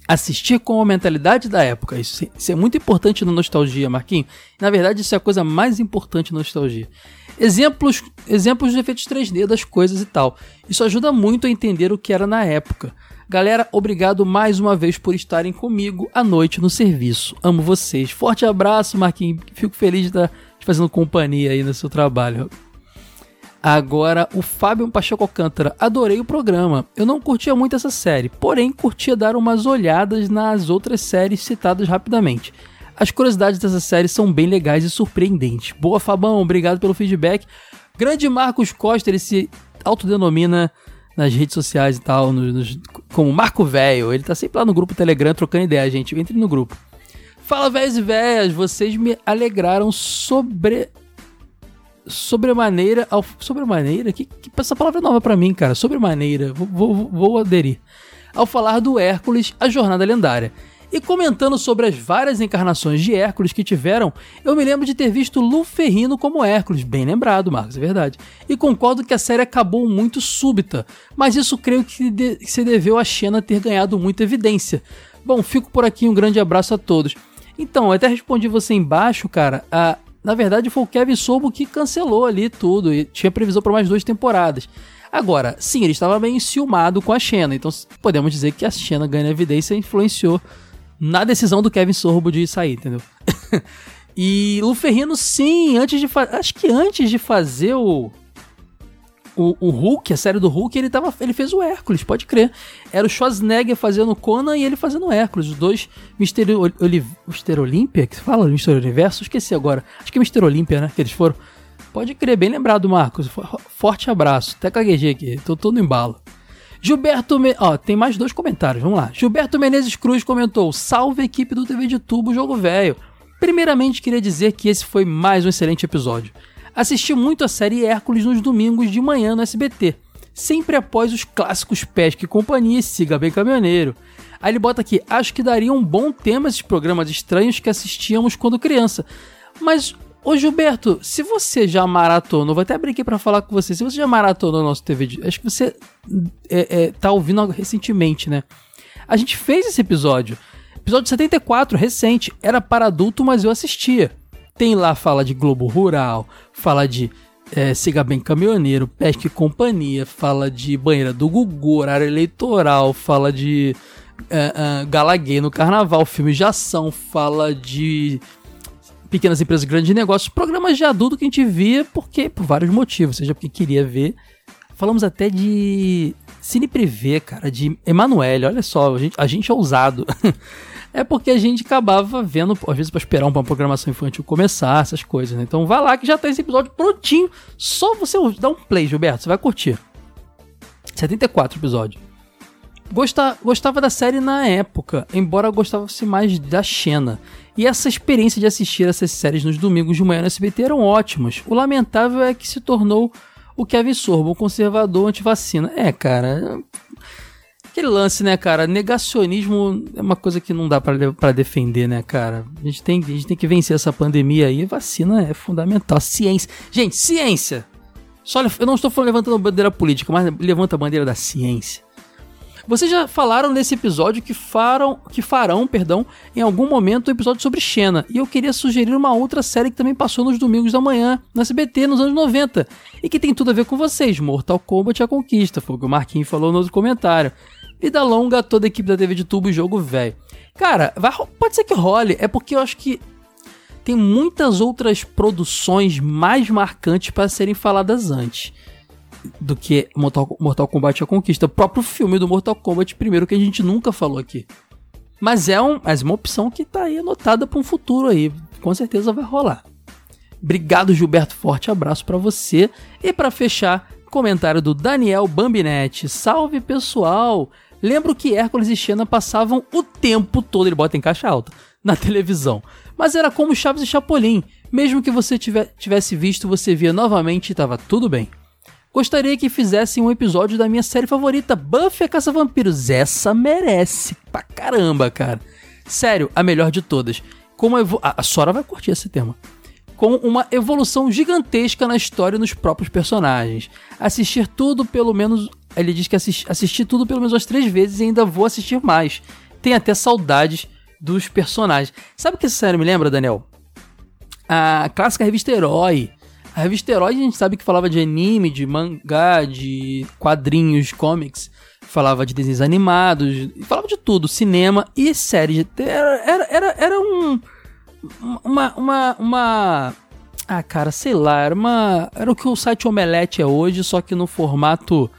Assistir com a mentalidade da época. Isso, isso é muito importante no Nostalgia, Marquinhos. Na verdade, isso é a coisa mais importante no Nostalgia. Exemplos, exemplos de efeitos 3D das coisas e tal. Isso ajuda muito a entender o que era na época. Galera, obrigado mais uma vez por estarem comigo à noite no serviço. Amo vocês. Forte abraço, Marquinhos. Fico feliz de estar te fazendo companhia aí no seu trabalho. Agora, o Fábio Pacheco Alcântara. Adorei o programa. Eu não curtia muito essa série, porém curtia dar umas olhadas nas outras séries citadas rapidamente. As curiosidades dessa série são bem legais e surpreendentes. Boa, Fabão, obrigado pelo feedback. Grande Marcos Costa, ele se autodenomina nas redes sociais e tal, nos, nos- como Marco Velho. Ele tá sempre lá no grupo Telegram trocando ideia, gente. Entre no grupo. Fala, velhos e velhas, vocês me alegraram sobre sobremaneira ao sobremaneira que, que essa palavra é nova pra mim cara sobremaneira vou, vou, vou aderir ao falar do Hércules a jornada lendária e comentando sobre as várias encarnações de Hércules que tiveram eu me lembro de ter visto Lu Ferrino como Hércules bem lembrado Marcos é verdade. E concordo que a série acabou muito súbita mas isso creio que se deveu a Xena ter ganhado muita evidência. Bom fico por aqui um grande abraço a todos. Então eu até respondi você embaixo cara a na verdade, foi o Kevin Sorbo que cancelou ali tudo e tinha previsão para mais duas temporadas. Agora, sim, ele estava meio enciumado com a Xena, então podemos dizer que a Xena ganha evidência e influenciou na decisão do Kevin Sorbo de sair, entendeu? e o Ferrino, sim, antes de. Acho que antes de fazer o. O, o Hulk, a série do Hulk, ele, tava, ele fez o Hércules, pode crer. Era o Schwarzenegger fazendo Conan e ele fazendo Hércules. Os dois Mister, Oli, Mister Olímpia, que fala Mister Universo, esqueci agora. Acho que é Mister Olímpia, né? Que eles foram. Pode crer, bem lembrado, Marcos. Forte abraço. Até caguejei aqui, tô todo embalo. Gilberto. Me... Ó, tem mais dois comentários, vamos lá. Gilberto Menezes Cruz comentou: Salve equipe do TV de Tubo Jogo Velho. Primeiramente, queria dizer que esse foi mais um excelente episódio. Assisti muito a série Hércules nos domingos de manhã no SBT, sempre após os clássicos Pesca e Companhia e Siga Bem Caminhoneiro. Aí ele bota aqui: Acho que daria um bom tema esses programas estranhos que assistíamos quando criança. Mas Ô Gilberto, se você já maratonou, vou até abrir aqui pra falar com você, se você já maratonou nosso TV, de, acho que você é, é, tá ouvindo recentemente, né? A gente fez esse episódio, episódio 74, recente, era para adulto, mas eu assistia. Tem lá fala de Globo Rural, fala de é, Siga Bem Caminhoneiro, Pesca e Companhia, fala de Banheira do Gugu, horário eleitoral, fala de é, é, Galaguei no Carnaval, filme de ação, fala de pequenas empresas, grandes negócios, programas de adulto que a gente via porque por vários motivos, seja porque queria ver. Falamos até de Cine Privé, cara, de Emanuele, olha só, a gente, a gente é ousado. é porque a gente acabava vendo, às vezes, pra esperar uma programação infantil começar, essas coisas, né? Então vai lá que já tá esse episódio prontinho. Só você dar um play, Gilberto, você vai curtir. 74 episódio. Gosta, gostava da série na época, embora gostasse mais da Xena. E essa experiência de assistir essas séries nos domingos de manhã no SBT eram ótimas. O lamentável é que se tornou o Kevin Sorbo, um conservador antivacina. É, cara. Aquele lance, né, cara? Negacionismo é uma coisa que não dá para defender, né, cara? A gente, tem, a gente tem que vencer essa pandemia aí. Vacina é fundamental. Ciência. Gente, ciência! Só, eu não estou levantando a bandeira política, mas levanta a bandeira da ciência. Vocês já falaram nesse episódio que farão, que farão, perdão, em algum momento um episódio sobre Xena. E eu queria sugerir uma outra série que também passou nos domingos da manhã, na SBT, nos anos 90. E que tem tudo a ver com vocês, Mortal Kombat A Conquista, foi o que o Marquinhos falou no outro comentário. Vida longa a toda a equipe da TV de tubo e jogo velho. Cara, vai, pode ser que role, é porque eu acho que tem muitas outras produções mais marcantes para serem faladas antes do que Mortal, Mortal Kombat A Conquista. O próprio filme do Mortal Kombat, primeiro, que a gente nunca falou aqui. Mas é, um, mas uma opção que tá aí anotada para um futuro aí. Com certeza vai rolar. Obrigado, Gilberto. Forte abraço para você. E para fechar, comentário do Daniel Bambinetti. Salve, pessoal! Lembro que Hércules e Xena passavam o tempo todo, ele bota em caixa alta, na televisão. Mas era como Chaves e Chapolin. Mesmo que você tivesse visto, você via novamente e estava tudo bem. Gostaria que fizessem um episódio da minha série favorita, Buffy a Caça-Vampiros. Essa merece pra caramba, cara. Sério, a melhor de todas. Como evo... A Sora vai curtir esse tema. Com uma evolução gigantesca na história e nos próprios personagens. Assistir tudo pelo menos. Ele diz que assisti, assisti tudo pelo menos umas três vezes e ainda vou assistir mais. Tem até saudades dos personagens. Sabe o que essa série me lembra, Daniel? A clássica revista Herói a revista Herói a gente sabe que falava de anime, de mangá, de quadrinhos, comics, falava de desenhos animados, falava de tudo, cinema e séries. Era, era, era, era um. Uma, uma, uma. Ah, cara, sei lá, era uma. Era o que o site Omelete é hoje, só que no formato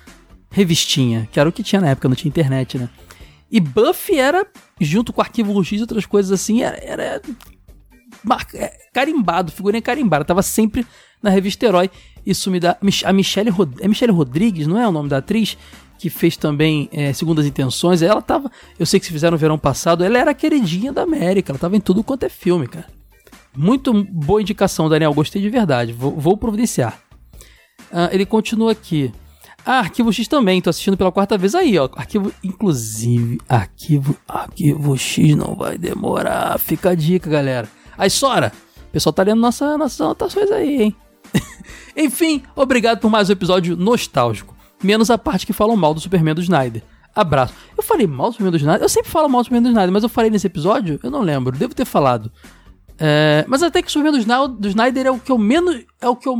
revistinha, que era o que tinha na época, não tinha internet, né? E Buffy era, junto com o Arquivo X e outras coisas assim, era, era é, carimbado, figurinha carimbada. Tava sempre na revista Herói. Isso me dá. A Michelle, Rod... é Michelle Rodrigues, não é o nome da atriz? Que fez também é, Segundas Intenções. Ela tava. Eu sei que se fizeram no verão passado. Ela era a queridinha da América. Ela tava em tudo quanto é filme, cara. Muito boa indicação, Daniel. Gostei de verdade. Vou, vou providenciar. Ah, ele continua aqui. Ah, Arquivo X também, tô assistindo pela quarta vez aí, ó. Arquivo, inclusive, Arquivo, Arquivo X não vai demorar. Fica a dica, galera. Aí, Sora, o pessoal tá lendo nossa, nossas anotações aí, hein? Enfim, obrigado por mais um episódio nostálgico. Menos a parte que falam mal do Superman do Snyder. Abraço. Eu falei mal do Superman do Snyder? Eu sempre falo mal do Superman do Snyder, mas eu falei nesse episódio? Eu não lembro. Devo ter falado. É, mas até que o Superman do, Snyder é o que eu menos. É o que eu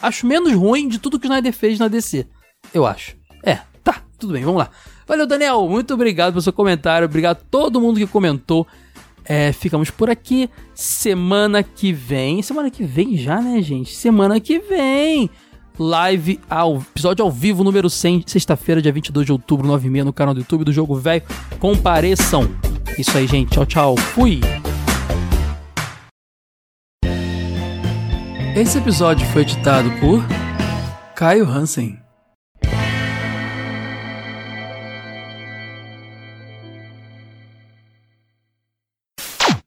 acho menos ruim de tudo que o Snyder fez na DC. Eu acho. É, tá, tudo bem, vamos lá. Valeu, Daniel. Muito obrigado pelo seu comentário. Obrigado a todo mundo que comentou. É, ficamos por aqui. Semana que vem. Semana que vem já, né, gente? Semana que vem. Live ao episódio ao vivo número 100, sexta-feira, dia 22 de outubro, 9h30 no canal do YouTube do Jogo Velho. Compareçam. Isso aí, gente. Tchau, tchau. Fui. Esse episódio foi editado por Caio Hansen.